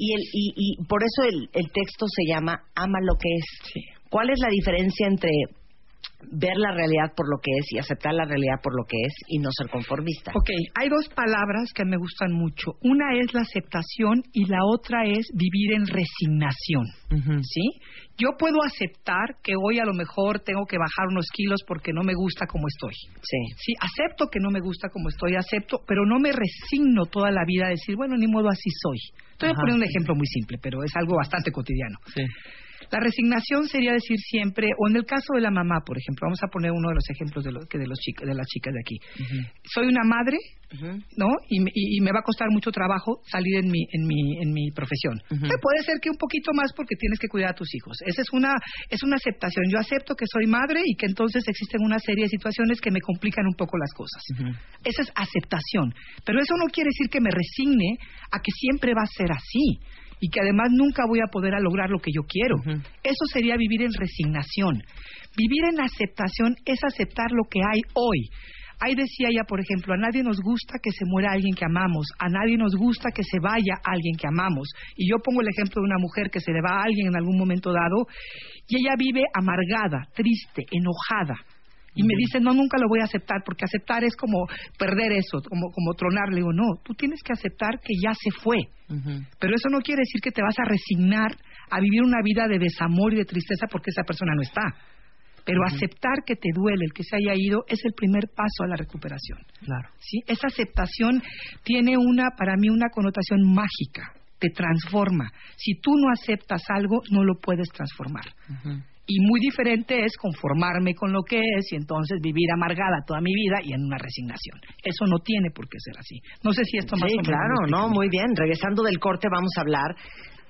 Y, el, y, y por eso el, el texto se llama Ama lo que es. ¿Cuál es la diferencia entre ver la realidad por lo que es y aceptar la realidad por lo que es y no ser conformista? Ok, hay dos palabras que me gustan mucho. Una es la aceptación y la otra es vivir en resignación. ¿Sí? Yo puedo aceptar que hoy a lo mejor tengo que bajar unos kilos porque no me gusta como estoy. Sí. Sí, acepto que no me gusta como estoy, acepto, pero no me resigno toda la vida a decir, bueno, ni modo así soy. Estoy Ajá. poniendo un ejemplo muy simple, pero es algo bastante cotidiano. Sí. La resignación sería decir siempre, o en el caso de la mamá, por ejemplo, vamos a poner uno de los ejemplos de, los, que de, los de las chicas de aquí. Soy una madre ¿no? Y, me- y- y me va a costar mucho trabajo salir en mi, en mi, en mi profesión. Puede ser que un poquito más porque tienes que cuidar a tus hijos. Esa es una, es una aceptación. Yo acepto que soy madre y que entonces existen una serie de situaciones que me complican un poco las cosas. Esa es aceptación. Pero eso no quiere decir que me resigne a que siempre va a ser así y que además nunca voy a poder a lograr lo que yo quiero. Eso sería vivir en resignación. Vivir en aceptación es aceptar lo que hay hoy. Ahí decía ella, por ejemplo, a nadie nos gusta que se muera alguien que amamos, a nadie nos gusta que se vaya alguien que amamos. Y yo pongo el ejemplo de una mujer que se le va a alguien en algún momento dado y ella vive amargada, triste, enojada. Y me dice, no, nunca lo voy a aceptar, porque aceptar es como perder eso, como, como tronar. Le digo, no, tú tienes que aceptar que ya se fue. Pero eso no quiere decir que te vas a resignar a vivir una vida de desamor y de tristeza porque esa persona no está. Pero aceptar que te duele el que se haya ido es el primer paso a la recuperación. Claro. ¿sí? Esa aceptación tiene una, para mí, una connotación mágica. Te transforma. Si tú no aceptas algo, no lo puedes transformar. Y muy diferente es conformarme con lo que es y entonces vivir amargada toda mi vida y en una resignación. Eso no tiene por qué ser así. No sé si esto más Sí, o menos claro, no, bien. muy bien. Regresando del corte vamos a hablar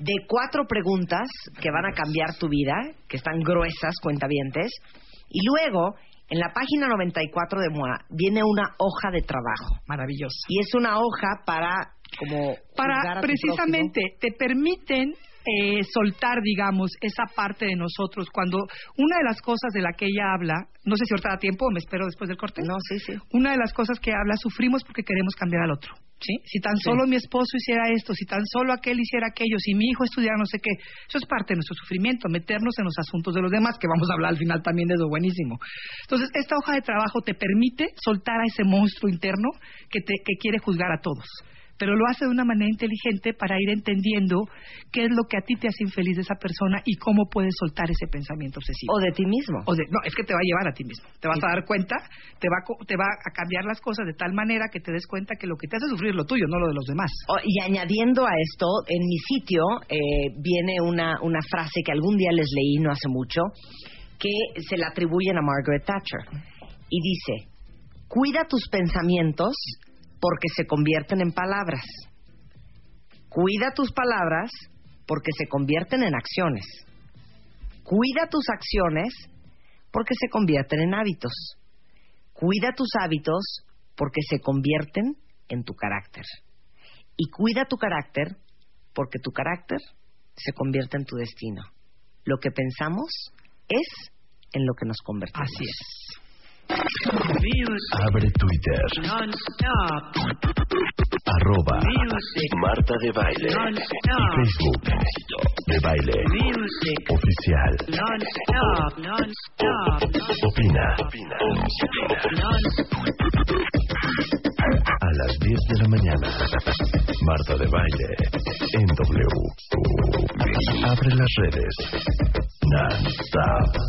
de cuatro preguntas que van a cambiar tu vida, que están gruesas, cuentavientes. Y luego, en la página 94 de MOA, viene una hoja de trabajo. Maravillosa. Y es una hoja para, como... para precisamente te permiten eh, soltar, digamos, esa parte de nosotros. Cuando una de las cosas de la que ella habla, no sé si ahorita da tiempo o me espero después del corte. No, sí, sí. Una de las cosas que habla, sufrimos porque queremos cambiar al otro. ¿sí? Si tan Sí. solo mi esposo hiciera esto, si tan solo aquel hiciera aquello, si mi hijo estudiara no sé qué, eso es parte de nuestro sufrimiento, meternos en los asuntos de los demás, que vamos a hablar al final también de lo buenísimo. Entonces, esta hoja de trabajo te permite soltar a ese monstruo interno que, te, que quiere juzgar a todos. Pero lo hace de una manera inteligente para ir entendiendo qué es lo que a ti te hace infeliz de esa persona y cómo puedes soltar ese pensamiento obsesivo. O de ti mismo. O de, no, es que te va a llevar a ti mismo. Te vas a dar cuenta, te va, te va a cambiar las cosas de tal manera que te des cuenta que lo que te hace sufrir es lo tuyo, no lo de los demás. Y añadiendo a esto, en mi sitio eh, viene una, una frase que algún día les leí no hace mucho, que se la atribuyen a Margaret Thatcher. Y dice, cuida tus pensamientos porque se convierten en palabras. Cuida tus palabras porque se convierten en acciones. Cuida tus acciones porque se convierten en hábitos. Cuida tus hábitos porque se convierten en tu carácter. Y cuida tu carácter porque tu carácter se convierte en tu destino. Lo que pensamos es en lo que nos convertimos. Así es. Abre Twitter. Arroba Marta de Baile. Facebook. De Baile. Oficial. Opina. A las 10 de la mañana. Marta de Baile. En W. Abre las redes. Non-stop.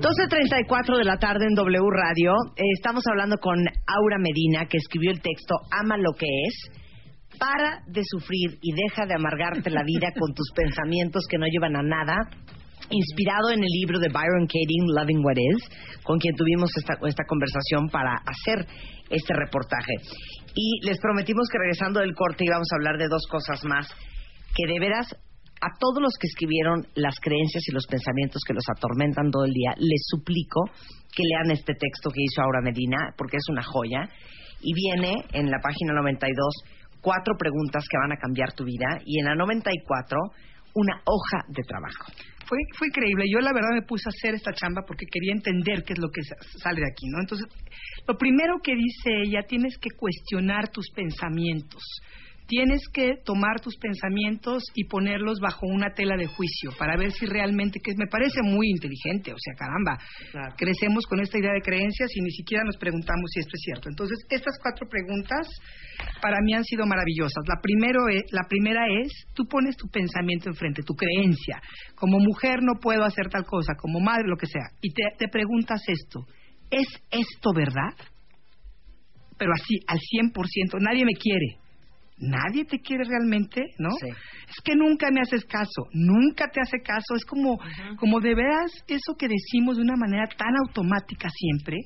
12.34 de la tarde en W Radio. Eh, estamos hablando con Aura Medina, que escribió el texto Ama lo que es. Para de sufrir y deja de amargarte la vida con tus pensamientos que no llevan a nada. Inspirado en el libro de Byron Katie, Loving What Is, con quien tuvimos esta, esta conversación para hacer este reportaje. Y les prometimos que regresando del corte íbamos a hablar de dos cosas más que de veras a todos los que escribieron las creencias y los pensamientos que los atormentan todo el día, les suplico que lean este texto que hizo Aura Medina, porque es una joya. Y viene en la página 92 cuatro preguntas que van a cambiar tu vida y en la 94 una hoja de trabajo. Fue, fue increíble. Yo la verdad me puse a hacer esta chamba porque quería entender qué es lo que sa- sale de aquí, ¿no? Entonces, lo primero que dice ella, tienes que cuestionar tus pensamientos. Tienes que tomar tus pensamientos y ponerlos bajo una tela de juicio para ver si realmente, que me parece muy inteligente, o sea, caramba, crecemos con esta idea de creencias y ni siquiera nos preguntamos si esto es cierto. Entonces, estas cuatro preguntas para mí han sido maravillosas. La, primero es, la primera es, tú pones tu pensamiento enfrente, tu creencia. Como mujer no puedo hacer tal cosa, como madre, lo que sea. Y te, te preguntas esto, ¿es esto verdad? Pero así, al 100%, nadie me quiere nadie te quiere realmente, ¿no? Es que nunca me haces caso, nunca te hace caso, es como, como de veras eso que decimos de una manera tan automática siempre.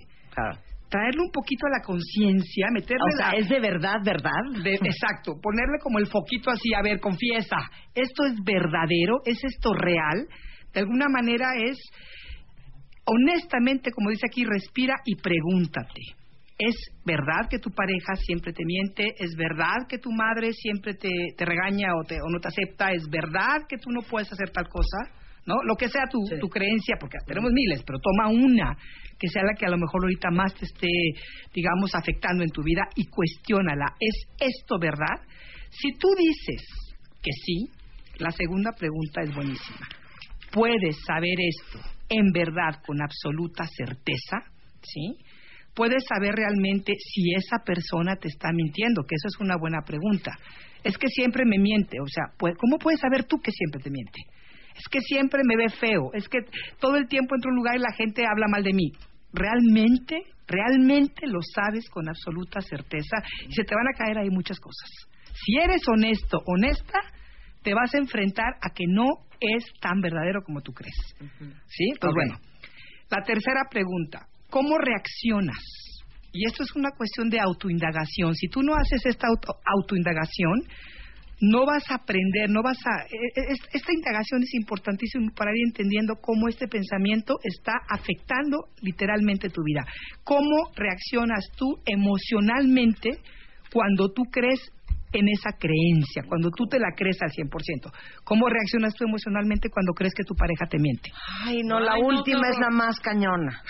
Traerle un poquito a la conciencia, meterle o sea, es de verdad, ¿verdad? exacto, ponerle como el foquito así, a ver, confiesa, esto es verdadero, es esto real, de alguna manera es, honestamente, como dice aquí, respira y pregúntate. ¿Es verdad que tu pareja siempre te miente? ¿Es verdad que tu madre siempre te, te regaña o, te, o no te acepta? ¿Es verdad que tú no puedes hacer tal cosa? ¿No? Lo que sea tu, tu creencia, porque tenemos miles, pero toma una que sea la que a lo mejor ahorita más te esté, digamos, afectando en tu vida y cuestiónala. ¿Es esto verdad? Si tú dices que sí, la segunda pregunta es buenísima. ¿Puedes saber esto en verdad con absoluta certeza? ¿Sí? Puedes saber realmente si esa persona te está mintiendo? Que eso es una buena pregunta. Es que siempre me miente, o sea, ¿cómo puedes saber tú que siempre te miente? Es que siempre me ve feo, es que todo el tiempo entro a un lugar y la gente habla mal de mí. ¿Realmente, realmente lo sabes con absoluta certeza? Y se te van a caer ahí muchas cosas. Si eres honesto, honesta, te vas a enfrentar a que no es tan verdadero como tú crees. ¿Sí? Pues bueno. La tercera pregunta, ¿Cómo reaccionas? Y esto es una cuestión de autoindagación. Si tú no haces esta autoindagación, no vas a aprender, no vas a... E, e, esta indagación es importantísima para ir entendiendo cómo este pensamiento está afectando literalmente tu vida. ¿Cómo reaccionas tú emocionalmente cuando tú crees en esa creencia, cuando tú te la crees al 100%? ¿Cómo reaccionas tú emocionalmente cuando crees que tu pareja te miente? Ay, no, la última es la más cañona.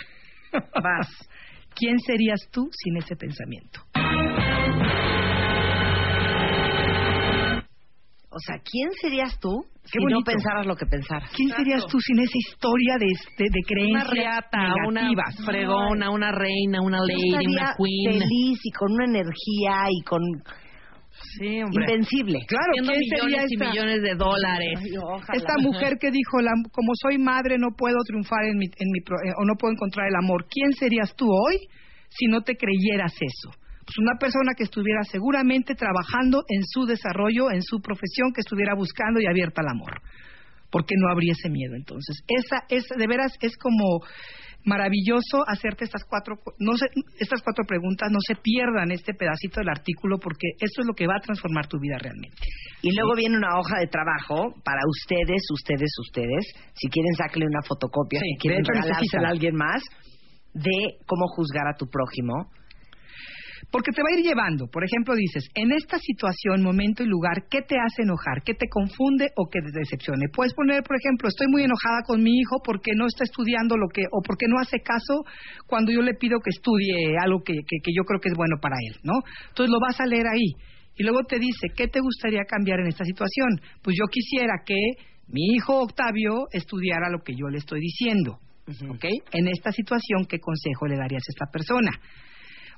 Vas. ¿Quién serías tú sin ese pensamiento? O sea, ¿quién serías tú si no pensaras lo que pensaras? ¿Quién serías tú sin esa historia de, de, de creencias una reata, una fregona, una reina, una lady, una queen? feliz y con una energía y con Sí, hombre. Invencible. Claro, ¿quién millones y millones de dólares. esta mujer que dijo, la, como soy madre no puedo triunfar en mi, en mi eh, o no puedo encontrar el amor. ¿Quién serías tú hoy si no te creyeras eso? Pues una persona que estuviera seguramente trabajando en su desarrollo, en su profesión, que estuviera buscando y abierta al amor. Porque no habría ese miedo. Entonces, esa, es, de veras, es como maravilloso hacerte estas cuatro, no estas cuatro preguntas, no se pierdan este pedacito del artículo porque esto es lo que va a transformar tu vida realmente. Y luego viene una hoja de trabajo para ustedes, ustedes, ustedes, si quieren sacarle una fotocopia, si quieren regalársela a alguien más, de cómo juzgar a tu prójimo, porque te va a ir llevando. Por ejemplo, dices, en esta situación, momento y lugar, ¿qué te hace enojar? ¿Qué te confunde o qué te decepcione? Puedes poner, por ejemplo, estoy muy enojada con mi hijo porque no está estudiando lo que, o porque no hace caso cuando yo le pido que estudie algo que, que, yo creo que es bueno para él, ¿no? Entonces lo vas a leer ahí. Y luego te dice, ¿qué te gustaría cambiar en esta situación? Pues yo quisiera que mi hijo Octavio estudiara lo que yo le estoy diciendo. ¿Ok? En esta situación, ¿qué consejo le darías a esta persona?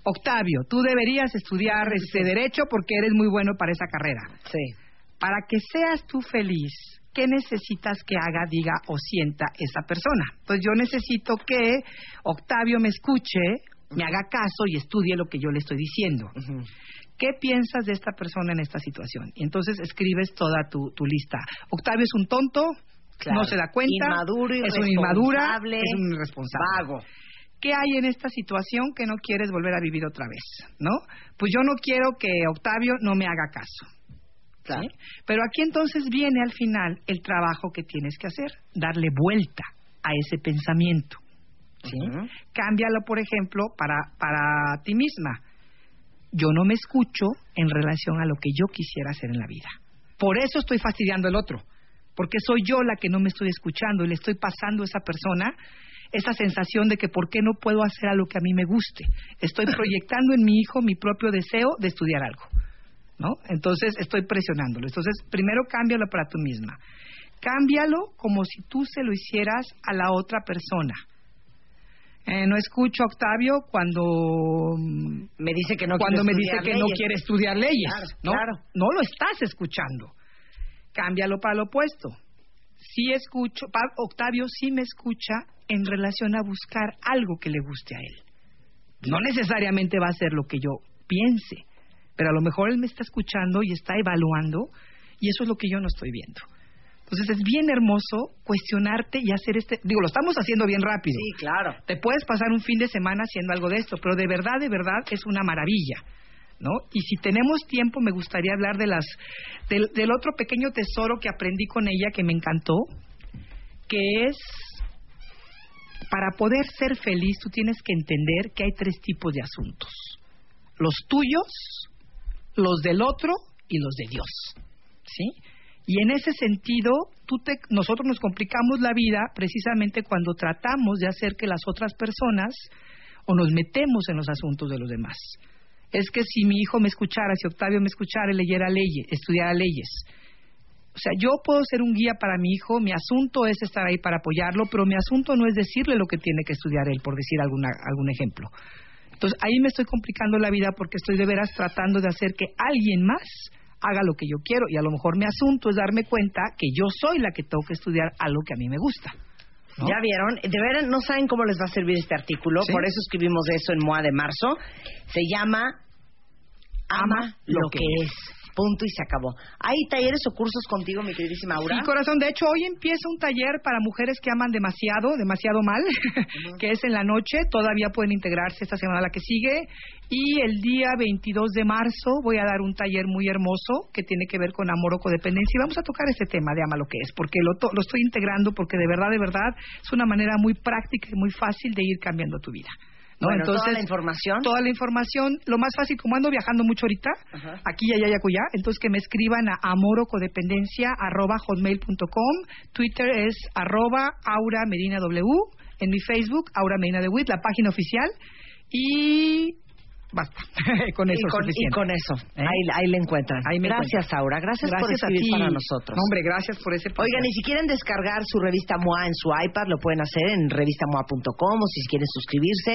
Octavio, tú deberías estudiar este derecho porque eres muy bueno para esa carrera. Sí. Para que seas tú feliz, ¿qué necesitas que haga, diga o sienta esa persona? Pues yo necesito que Octavio me escuche, me haga caso y estudie lo que yo le estoy diciendo. ¿Qué piensas de esta persona en esta situación? Y entonces escribes toda tu, lista. Octavio es un tonto, no se da cuenta, inmaduro, es un inmadura, es un irresponsable. Vago. ¿Qué hay en esta situación que no quieres volver a vivir otra vez? ¿No? Pues yo no quiero que Octavio no me haga caso. ¿sí? Pero aquí entonces viene al final el trabajo que tienes que hacer, darle vuelta a ese pensamiento. ¿sí? Cámbialo, por ejemplo, para, para ti misma. Yo no me escucho en relación a lo que yo quisiera hacer en la vida. Por eso estoy fastidiando al otro, porque soy yo la que no me estoy escuchando y le estoy pasando a esa persona esa sensación de que por qué no puedo hacer algo que a mí me guste. Estoy proyectando en mi hijo mi propio deseo de estudiar algo. ¿no? Entonces estoy presionándolo. Entonces, primero cámbialo para tú misma. Cámbialo como si tú se lo hicieras a la otra persona. Eh, no escucho a Octavio cuando me dice que no cuando quiere me dice que no quiere estudiar leyes, Claro, ¿no? claro. No lo estás escuchando. Cámbialo para lo opuesto. Sí escucho, Octavio sí me escucha en relación a buscar algo que le guste a él. No necesariamente va a ser lo que yo piense, pero a lo mejor él me está escuchando y está evaluando y eso es lo que yo no estoy viendo. Entonces es bien hermoso cuestionarte y hacer este, digo, lo estamos haciendo bien rápido. Sí, claro. Te puedes pasar un fin de semana haciendo algo de esto, pero de verdad, de verdad es una maravilla. ¿No? Y si tenemos tiempo, me gustaría hablar de las del, del otro pequeño tesoro que aprendí con ella que me encantó, que es para poder ser feliz tú tienes que entender que hay tres tipos de asuntos. Los tuyos, los del otro y los de Dios. ¿Sí? Y en ese sentido, tú te- nosotros nos complicamos la vida precisamente cuando tratamos de hacer que las otras personas o nos metemos en los asuntos de los demás. Es que si mi hijo me escuchara, si Octavio me escuchara y leyera leyes, estudiara leyes. O sea, yo puedo ser un guía para mi hijo, mi asunto es estar ahí para apoyarlo, pero mi asunto no es decirle lo que tiene que estudiar él, por decir alguna, algún ejemplo. Entonces, ahí me estoy complicando la vida porque estoy de veras tratando de hacer que alguien más haga lo que yo quiero. Y a lo mejor mi asunto es darme cuenta que yo soy la que tengo que estudiar algo que a mí me gusta. ¿no? Ya vieron, de veras no saben cómo les va a servir este artículo, Sí. por eso escribimos eso en MOA de marzo. Se llama Ama, lo que es. Punto y se acabó. ¿Hay talleres o cursos contigo, mi queridísima Aura? Sí, corazón. De hecho, hoy empieza un taller para mujeres que aman demasiado, demasiado mal, que es en la noche. Todavía pueden integrarse esta semana la que sigue. Y el día 22 de marzo voy a dar un taller muy hermoso que tiene que ver con amor o codependencia. Y vamos a tocar este tema de ama lo que es, porque lo, to- lo estoy integrando, porque de verdad, de verdad, es una manera muy práctica y muy fácil de ir cambiando tu vida. ¿No? Bueno, entonces, toda la información. Toda la información. Lo más fácil, como ando viajando mucho ahorita, Ajá. aquí, allá y acullá, entonces que me escriban a amorocodependencia arroba hotmail.com. Twitter es arroba Aura Medina W. En mi Facebook, Aura Medina de Witt, la página oficial. Y basta. con eso y, con, y suficiente. con eso. ¿Eh? Ahí, ahí le encuentran. Ahí gracias, encuentran. Aura. Gracias, por a escribir ti. para nosotros. No, hombre, gracias por ese Oigan, y si quieren descargar su revista MOA en su iPad, lo pueden hacer en revistamoa.com o si quieren suscribirse.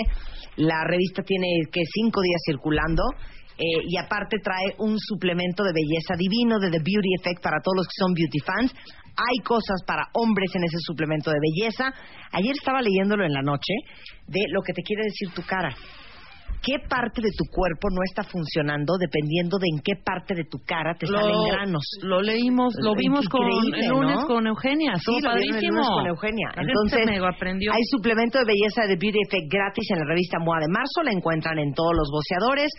La revista tiene que cinco días circulando. eh, y aparte trae un suplemento de belleza divino de The Beauty Effect para todos los que son beauty fans. Hay cosas para hombres en ese suplemento de belleza. Ayer estaba leyéndolo en la noche de lo que te quiere decir tu cara. ¿Qué parte de tu cuerpo no está funcionando dependiendo de en qué parte de tu cara te Lo- salen granos? Lo leímos, lo vimos con el lunes ¿no? con Eugenia, Sí, lo vieron el padrísimo. lunes con Eugenia. Gente Entonces, hay suplemento de belleza de Beauty Effect gratis en la revista MOA de marzo. La encuentran en todos los boceadores,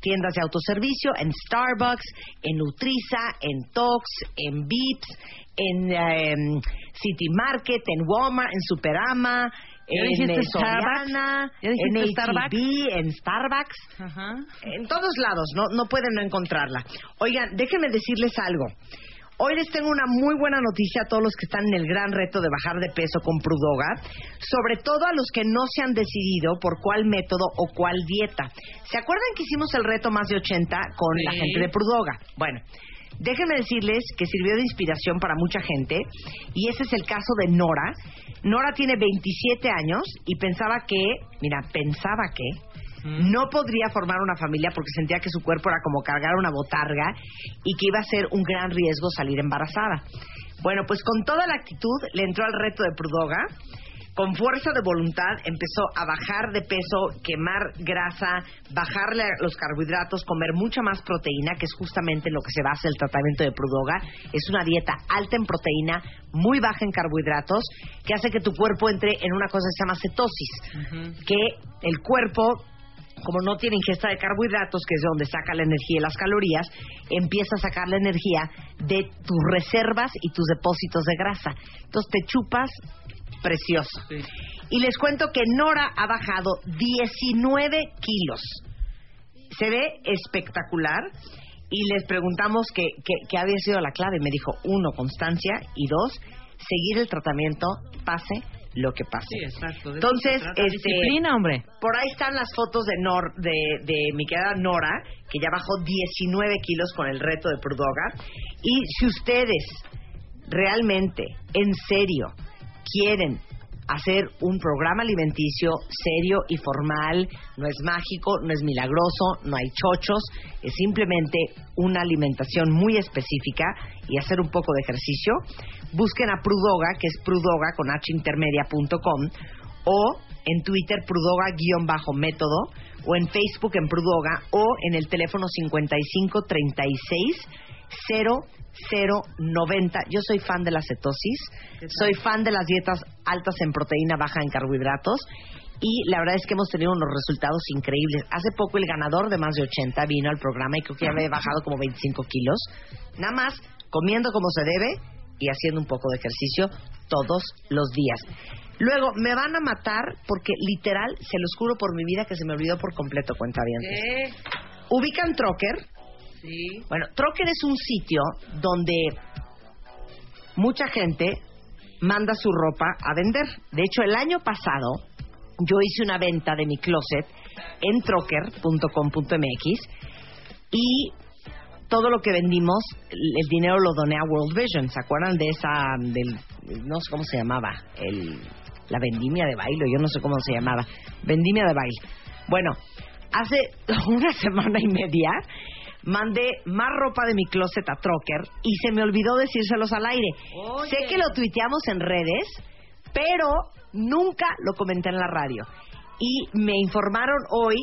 tiendas de autoservicio, en Starbucks, en Nutriza, en Tox, en Vips, en eh, City Market, en Walmart, en Superama, ¿Ya en dijiste eh, Starbucks? Soriana, ¿Ya dijiste en Starbucks? En Starbucks. En todos lados, no, no pueden no encontrarla. Oigan, déjenme decirles algo. Hoy les tengo una muy buena noticia a todos los que están en el gran reto de bajar de peso con Prudoga, sobre todo a los que no se han decidido por cuál método o cuál dieta. ¿Se acuerdan que hicimos el reto más de 80 con la gente de Prudoga? Bueno, déjenme decirles que sirvió de inspiración para mucha gente y ese es el caso de Nora. Nora tiene 27 años y pensaba que, mira, pensaba que no podría formar una familia porque sentía que su cuerpo era como cargar una botarga y que iba a ser un gran riesgo salir embarazada. Bueno, pues con toda la actitud le entró al reto de Prudoga. Con fuerza de voluntad empezó a bajar de peso, quemar grasa, bajarle los carbohidratos, comer mucha más proteína, que es justamente en lo que se basa el tratamiento de Prudoga. Es una dieta alta en proteína, muy baja en carbohidratos, que hace que tu cuerpo entre en una cosa que se llama cetosis, que el cuerpo como no tiene ingesta de carbohidratos, que es de donde saca la energía y las calorías, empieza a sacar la energía de tus reservas y tus depósitos de grasa. Entonces te chupas precioso. Y les cuento que Nora ha bajado 19 kilos. Se ve espectacular. Y les preguntamos qué había sido la clave. Me dijo, uno, constancia. Y dos, seguir el tratamiento, pase lo que pase. Sí, exacto. Entonces, este, Disciplina, hombre. por ahí están las fotos de, Nor, de, de mi querida Nora, que ya bajó 19 kilos con el reto de Prudoga. Y si ustedes realmente, en serio, quieren hacer un programa alimenticio serio y formal, no es mágico, no es milagroso, no hay chochos, es simplemente una alimentación muy específica y hacer un poco de ejercicio, busquen a Prudoga, que es prudoga con h intermedia.com o en Twitter prudoga-método o en Facebook en Prudoga o en el teléfono 5536 0090. Yo soy fan de la cetosis, soy fan de las dietas altas en proteína, baja en carbohidratos y la verdad es que hemos tenido unos resultados increíbles. Hace poco el ganador de más de 80 vino al programa y creo que ya había bajado como 25 kilos. Nada más comiendo como se debe y haciendo un poco de ejercicio todos los días. Luego, me van a matar porque literal, se los juro por mi vida que se me olvidó por completo, cuenta bien. Ubican Trocker. Sí. Bueno, Trocker es un sitio donde mucha gente manda su ropa a vender. De hecho, el año pasado yo hice una venta de mi closet en trocker.com.mx y todo lo que vendimos, el dinero lo doné a World Vision. ¿Se acuerdan de esa, del, no sé cómo se llamaba, el, la vendimia de baile? Yo no sé cómo se llamaba. Vendimia de baile. Bueno, hace una semana y media mandé más ropa de mi closet a Trocker y se me olvidó decírselos al aire. Sé que lo tuiteamos en redes, pero nunca lo comenté en la radio. Y me informaron hoy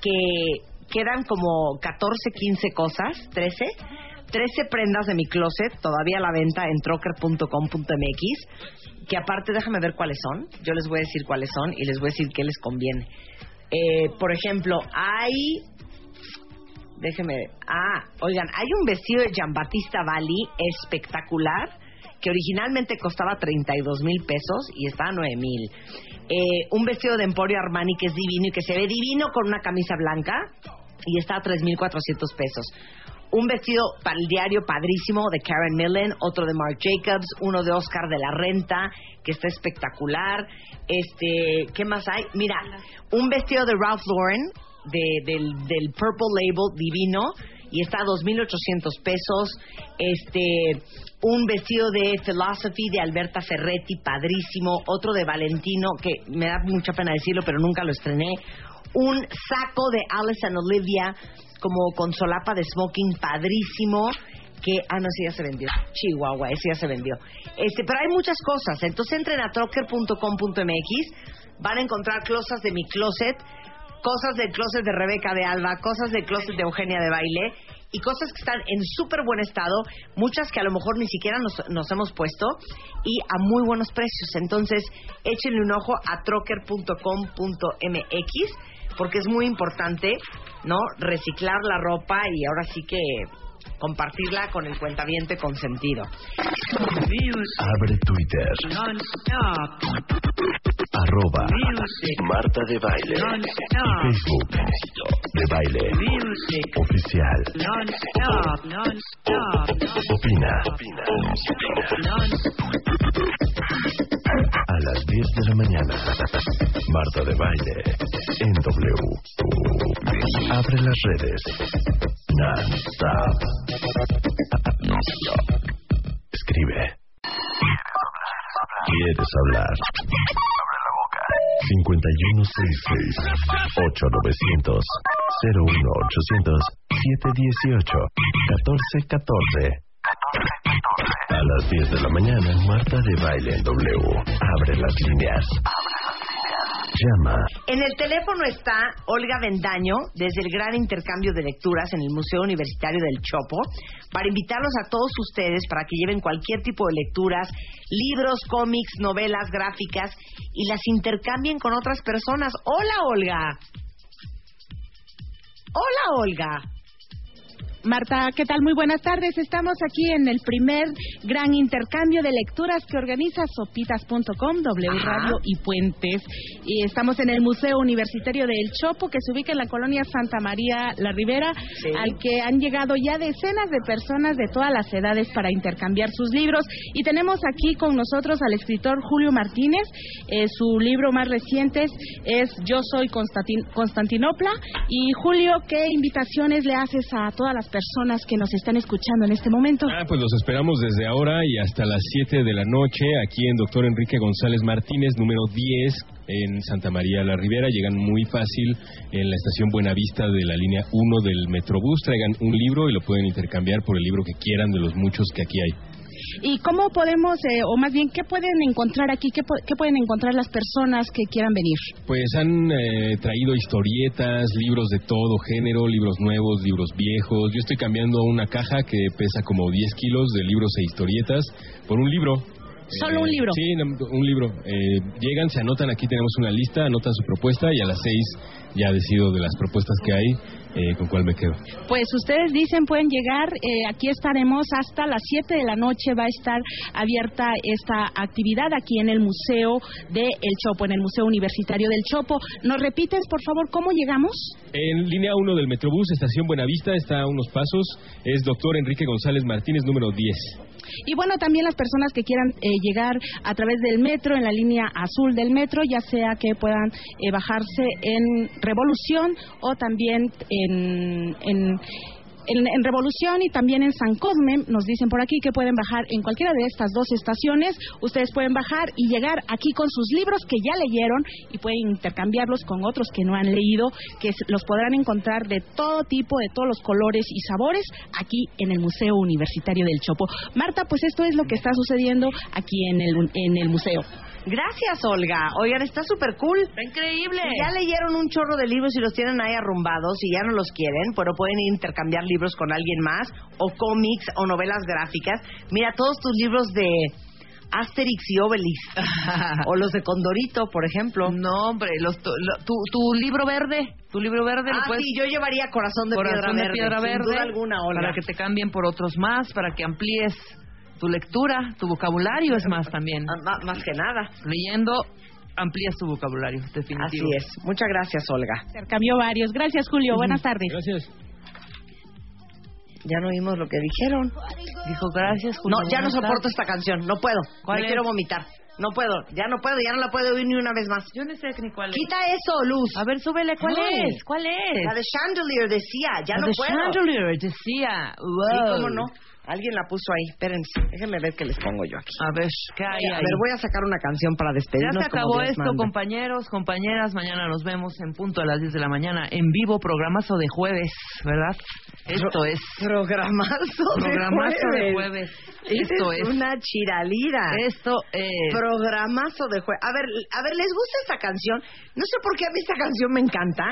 que quedan como 14, 15 cosas, 13, 13 prendas de mi closet, todavía a la venta en trocker.com.mx, que aparte déjame ver cuáles son, yo les voy a decir cuáles son y les voy a decir qué les conviene. Eh, por ejemplo, hay déjeme. Ah, oigan, hay un vestido de Giambattista Bali espectacular que originalmente costaba 32 mil pesos y está a 9 mil. Eh, un vestido de Emporio Armani que es divino y que se ve divino con una camisa blanca y está a 3.400 pesos. Un vestido para el diario padrísimo de Karen Millen, otro de Marc Jacobs, uno de Oscar de la Renta, que está espectacular. Este, ¿qué más hay? Mira, un vestido de Ralph Lauren, de, del, del Purple Label divino, y está a 2.800 pesos. Este, un vestido de Philosophy de Alberta Ferretti, padrísimo. Otro de Valentino, que me da mucha pena decirlo, pero nunca lo estrené. Un saco de Alice and Olivia, como con solapa de smoking, padrísimo. Que, ah, no, ese ya se vendió. Chihuahua, ese ya se vendió. Este, pero hay muchas cosas. Entonces entren a trocker.com.mx. Van a encontrar closas de mi closet cosas del closet de Rebeca de Alba, cosas del closet de Eugenia de Baile y cosas que están en súper buen estado, muchas que a lo mejor ni siquiera nos, nos, hemos puesto y a muy buenos precios. Entonces, échenle un ojo a trocker.com.mx porque es muy importante, ¿no? Reciclar la ropa y ahora sí que compartirla con el cuentaviente consentido. Abre Twitter. Arroba Marta de Baile. Facebook. De Baile. Oficial. Opina. A las 10 de la mañana. Marta de Baile. En W. Abre las redes. Non-stop. Non-stop. Escribe. ¿Quieres hablar? Abre la boca. 5166-8900. 01800. 718. 1414. A las 10 de la mañana, Marta de Baile en W. Abre las líneas. En el teléfono está Olga Vendaño, desde el gran intercambio de lecturas en el Museo Universitario del Chopo, para invitarlos a todos ustedes para que lleven cualquier tipo de lecturas, libros, cómics, novelas, gráficas, y las intercambien con otras personas. Hola, Olga. Hola, Olga. Marta, ¿qué tal? Muy buenas tardes. Estamos aquí en el primer gran intercambio de lecturas que organiza sopitas.com, W. Radio y Puentes. Y estamos en el Museo Universitario del Chopo, que se ubica en la colonia Santa María La Ribera, al que han llegado ya decenas de personas de todas las edades para intercambiar sus libros. Y tenemos aquí con nosotros al escritor Julio Martínez. Eh, su libro más reciente es Yo soy Constantin- Constantinopla. Y Julio, ¿qué invitaciones le haces a todas las personas que nos están escuchando en este momento? Ah, pues los esperamos desde ahora y hasta las 7 de la noche aquí en Doctor Enrique González Martínez, número 10 en Santa María la Ribera. Llegan muy fácil en la estación Buenavista de la línea 1 del Metrobús. Traigan un libro y lo pueden intercambiar por el libro que quieran de los muchos que aquí hay. ¿Y cómo podemos, eh, o más bien, qué pueden encontrar aquí? ¿Qué, pueden encontrar las personas que quieran venir? Pues han eh, traído historietas, libros de todo género, libros nuevos, libros viejos. Yo estoy cambiando una caja que pesa como 10 kilos de libros e historietas por un libro. ¿Solo un libro? Sí, un libro. Eh, llegan, se anotan, aquí tenemos una lista, anotan su propuesta y a las 6 ya decido de las propuestas que hay eh, con cuál me quedo. Pues ustedes dicen, pueden llegar, eh, aquí estaremos hasta las 7 de la noche, va a estar abierta esta actividad aquí en el Museo de El Chopo, en el Museo Universitario del Chopo. ¿Nos repites, por favor, cómo llegamos? En línea 1 del Metrobús, estación Buenavista, está a unos pasos. Es doctor Enrique González Martínez, número 10. Y bueno, también las personas que quieran eh, llegar a través del metro, en la línea azul del metro, ya sea que puedan eh, bajarse en Revolución o también en, en, en- Revolución y también en San Cosme, nos dicen por aquí que pueden bajar en cualquiera de estas dos estaciones. Ustedes pueden bajar y llegar aquí con sus libros que ya leyeron y pueden intercambiarlos con otros que no han leído, que los podrán encontrar de todo tipo, de todos los colores y sabores aquí en el Museo Universitario del Chopo. Marta, pues esto es lo que está sucediendo aquí en el, en el museo. Gracias, Olga. Oigan, está súper cool. Está increíble. Si ya leyeron un chorro de libros y los tienen ahí arrumbados y ya no los quieren, pero pueden intercambiar libros con alguien más, o cómics, o novelas gráficas. Mira, todos tus libros de Asterix y Obelix, o los de Condorito, por ejemplo. No, hombre, los, tu, lo- tu, tu libro verde, tu libro verde lo Ah, puedes... sí, yo llevaría Corazón de Corazón Piedra de Verde, Piedra sin Verde, duda alguna, Olga. para que te cambien por otros más, para que amplíes tu lectura, tu vocabulario es más también. Ah, más que nada. Leyendo, amplías tu vocabulario, definitivo. Así es. Muchas gracias, Olga. Intercambió varios. Gracias, Julio. Buenas tardes. Gracias. Ya no oímos lo que dijeron. Dijo gracias, Julio. No, ya no soporto esta canción. No puedo. ¿Cuál Me es? quiero vomitar. No puedo. Ya no puedo. Ya no la puedo oír ni una vez más. Yo no sé ni cuál es. Quita eso, Luz. A ver, súbele, ¿cuál No. es? ¿Cuál es? La de Chandelier decía. Ya La no de puedo. Chandelier decía. Sí, Wow. cómo no. Alguien la puso ahí. Espérense. Déjenme ver qué les pongo yo aquí. A ver, ¿qué hay a ahí? ver, voy a sacar una canción para Ya despedirnos. se como acabó esto, manda. compañeros, compañeras. Mañana nos vemos en punto a las 10 de la mañana en vivo, programazo de jueves, ¿verdad? Esto es. Programazo de Programazo de jueves. jueves. Esto es. una chiralida. Esto es. Programazo de jueves. A ver, a ver, ¿les gusta esta canción? No sé por qué a mí esta canción me encanta.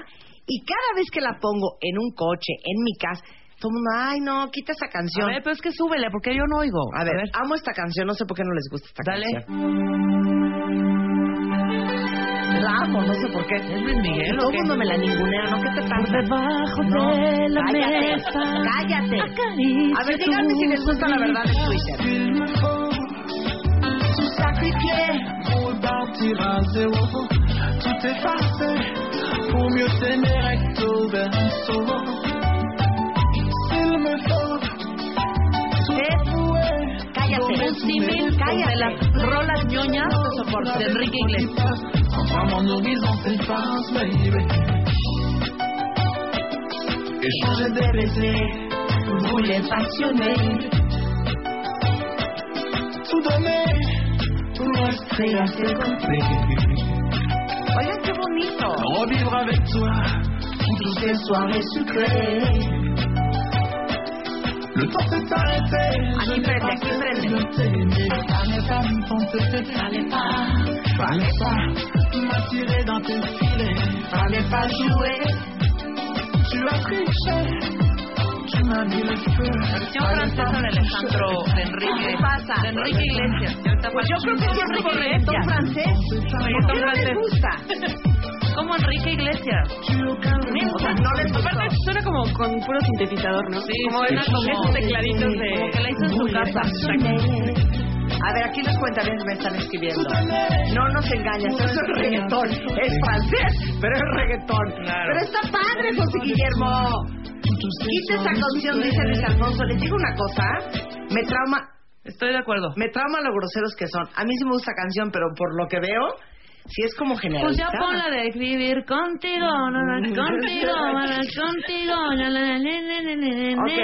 Y cada vez que la pongo en un coche, en mi casa, todo el mundo, ay, no, quita esa canción. A ver, pero es que súbele, porque yo no oigo. A ver, amo esta canción, no sé por qué no les gusta esta Dale. canción. La amo, no sé por qué. ¿Es Luis Miguel todo el mundo me la ningunea, ¿no? ¿Qué te pasa? Debajo No, de la cállate, mesa. cállate. A ver, díganme si les gusta la verdad en Twitter. Pour mieux t'aimer recto verso. Eh, cállate, Simen, cállate. Des baisers, vous les à ses côtés. Oigan qué bonito. Revivre avec toi toutes ces soirées sucrées. Le temps s'est arrêté. Aquí prende, pas aquí cessé prende. de t'aimer. Fallait pas me tenter, fallait pas, fallait pas m'attirer dans tes filets. Fallait pas jouer. Tu as triché. Versión francesa de Alejandro de Enrique. ¿Qué pasa? De Enrique Iglesias. Pues yo creo que siempre con reggaetón francés. ¿Por qué no les gusta? como Enrique Iglesias. O sea, no les. Aparte, suena como con puro sintetizador, ¿no? Sí, como sí, esos como- esos tecladitos de... como que la hizo en su casa. A ver, aquí los cuentavientes me están escribiendo. No nos engañas, eso es reggaetón. Es francés, pero es reggaetón. Pero está padre, José Guillermo. Quita esa canción, dice Luis Alfonso. Les digo una cosa, me trauma. Estoy de acuerdo. Me trauma lo groseros que son. A mí sí me gusta la canción, pero por lo que veo, si es como Pues generalizada. ya pon la de vivir contigo, no, no, contigo, no, no, contigo, no, no, no, no, no, no, Ok,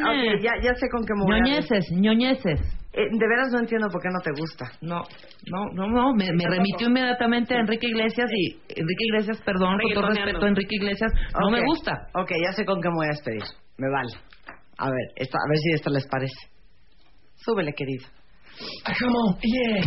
no, no. ya, ya sé con qué me voy a Ñoñeces, ñoñeces. Eh, de veras no entiendo por qué no te gusta. No, no, no, no, me, me remitió inmediatamente a Enrique Iglesias y Enrique Iglesias, perdón, con todo respeto a Enrique Iglesias, no me gusta. Ok, ya sé con qué me voy a despedir. Me vale. A ver, esta, a ver si esta les parece. Súbele, querido. Come on, yeah.